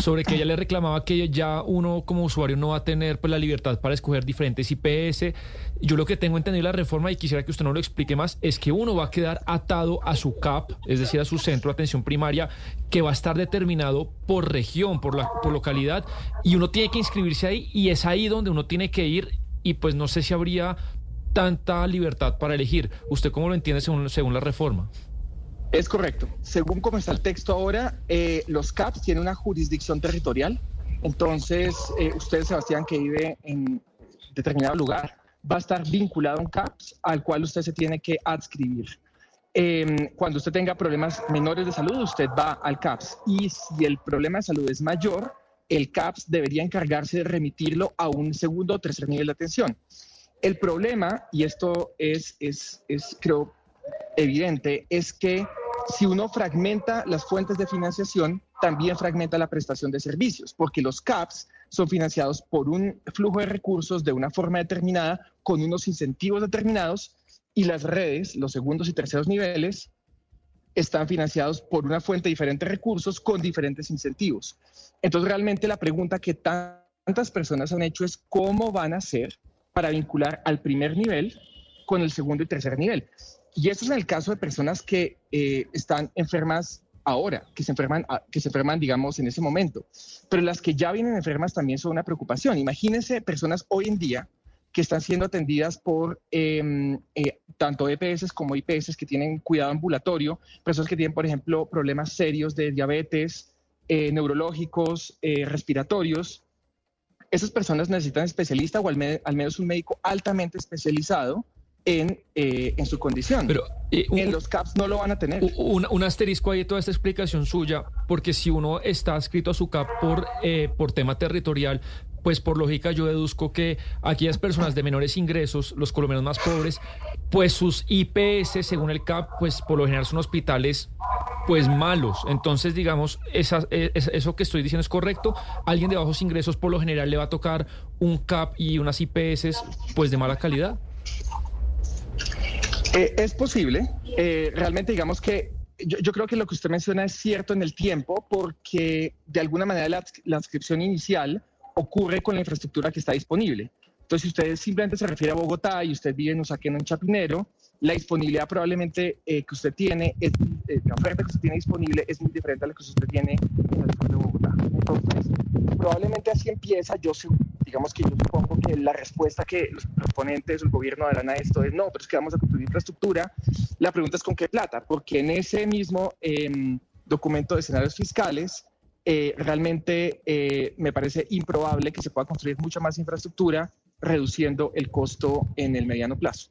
sobre que ella le reclamaba que ya uno como usuario no va a tener pues, la libertad para escoger diferentes IPS. Yo lo que tengo entendido de la reforma, y quisiera que usted nos lo explique más, es que uno va a quedar atado a su CAP, es decir, a su centro de atención primaria, que va a estar determinado por región, por, la, por localidad, y uno tiene que inscribirse ahí, y es ahí donde uno tiene que ir, y pues no sé si habría tanta libertad para elegir. ¿Usted cómo lo entiende según, según la reforma? Es correcto. Según como está el texto ahora, eh, los CAPS tienen una jurisdicción territorial. Entonces, eh, usted, Sebastián, que vive en determinado lugar, va a estar vinculado a un CAPS al cual usted se tiene que adscribir. Eh, cuando usted tenga problemas menores de salud, usted va al CAPS. Y si el problema de salud es mayor, el CAPS debería encargarse de remitirlo a un segundo o tercer nivel de atención. El problema, y esto es, es, es creo, evidente, es que si uno fragmenta las fuentes de financiación, también fragmenta la prestación de servicios, porque los CAPS son financiados por un flujo de recursos de una forma determinada, con unos incentivos determinados, y las redes, los segundos y terceros niveles, están financiados por una fuente de diferentes recursos con diferentes incentivos. Entonces, realmente la pregunta que tantas personas han hecho es cómo van a hacer para vincular al primer nivel con el segundo y tercer nivel. Y eso es en el caso de personas que eh, están enfermas ahora, que se enferman, que se enferman, digamos, en ese momento. Pero las que ya vienen enfermas también son una preocupación. Imagínense personas hoy en día que están siendo atendidas por eh, eh, tanto EPS como IPS que tienen cuidado ambulatorio, personas que tienen, por ejemplo, problemas serios de diabetes, eh, neurológicos, eh, respiratorios. Esas personas necesitan especialista o al menos un médico altamente especializado en, eh, en su condición. Pero eh, un- en los CAPS no lo van a tener. Un, un asterisco ahí de toda esta explicación suya, porque si uno está adscrito a su CAP por, eh, por tema territorial, pues por lógica yo deduzco que aquellas personas de menores ingresos, los colombianos más pobres, pues sus IPS, según el CAP, pues por lo general son hospitales pues malos. Entonces, digamos, esa- eh, es- eso que estoy diciendo es correcto. Alguien de bajos ingresos por lo general le va a tocar un CAP y unas IPS pues de mala calidad. Eh, es posible. Eh, realmente, digamos que yo, yo creo que lo que usted menciona es cierto en el tiempo, porque de alguna manera la, la adscripción inicial ocurre con la infraestructura que está disponible. Entonces, si usted simplemente se refiere a Bogotá y usted vive en Usaquén o en Chapinero, la disponibilidad probablemente eh, que usted tiene, es, eh, la oferta que usted tiene disponible es muy diferente a la que usted tiene en el sur de Bogotá. Entonces, probablemente así empieza. Yo, digamos que yo supongo que la respuesta que los proponentes o el gobierno darán a esto es no, pero es que vamos a construir infraestructura. La pregunta es con qué plata, porque en ese mismo em, documento de escenarios fiscales eh, realmente eh, me parece improbable que se pueda construir mucha más infraestructura reduciendo el costo en el mediano plazo.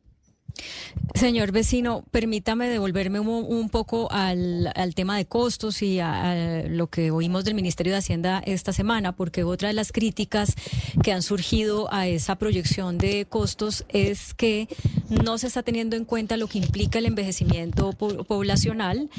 Señor vecino, permítame devolverme un, poco al, tema de costos y a, lo que oímos del Ministerio de Hacienda esta semana, porque otra de las críticas que han surgido a esa proyección de costos es que no se está teniendo en cuenta lo que implica el envejecimiento po poblacional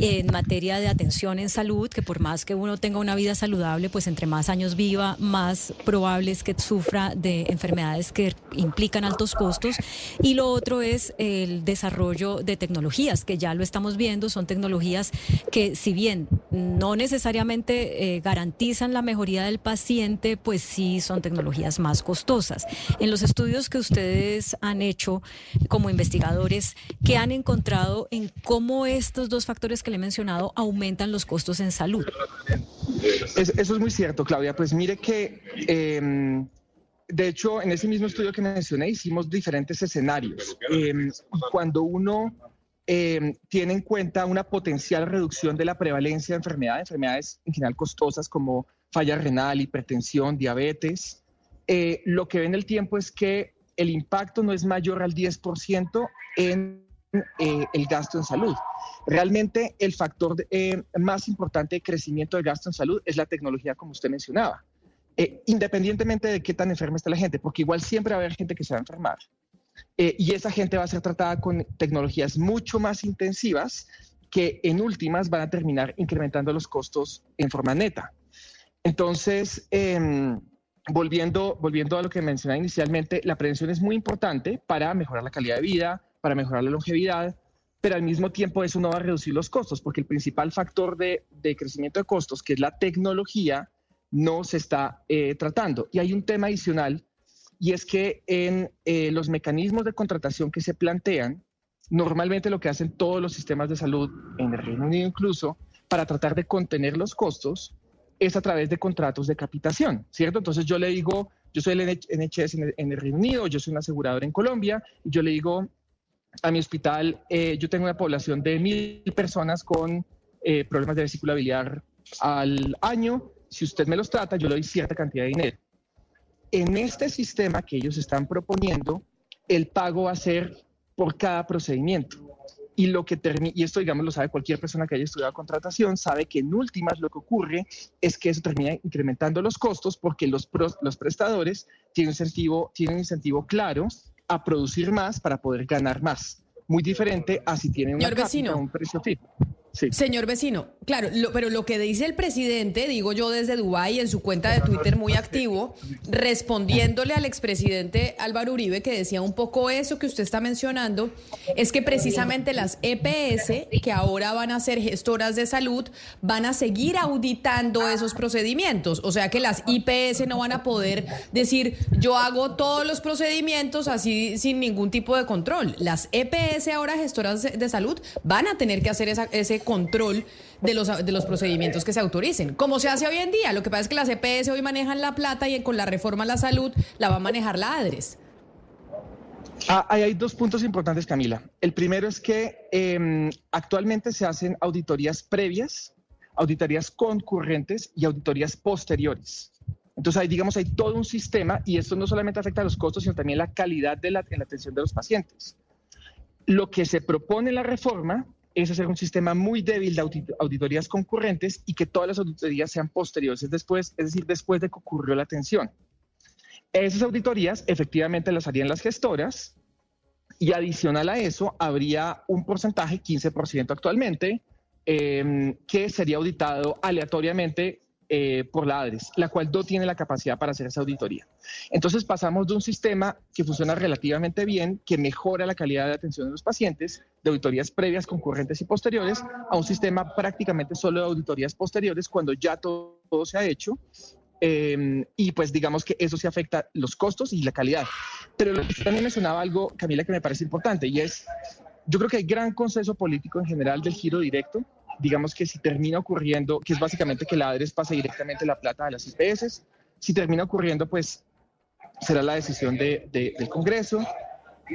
en materia de atención en salud, que por más que uno tenga una vida saludable, pues entre más años viva, más probable es que sufra de enfermedades que implican altos costos. Y lo otro es el desarrollo de tecnologías, que ya lo estamos viendo, son tecnologías que si bien no necesariamente eh, garantizan la mejoría del paciente, pues sí son tecnologías más costosas. En los estudios que ustedes han hecho como investigadores, ¿qué han encontrado en cómo estos dos factores que le he mencionado aumentan los costos en salud. Es, eso es muy cierto, Claudia. Pues mire que, eh, de hecho, en ese mismo estudio que mencioné, hicimos diferentes escenarios. Eh, cuando uno eh, tiene en cuenta una potencial reducción de la prevalencia de enfermedades, enfermedades en general costosas como falla renal, hipertensión, diabetes, eh, lo que ve en el tiempo es que el impacto no es mayor al 10% en eh, el gasto en salud. Realmente el factor eh, más importante de crecimiento del gasto en salud es la tecnología, como usted mencionaba, eh, independientemente de qué tan enferma está la gente, porque igual siempre va a haber gente que se va a enfermar. Eh, y esa gente va a ser tratada con tecnologías mucho más intensivas que en últimas van a terminar incrementando los costos en forma neta. Entonces, eh, volviendo, volviendo a lo que mencionaba inicialmente, la prevención es muy importante para mejorar la calidad de vida, para mejorar la longevidad, pero al mismo tiempo eso no va a reducir los costos, porque el principal factor de, de crecimiento de costos, que es la tecnología, no se está eh, tratando. Y hay un tema adicional, y es que en eh, los mecanismos de contratación que se plantean, normalmente lo que hacen todos los sistemas de salud, en el Reino Unido incluso, para tratar de contener los costos, es a través de contratos de capitación, ¿cierto? Entonces yo le digo, yo soy el NHS en el, Reino Unido, yo soy una aseguradora en Colombia, y yo le digo, a mi hospital, eh, yo tengo una población de mil personas con eh, problemas de vesícula biliar al año. Si usted me los trata, yo le doy cierta cantidad de dinero. En este sistema que ellos están proponiendo, el pago va a ser por cada procedimiento. Y, lo que y esto, digamos, lo sabe cualquier persona que haya estudiado contratación, sabe que en últimas lo que ocurre es que eso termina incrementando los costos porque los, los prestadores tienen un, incentivo, tienen un incentivo claro a producir más para poder ganar más. Muy diferente a si tienen una vecino. un precio fijo. Sí. Señor vecino, claro, lo, pero lo que dice el presidente, digo yo desde Dubái en su cuenta de Twitter muy activo, respondiéndole al expresidente Álvaro Uribe que decía un poco eso que usted está mencionando, es que precisamente las EPS, que ahora van a ser gestoras de salud, van a seguir auditando esos procedimientos. O sea que las IPS no van a poder decir yo hago todos los procedimientos así sin ningún tipo de control. Las EPS ahora gestoras de salud van a tener que hacer esa, ese control de los, de los procedimientos que se autoricen, como se hace hoy en día. Lo que pasa es que las EPS hoy manejan la plata y con la reforma a la salud la va a manejar la ADRES. Ah, hay dos puntos importantes, Camila. El primero es que eh, actualmente se hacen auditorías previas, auditorías concurrentes y auditorías posteriores. Entonces, ahí, digamos, hay todo un sistema y esto no solamente afecta a los costos, sino también la calidad de la, en la atención de los pacientes. Lo que se propone en la reforma es hacer un sistema muy débil de auditorías concurrentes y que todas las auditorías sean posteriores, es, después, es decir, después de que ocurrió la atención. Esas auditorías efectivamente las harían las gestoras y adicional a eso habría un porcentaje, 15% actualmente, eh, que sería auditado aleatoriamente eh, por la ADRES, la cual no tiene la capacidad para hacer esa auditoría. Entonces pasamos de un sistema que funciona relativamente bien, que mejora la calidad de atención de los pacientes, de auditorías previas, concurrentes y posteriores, a un sistema prácticamente solo de auditorías posteriores cuando ya todo, se ha hecho. Eh, y pues digamos que eso sí afecta los costos y la calidad. Pero también mencionaba algo, Camila, que me parece importante y es, yo creo que hay gran consenso político en general del giro directo digamos que si termina ocurriendo, que es básicamente que la ADRES pase directamente la plata a las IPS, si termina ocurriendo, pues será la decisión de- de- del Congreso,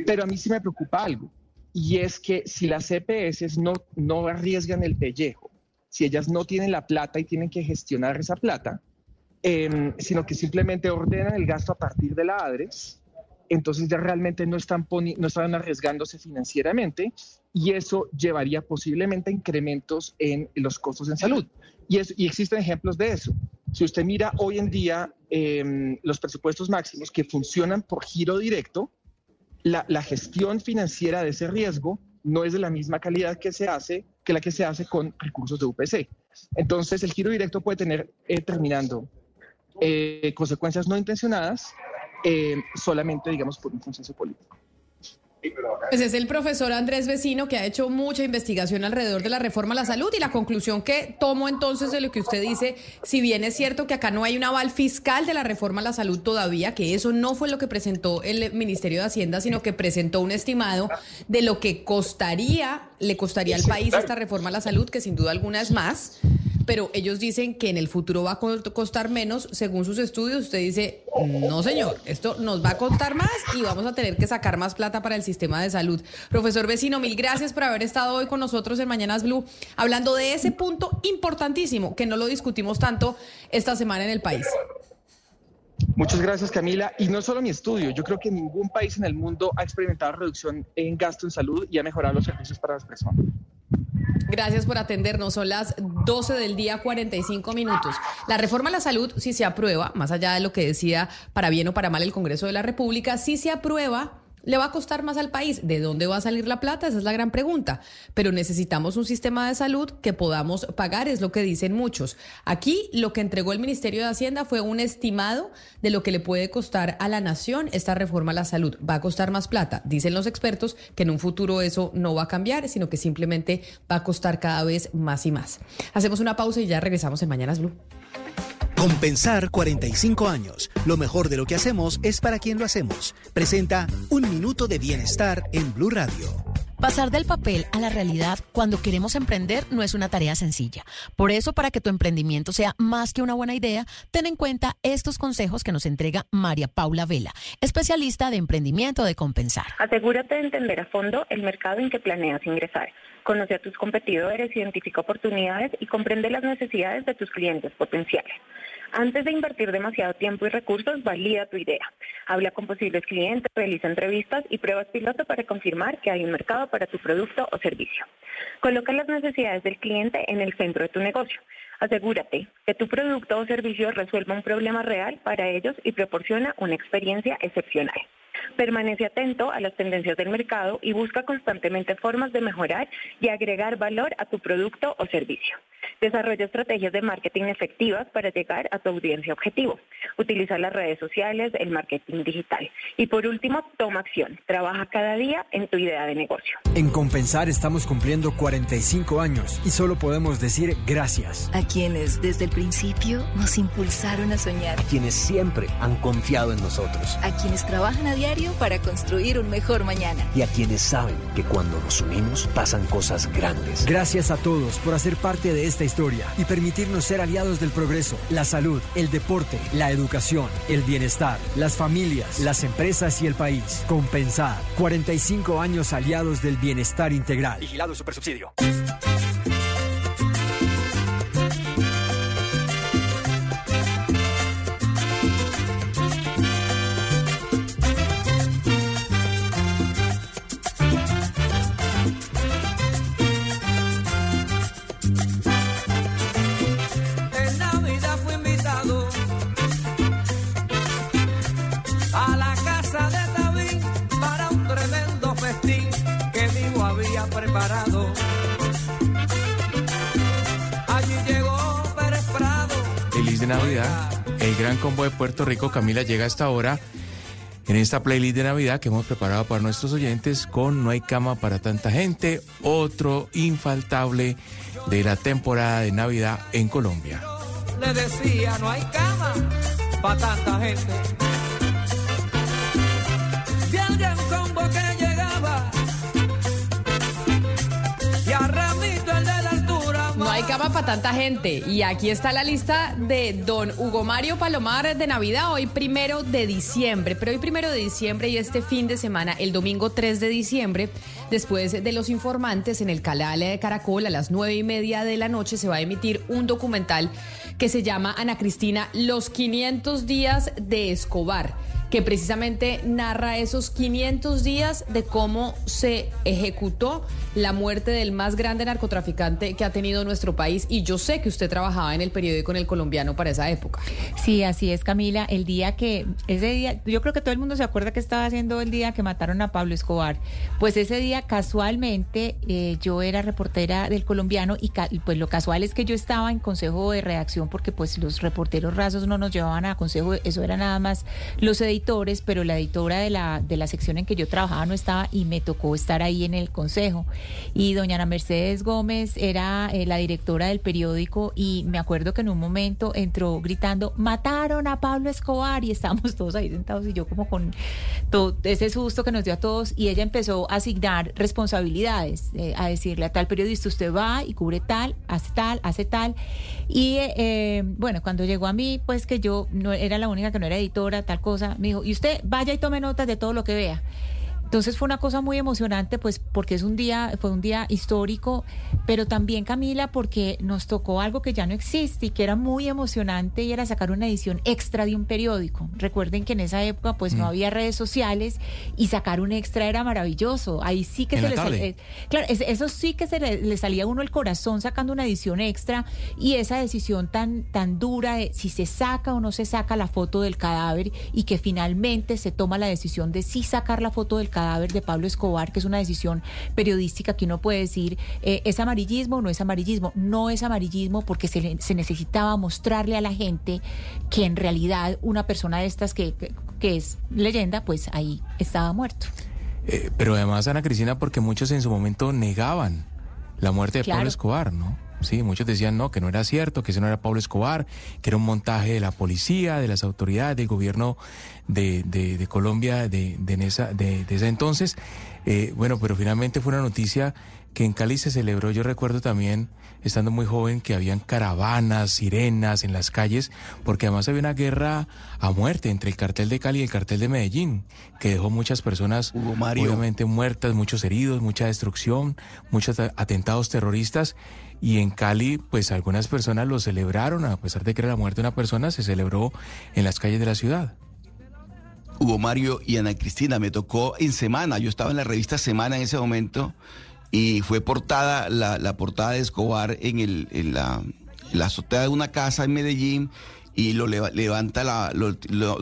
pero a mí sí me preocupa algo, y es que si las EPS no, no arriesgan el pellejo, si ellas no tienen la plata y tienen que gestionar esa plata, em, sino que simplemente ordenan el gasto a partir de la ADRES, entonces ya realmente no están, no están arriesgándose financieramente y eso llevaría posiblemente a incrementos en los costos en salud. Y, existen ejemplos de eso. Si usted mira hoy en día em, los presupuestos máximos que funcionan por giro directo, la, la gestión financiera de ese riesgo no es de la misma calidad que se hace que la que se hace con recursos de UPC. Entonces, el giro directo puede tener, eh, terminando, eh, consecuencias no intencionadas eh, solamente, digamos, por un consenso político. Pues es el profesor Andrés Vecino que ha hecho mucha investigación alrededor de la reforma a la salud y la conclusión que tomo entonces de lo que usted dice, si bien es cierto que acá no hay un aval fiscal de la reforma a la salud todavía, que eso no fue lo que presentó el Ministerio de Hacienda, sino que presentó un estimado de lo que costaría, le costaría al país esta reforma a la salud, que sin duda alguna es más. Pero ellos dicen que en el futuro va a co- costar menos, según sus estudios. Usted dice, no señor, esto nos va a costar más y vamos a tener que sacar más plata para el sistema de salud. Profesor Vecino, mil gracias por haber estado hoy con nosotros en Mañanas Blue, hablando de ese punto importantísimo que no lo discutimos tanto esta semana en el país. Muchas gracias, Camila. Y no solo mi estudio, yo creo que ningún país en el mundo ha experimentado reducción en gasto en salud y ha mejorado los servicios para las personas. Gracias por atendernos. Son las 12 del día, 45 minutos. La reforma a la salud, si se aprueba, más allá de lo que decía para bien o para mal el Congreso de la República, si se aprueba, le va a costar más al país. ¿De dónde va a salir la plata? Esa es la gran pregunta. Pero necesitamos un sistema de salud que podamos pagar, es lo que dicen muchos. Aquí lo que entregó el Ministerio de Hacienda fue un estimado de lo que le puede costar a la nación esta reforma a la salud. Va a costar más plata. Dicen los expertos que en un futuro eso no va a cambiar, sino que simplemente va a costar cada vez más y más. Hacemos una pausa y ya regresamos en Mañanas Blue. Compensar 45 años. Lo mejor de lo que hacemos es para quien lo hacemos. Presenta Un Minuto de Bienestar en Blue Radio. Pasar del papel a la realidad cuando queremos emprender no es una tarea sencilla. Por eso, para que tu emprendimiento sea más que una buena idea, ten en cuenta estos consejos que nos entrega María Paula Vela, especialista de emprendimiento de Compensar. Asegúrate de entender a fondo el mercado en que planeas ingresar. Conoce a tus competidores, identifica oportunidades y comprende las necesidades de tus clientes potenciales. Antes de invertir demasiado tiempo y recursos, valida tu idea. Habla con posibles clientes, realiza entrevistas y pruebas piloto para confirmar que hay un mercado para tu producto o servicio. Coloca las necesidades del cliente en el centro de tu negocio. Asegúrate que tu producto o servicio resuelva un problema real para ellos y proporciona una experiencia excepcional. Permanece atento a las tendencias del mercado y busca constantemente formas de mejorar y agregar valor a tu producto o servicio. Desarrolla estrategias de marketing efectivas para llegar a tu audiencia objetivo. Utiliza las redes sociales, el marketing digital. Y por último, toma acción. Trabaja cada día en tu idea de negocio. En Compensar estamos cumpliendo 45 años y solo podemos decir gracias. A quienes desde el principio nos impulsaron a soñar. quienes siempre han confiado en nosotros A quienes trabajan a diario para construir un mejor mañana. y a quienes saben que cuando nos unimos pasan cosas grandes. Gracias a todos por hacer parte de esta historia y permitirnos ser aliados del progreso, la salud, el deporte, la educación, el bienestar, las familias, las empresas y el país. Compensar. 45 años aliados del bienestar integral. Vigilado Supersubsidio. En De Navidad. El gran combo de Puerto Rico, Camila, llega a esta hora en esta playlist de Navidad que hemos preparado para nuestros oyentes con No hay cama para tanta gente, otro infaltable de la temporada de Navidad en Colombia. Le decía, no hay cama para tanta gente. Y alguien combo que cama para tanta gente. Y aquí está la lista de don Hugo Mario Palomar de Navidad, hoy primero de diciembre. Pero hoy primero de diciembre y este fin de semana, el domingo 3 de diciembre, después de los informantes en el canal de Caracol a las nueve y media de la noche, se va a emitir un documental que se llama Ana Cristina, Los 500 días de Escobar que precisamente narra esos 500 días de cómo se ejecutó la muerte del más grande narcotraficante que ha tenido nuestro país. Y yo sé que usted trabajaba en el periódico en el colombiano para esa época. Sí, así es, Camila. El día que, ese día, yo creo que todo el mundo se acuerda que estaba haciendo el día que mataron a Pablo Escobar. Pues ese día, casualmente, eh, yo era reportera del colombiano y pues lo casual es que yo estaba en consejo de redacción porque pues los reporteros rasos no nos llevaban a consejo, eso era nada más los editores pero la editora de la, de la sección en que yo trabajaba no estaba y me tocó estar ahí en el consejo. Y doña Ana Mercedes Gómez era eh, la directora del periódico y me acuerdo que en un momento entró gritando, mataron a Pablo Escobar y estábamos todos ahí sentados y yo como con todo ese susto que nos dio a todos y ella empezó a asignar responsabilidades, eh, a decirle a tal periodista, usted va y cubre tal, hace tal, hace tal. Y eh, bueno, cuando llegó a mí, pues que yo no era la única que no era editora, tal cosa, y usted vaya y tome notas de todo lo que vea. Entonces fue una cosa muy emocionante, pues porque es un día, fue un día histórico, pero también Camila, porque nos tocó algo que ya no existe y que era muy emocionante y era sacar una edición extra de un periódico. Recuerden que en esa época pues no mm. había redes sociales y sacar un extra era maravilloso. Ahí sí que se le salía, eh, claro, eso sí que se le, salía a uno el corazón sacando una edición extra y esa decisión tan, tan dura de si se saca o no se saca la foto del cadáver y que finalmente se toma la decisión de sí sacar la foto del cadáver cadáver de Pablo Escobar, que es una decisión periodística que uno puede decir, eh, ¿es amarillismo o no es amarillismo? No es amarillismo porque se, se, necesitaba mostrarle a la gente que en realidad una persona de estas que, que, es leyenda, pues ahí estaba muerto. Eh, pero además, Ana Cristina, porque muchos en su momento negaban la muerte de Pablo Escobar, ¿no? Sí, muchos decían no, que no era cierto, que ese no era Pablo Escobar, que era un montaje de la policía, de las autoridades, del gobierno de, de, Colombia de, de, esa, de, ese entonces. Eh, bueno, pero finalmente fue una noticia que en Cali se celebró, yo recuerdo también, estando muy joven, que habían caravanas, sirenas en las calles, porque además había una guerra a muerte entre el cartel de Cali y el cartel de Medellín, que dejó muchas personas obviamente muertas, muchos heridos, mucha destrucción, muchos atentados terroristas. Y en Cali, pues algunas personas lo celebraron, a pesar de que era la muerte de una persona, se celebró en las calles de la ciudad. Hugo Mario y Ana Cristina, me tocó en Semana, yo estaba en la revista Semana en ese momento y fue portada, la, portada de Escobar en, el, en la, la azotea de una casa en Medellín y lo levanta, la, lo,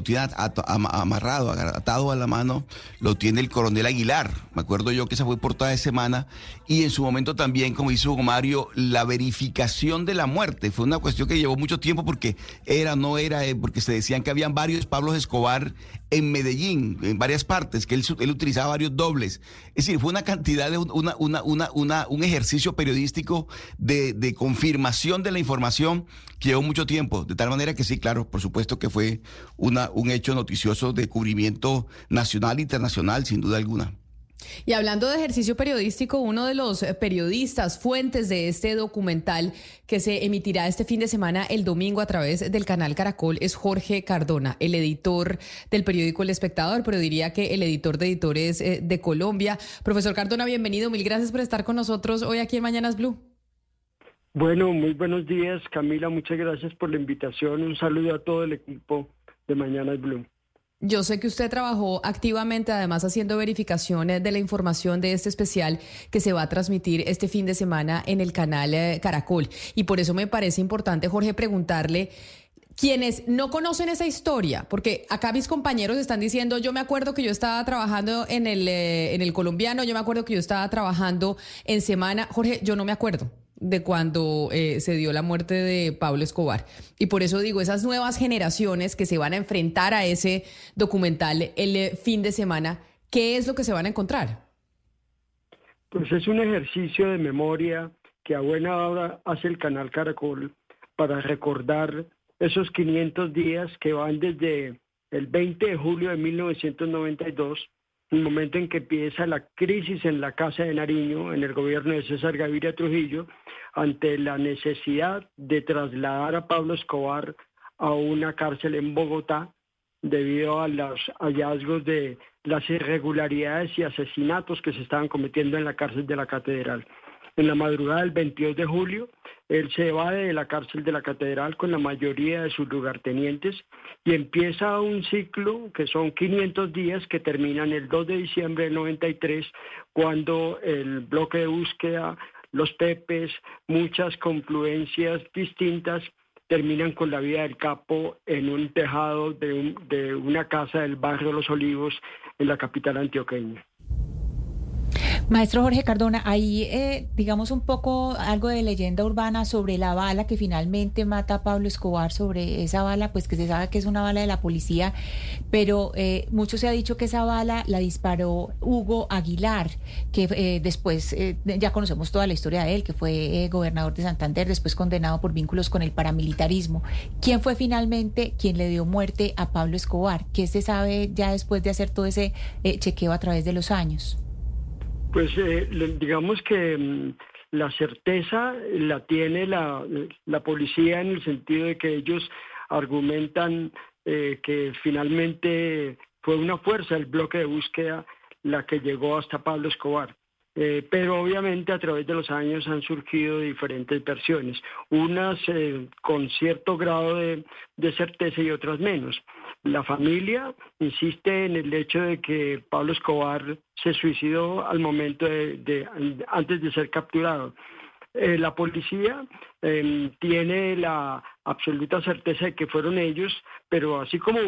tiene amarrado, atado a la mano, lo tiene el coronel Aguilar. Me acuerdo yo que esa fue portada de semana. Y en su momento también, como hizo Mario, la verificación de la muerte. Fue una cuestión que llevó mucho tiempo porque era, no era, eh, porque se decían que habían varios Pablos Escobar en Medellín, en varias partes, que él, él utilizaba varios dobles. Es decir, fue una cantidad de una, una, una, una un ejercicio periodístico de, de confirmación de la información que llevó mucho tiempo, de tal manera que sí, claro, por supuesto que fue una, un hecho noticioso de cubrimiento nacional e internacional, sin duda alguna. Y hablando de ejercicio periodístico, uno de los periodistas fuentes de este documental que se emitirá este fin de semana el domingo a través del canal Caracol es Jorge Cardona, el editor del periódico El Espectador, pero diría que el editor de editores eh, de Colombia. Profesor Cardona, bienvenido. Mil gracias por estar con nosotros hoy aquí en Mañanas Blue. Bueno, muy buenos días, Camila. Muchas gracias por la invitación. Un saludo a todo el equipo de Mañanas Blue. Yo sé que usted trabajó activamente, además haciendo verificaciones de la información de este especial que se va a transmitir este fin de semana en el canal eh, Caracol. Y por eso me parece importante, Jorge, preguntarle quienes no conocen esa historia, porque acá mis compañeros están diciendo, yo me acuerdo que yo estaba trabajando en el, eh, en el colombiano, yo me acuerdo que yo estaba trabajando en semana. Jorge, yo no me acuerdo de cuando eh, se dio la muerte de Pablo Escobar. Y por eso digo, esas nuevas generaciones que se van a enfrentar a ese documental el eh, fin de semana, ¿qué es lo que se van a encontrar? Pues es un ejercicio de memoria que a buena hora hace el canal Caracol para recordar esos 500 días que van desde el 20 de julio de 1992 el momento en que empieza la crisis en la Casa de Nariño, en el gobierno de César Gaviria Trujillo, ante la necesidad de trasladar a Pablo Escobar a una cárcel en Bogotá debido a los hallazgos de las irregularidades y asesinatos que se estaban cometiendo en la cárcel de la catedral. En la madrugada del 22 de julio, él se evade de la cárcel de la catedral con la mayoría de sus lugartenientes y empieza un ciclo que son 500 días que terminan el 2 de diciembre del 93, cuando el bloque de búsqueda, los Pepes, muchas confluencias distintas terminan con la vida del capo en un tejado de, una casa del barrio Los Olivos en la capital antioqueña. Maestro Jorge Cardona, ahí eh, digamos un poco algo de leyenda urbana sobre la bala que finalmente mata a Pablo Escobar, sobre esa bala, pues que se sabe que es una bala de la policía, pero eh, mucho se ha dicho que esa bala la disparó Hugo Aguilar, que eh, después ya conocemos toda la historia de él, que fue gobernador de Santander, después condenado por vínculos con el paramilitarismo. ¿Quién fue finalmente quien le dio muerte a Pablo Escobar? ¿Qué se sabe ya después de hacer todo ese chequeo a través de los años? Pues eh, digamos que mm, la certeza la tiene la, la, policía en el sentido de que ellos argumentan eh, que finalmente fue una fuerza el bloque de búsqueda la que llegó hasta Pablo Escobar. Eh, pero obviamente a través de los años han surgido diferentes versiones, unas con cierto grado de certeza y otras menos. La familia insiste en el hecho de que Pablo Escobar se suicidó al momento de, antes de ser capturado. Eh, la policía tiene la absoluta certeza de que fueron ellos, pero así como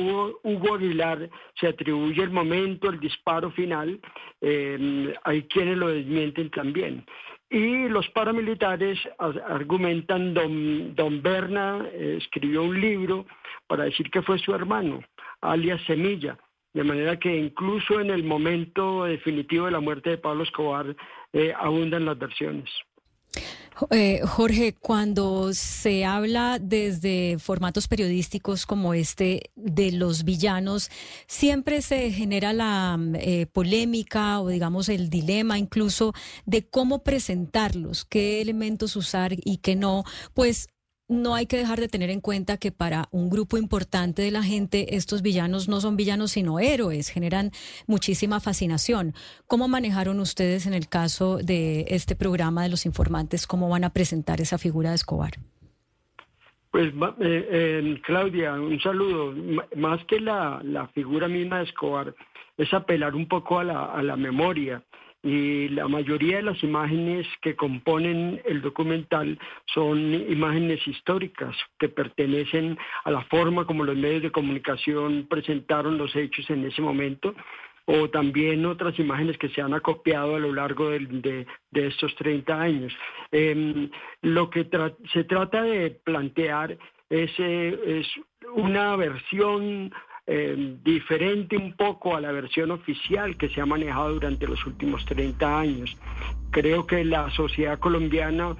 Hugo, Aguilar se atribuye el momento, el disparo final, em, hay quienes lo desmienten también. Y los paramilitares argumentan, don, don Berna eh, escribió un libro para decir que fue su hermano, alias Semilla. De manera que incluso en el momento definitivo de la muerte de Pablo Escobar eh, abundan las versiones. Eh, Jorge, cuando se habla desde formatos periodísticos como este de los villanos, siempre se genera la eh, polémica o digamos el dilema incluso de cómo presentarlos, qué elementos usar y qué no, pues no hay que dejar de tener en cuenta que para un grupo importante de la gente estos villanos no son villanos sino héroes, generan muchísima fascinación. ¿Cómo manejaron ustedes en el caso de este programa de los informantes? ¿Cómo van a presentar esa figura de Escobar? Pues eh, Claudia, un saludo. más que la, figura misma de Escobar, es apelar un poco a la, a la memoria y la mayoría de las imágenes que componen el documental son imágenes históricas que pertenecen a la forma como los medios de comunicación presentaron los hechos en ese momento o también otras imágenes que se han acopiado a lo largo de, estos 30 años. Em, lo que se trata de plantear es, eh, es una versión eh, diferente un poco a la versión oficial que se ha manejado durante los últimos 30 años. Creo que la sociedad colombiana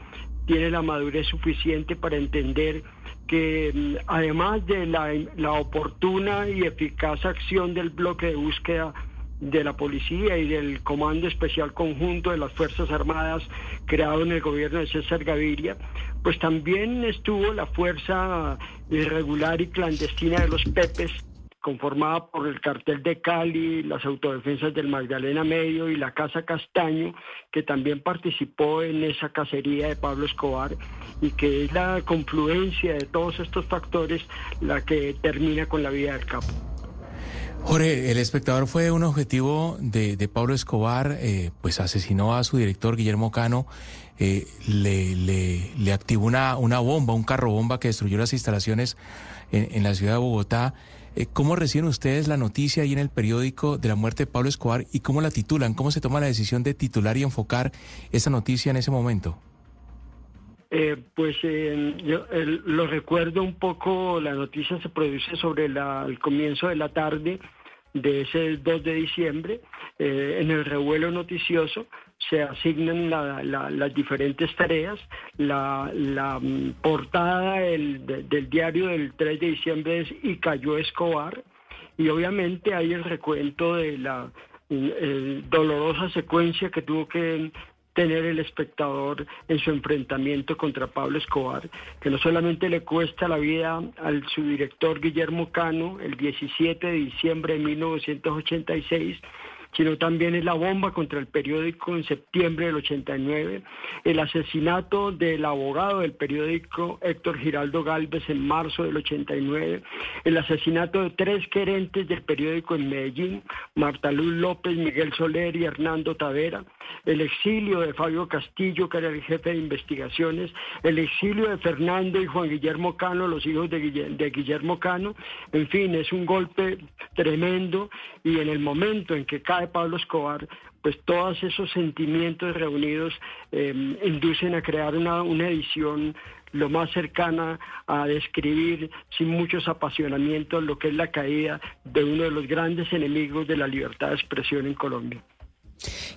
tiene la madurez suficiente para entender que mm, además de la, la oportuna y eficaz acción del bloque de búsqueda de la policía y del Comando Especial Conjunto de las Fuerzas Armadas creado en el gobierno de César Gaviria, pues también estuvo la fuerza irregular y clandestina de los Pepes, conformada por el cartel de Cali, las autodefensas del Magdalena Medio y la Casa Castaño, que también participó en esa cacería de Pablo Escobar y que es la confluencia de todos estos factores la que termina con la vida del capo. Jorge, el espectador fue un objetivo de, Pablo Escobar, eh, pues asesinó a su director Guillermo Cano, eh, le, le, activó una, una bomba, un carro bomba que destruyó las instalaciones en, en la ciudad de Bogotá. Eh, ¿Cómo reciben ustedes la noticia ahí en el periódico de la muerte de Pablo Escobar y cómo la titulan? ¿Cómo se toma la decisión de titular y enfocar esa noticia en ese momento? Eh, pues eh, yo lo recuerdo un poco, la noticia se produce sobre el comienzo de la tarde de ese 2 de diciembre, en el revuelo noticioso, se asignan las diferentes tareas. La, mm, portada del, diario del 3 de diciembre es Y cayó Escobar, y obviamente hay el recuento de la mm, dolorosa secuencia que tuvo que tener el espectador en su enfrentamiento contra Pablo Escobar, que no solamente le cuesta la vida al subdirector Guillermo Cano el 17 de diciembre de 1986, sino también es la bomba contra el periódico en septiembre del 89, el asesinato del abogado del periódico Héctor Giraldo Galvez en marzo del 89, el asesinato de tres gerentes del periódico en Medellín, Marta Luz López, Miguel Soler y Hernando Tavera, el exilio de Fabio Castillo, que era el jefe de investigaciones, el exilio de Fernando y Juan Guillermo Cano, los hijos de, de Guillermo Cano, en fin, es un golpe tremendo y en el momento en que cae Pablo Escobar, pues todos esos sentimientos reunidos eh, inducen a crear una, una edición lo más cercana a describir sin muchos apasionamientos lo que es la caída de uno de los grandes enemigos de la libertad de expresión en Colombia.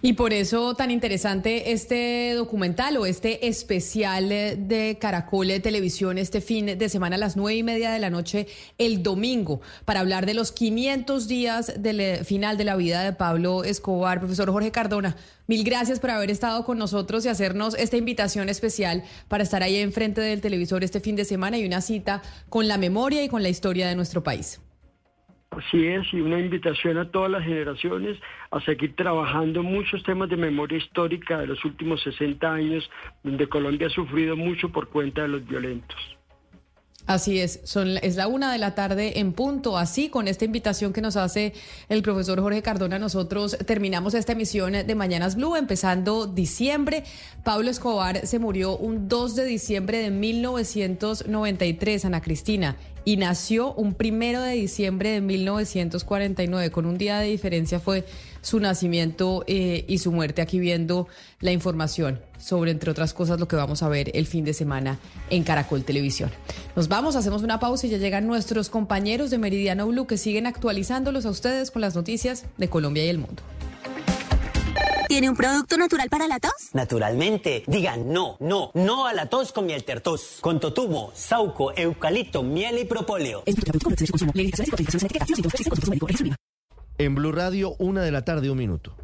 Y por eso tan interesante este documental o este especial de Caracol de Televisión este fin de semana a las nueve y media de la noche el domingo para hablar de los 500 días del final de la vida de Pablo Escobar. Profesor Jorge Cardona, mil gracias por haber estado con nosotros y hacernos esta invitación especial para estar ahí enfrente del televisor este fin de semana y una cita con la memoria y con la historia de nuestro país. Así es, y una invitación a todas las generaciones a seguir trabajando muchos temas de memoria histórica de los últimos 60 años, donde Colombia ha sufrido mucho por cuenta de los violentos. Así es, son, es la una de la tarde en punto. Así, con esta invitación que nos hace el profesor Jorge Cardona, nosotros terminamos esta emisión de Mañanas Blue, empezando diciembre. Pablo Escobar se murió un 2 de diciembre de 1993, Ana Cristina, y nació un primero de diciembre de 1949. Con un día de diferencia fue su nacimiento eh, y su muerte. Aquí viendo la información sobre, entre otras cosas, lo que vamos a ver el fin de semana en Caracol Televisión. Nos vamos, hacemos una pausa y ya llegan nuestros compañeros de Meridiano Blue que siguen actualizándolos a ustedes con las noticias de Colombia y el mundo. ¿Tiene un producto natural para la tos? Naturalmente. Digan no, no, no a la tos con miel tertos. Con totumo, sauco, eucalipto, miel y propóleo. En Blue Radio, una de la tarde, un minuto.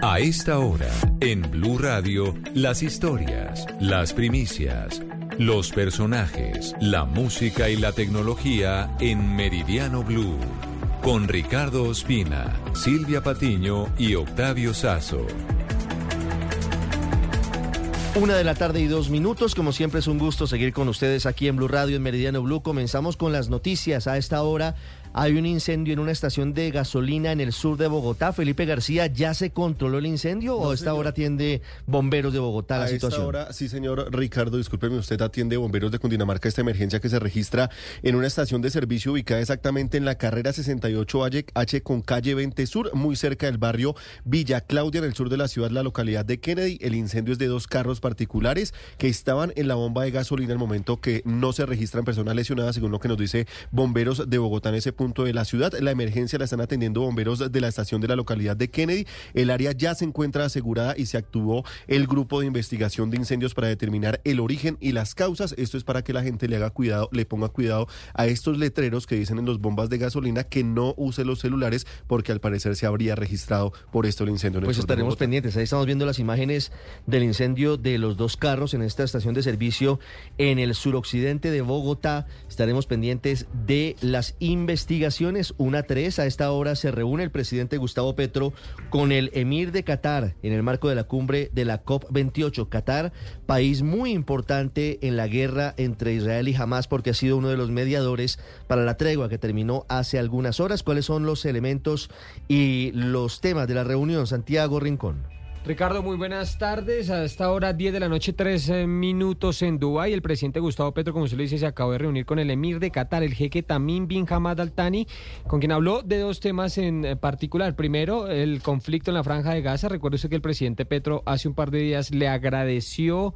A esta hora, en Blue Radio, las historias, las primicias, los personajes, la música y la tecnología en Meridiano Blue. Con Ricardo Ospina, Silvia Patiño y Octavio Sazo. Una de la tarde y dos minutos. Como siempre es un gusto seguir con ustedes aquí en Blue Radio en Meridiano Blue. Comenzamos con las noticias a esta hora. Hay un incendio en una estación de gasolina en el sur de Bogotá. Felipe García, ¿ya se controló el incendio o a esta hora atiende bomberos de Bogotá la situación? Esta hora, sí, señor Ricardo, discúlpeme, usted atiende bomberos de Cundinamarca esta emergencia que se registra en una estación de servicio ubicada exactamente en la carrera 68H con calle 20 Sur, muy cerca del barrio Villa Claudia, en el sur de la ciudad, la localidad de Kennedy. El incendio es de dos carros particulares que estaban en la bomba de gasolina al momento que no se registran personas lesionadas, según lo que nos dice bomberos de Bogotá en ese punto de la ciudad. La emergencia la están atendiendo bomberos de la estación de la localidad de Kennedy. El área ya se encuentra asegurada y se actuó el grupo de investigación de incendios para determinar el origen y las causas. Esto es para que la gente le haga cuidado, le ponga cuidado a estos letreros que dicen en los bombas de gasolina que no use los celulares porque al parecer se habría registrado por esto el incendio. En pues estaremos pendientes. Ahí estamos viendo las imágenes del incendio de los dos carros en esta estación de servicio en el suroccidente de Bogotá. Estaremos pendientes de las investigaciones investigaciones, una tres. A esta hora se reúne el presidente Gustavo Petro con el emir de Qatar en el marco de la cumbre de la COP28. Qatar, país muy importante en la guerra entre Israel y Hamas porque ha sido uno de los mediadores para la tregua que terminó hace algunas horas. ¿Cuáles son los elementos y los temas de la reunión? Santiago Rincón. Ricardo, muy buenas tardes. A esta hora 10 de la noche, 3 eh, minutos en Dubái. El presidente Gustavo Petro, como usted le dice, se acabó de reunir con el emir de Qatar, el jeque Tamim bin Hamad Al Thani, con quien habló de dos temas en eh, particular. Primero, el conflicto en la franja de Gaza. Recuerde usted que el presidente Petro hace un par de días le agradeció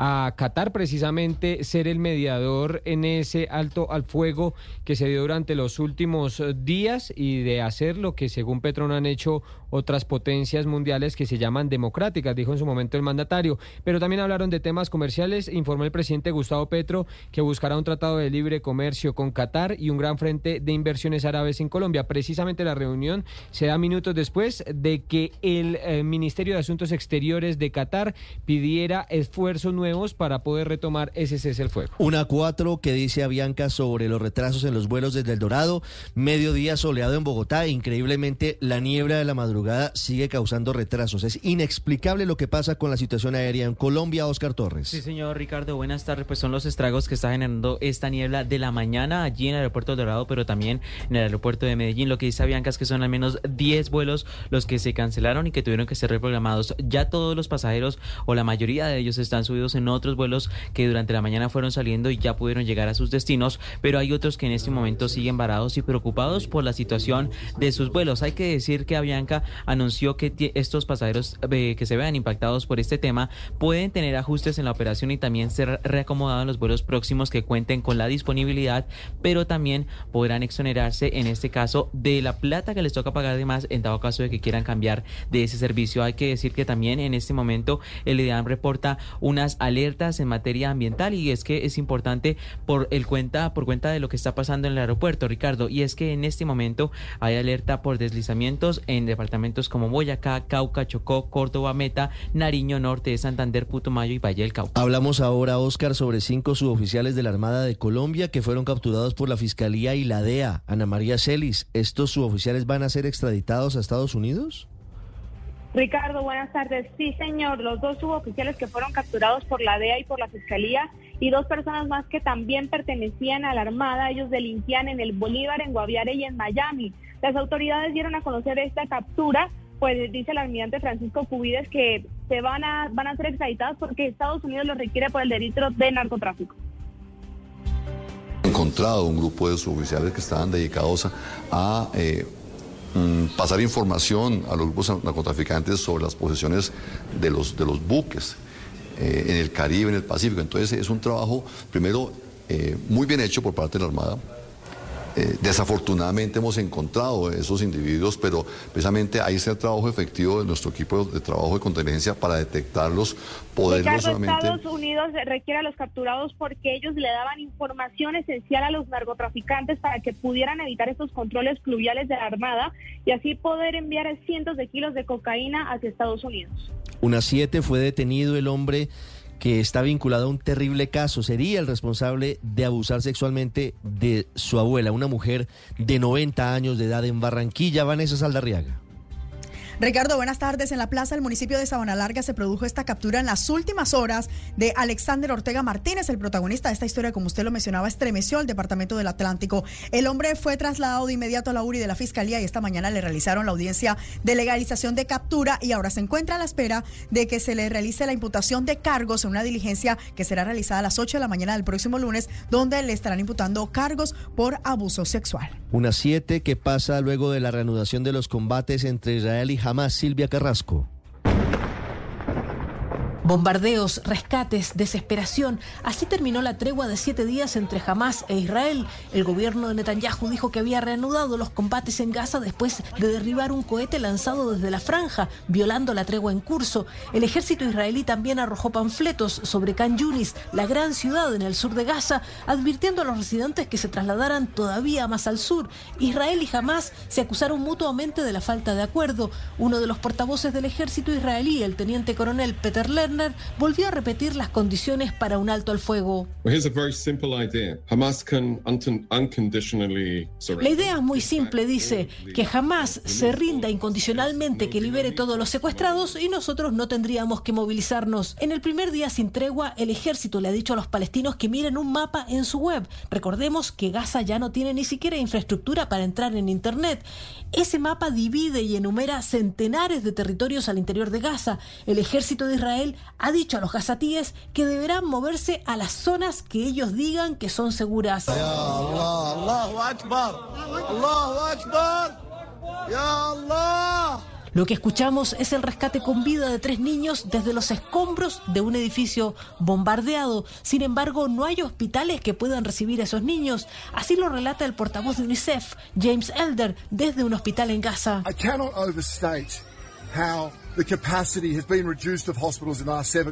a Qatar precisamente ser el mediador en ese alto al fuego que se dio durante los últimos eh, días y de hacer lo que según Petro no han hecho otras potencias mundiales que se llaman democráticas, dijo en su momento el mandatario. Pero también hablaron de temas comerciales, informó el presidente Gustavo Petro que buscará un tratado de libre comercio con Qatar y un gran frente de inversiones árabes en Colombia. Precisamente la reunión se da minutos después de que el eh, Ministerio de Asuntos Exteriores de Qatar pidiera esfuerzos nuevos para poder retomar ese cese el fuego. Una cuatro que dice Avianca sobre los retrasos en los vuelos desde El Dorado, mediodía soleado en Bogotá, increíblemente la niebla de la madrugada sigue causando retrasos. Es inexplicable lo que pasa con la situación aérea en Colombia, Oscar Torres. Sí, señor Ricardo, buenas tardes. Pues son los estragos que está generando esta niebla de la mañana allí en el aeropuerto del Dorado, pero también en el aeropuerto de Medellín. Lo que dice Avianca es que son al menos 10 vuelos los que se cancelaron y que tuvieron que ser reprogramados. Ya todos los pasajeros o la mayoría de ellos están subidos en otros vuelos que durante la mañana fueron saliendo y ya pudieron llegar a sus destinos, pero hay otros que en este momento siguen varados y preocupados por la situación de sus vuelos. Hay que decir que Avianca anunció que estos pasajeros eh, que se vean impactados por este tema pueden tener ajustes en la operación y también ser reacomodados en los vuelos próximos que cuenten con la disponibilidad, pero también podrán exonerarse en este caso de la plata que les toca pagar de más en dado caso de que quieran cambiar de ese servicio. Hay que decir que también en este momento el IDEAM reporta unas alertas en materia ambiental y es que es importante por el cuenta por cuenta de lo que está pasando en el aeropuerto, Ricardo, y es que en este momento hay alerta por deslizamientos en departamentos como Boyacá, Cauca, Chocó, Córdoba, Meta, Nariño Norte, Santander, Putumayo y Valle del Cauca. Hablamos ahora, Oscar, sobre cinco suboficiales de la Armada de Colombia que fueron capturados por la Fiscalía y la DEA. Ana María Celis, ¿estos suboficiales van a ser extraditados a Estados Unidos? Ricardo, buenas tardes. Sí, señor, los dos suboficiales que fueron capturados por la DEA y por la Fiscalía y dos personas más que también pertenecían a la Armada, ellos delinquían en el Bolívar, en Guaviare y en Miami. Las autoridades dieron a conocer esta captura, pues dice el almirante Francisco Cubides que se van a, van a ser extraditados porque Estados Unidos los requiere por el delito de narcotráfico encontrado un grupo de suboficiales que estaban dedicados a, eh, pasar información a los grupos narcotraficantes sobre las posesiones de los, de los buques eh, en el Caribe, en el Pacífico. Entonces es un trabajo, primero, eh, muy bien hecho por parte de la Armada, eh, desafortunadamente hemos encontrado esos individuos, pero precisamente ahí está el trabajo efectivo de nuestro equipo de trabajo de contingencia para detectarlos, poderlos solamente... Estados Unidos requiere a los capturados porque ellos le daban información esencial a los narcotraficantes para que pudieran evitar estos controles fluviales de la Armada y así poder enviar cientos de kilos de cocaína hacia Estados Unidos. Unas siete fue detenido el hombre que está vinculado a un terrible caso. Sería el responsable de abusar sexualmente de su abuela, una mujer de 90 años de edad en Barranquilla, Vanessa Saldarriaga. Ricardo, buenas tardes. En la plaza del municipio de Sabana Larga se produjo esta captura en las últimas horas de Alexander Ortega Martínez, el protagonista de esta historia, como usted lo mencionaba, estremeció al departamento del Atlántico. El hombre fue trasladado de inmediato a la URI de la Fiscalía y esta mañana le realizaron la audiencia de legalización de captura y ahora se encuentra a la espera de que se le realice la imputación de cargos en una diligencia que será realizada a las 8 de la mañana del próximo lunes, donde le estarán imputando cargos por abuso sexual. Una siete que pasa luego de la reanudación de los combates entre Israel y Hamas, Silvia Carrasco. Bombardeos, rescates, desesperación. Así terminó la tregua de siete días entre Hamas e Israel. El gobierno de Netanyahu dijo que había reanudado los combates en Gaza después de derribar un cohete lanzado desde la franja, violando la tregua en curso. El ejército israelí también arrojó panfletos sobre Khan Yunis, la gran ciudad en el sur de Gaza, advirtiendo a los residentes que se trasladaran todavía más al sur. Israel y Hamas se acusaron mutuamente de la falta de acuerdo. Uno de los portavoces del ejército israelí, el teniente coronel Peter Lerner, Turner volvió a repetir las condiciones para un alto al fuego. La idea es muy simple, dice, que jamás se rinda incondicionalmente, que libere todos los secuestrados y nosotros no tendríamos que movilizarnos. En el primer día sin tregua, el ejército le ha dicho a los palestinos que miren un mapa en su web. Recordemos que Gaza ya no tiene ni siquiera infraestructura para entrar en Internet. Ese mapa divide y enumera centenares de territorios al interior de Gaza. El ejército de Israel ha dicho a los gazatíes que deberán moverse a las zonas que ellos digan que son seguras. Lo que escuchamos es el rescate con vida de tres niños desde los escombros de un edificio bombardeado. Sin embargo, no hay hospitales que puedan recibir a esos niños. Así lo relata el portavoz de UNICEF, James Elder, desde un hospital en Gaza. I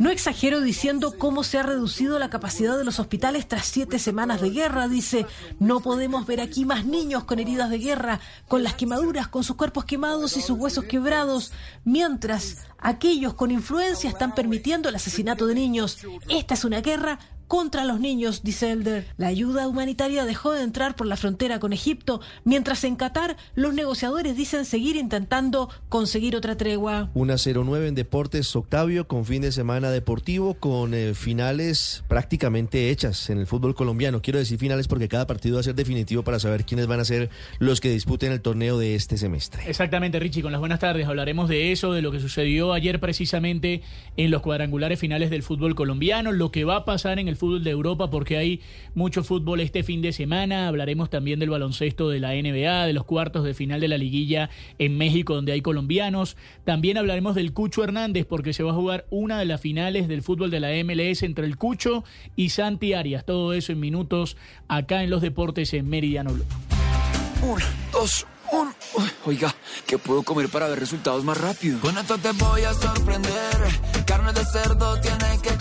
No exagero diciendo cómo se ha reducido la capacidad de los hospitales tras siete semanas de guerra. Dice, no podemos ver aquí más niños con heridas de guerra, con las quemaduras, con sus cuerpos quemados y sus huesos quebrados, mientras aquellos con influencia están permitiendo el asesinato de niños. Esta es una guerra contra los niños, dice Elder. La ayuda humanitaria dejó de entrar por la frontera con Egipto, mientras en Qatar los negociadores dicen seguir intentando conseguir otra tregua. Una 09 en deportes, Octavio, con fin de semana deportivo, con eh, finales prácticamente hechas en el fútbol colombiano. Quiero decir finales porque cada partido va a ser definitivo para saber quiénes van a ser los que disputen el torneo de este semestre. Exactamente, Richie, con las buenas tardes hablaremos de eso, de lo que sucedió ayer precisamente en los cuadrangulares finales del fútbol colombiano, lo que va a pasar en el fútbol de Europa, porque hay mucho fútbol este fin de semana. Hablaremos también del baloncesto de la NBA, de los cuartos de final de la liguilla en México, donde hay colombianos. También hablaremos del Cucho Hernández, porque se va a jugar una de las finales del fútbol de la MLS entre el Cucho y Santi Arias. Todo eso en minutos acá en los deportes en Meridiano Blue. Un, dos, un. Uy, Oiga, ¿qué puedo comer para ver resultados más rápido? Con esto te voy a sorprender. Carne de cerdo tiene que comer.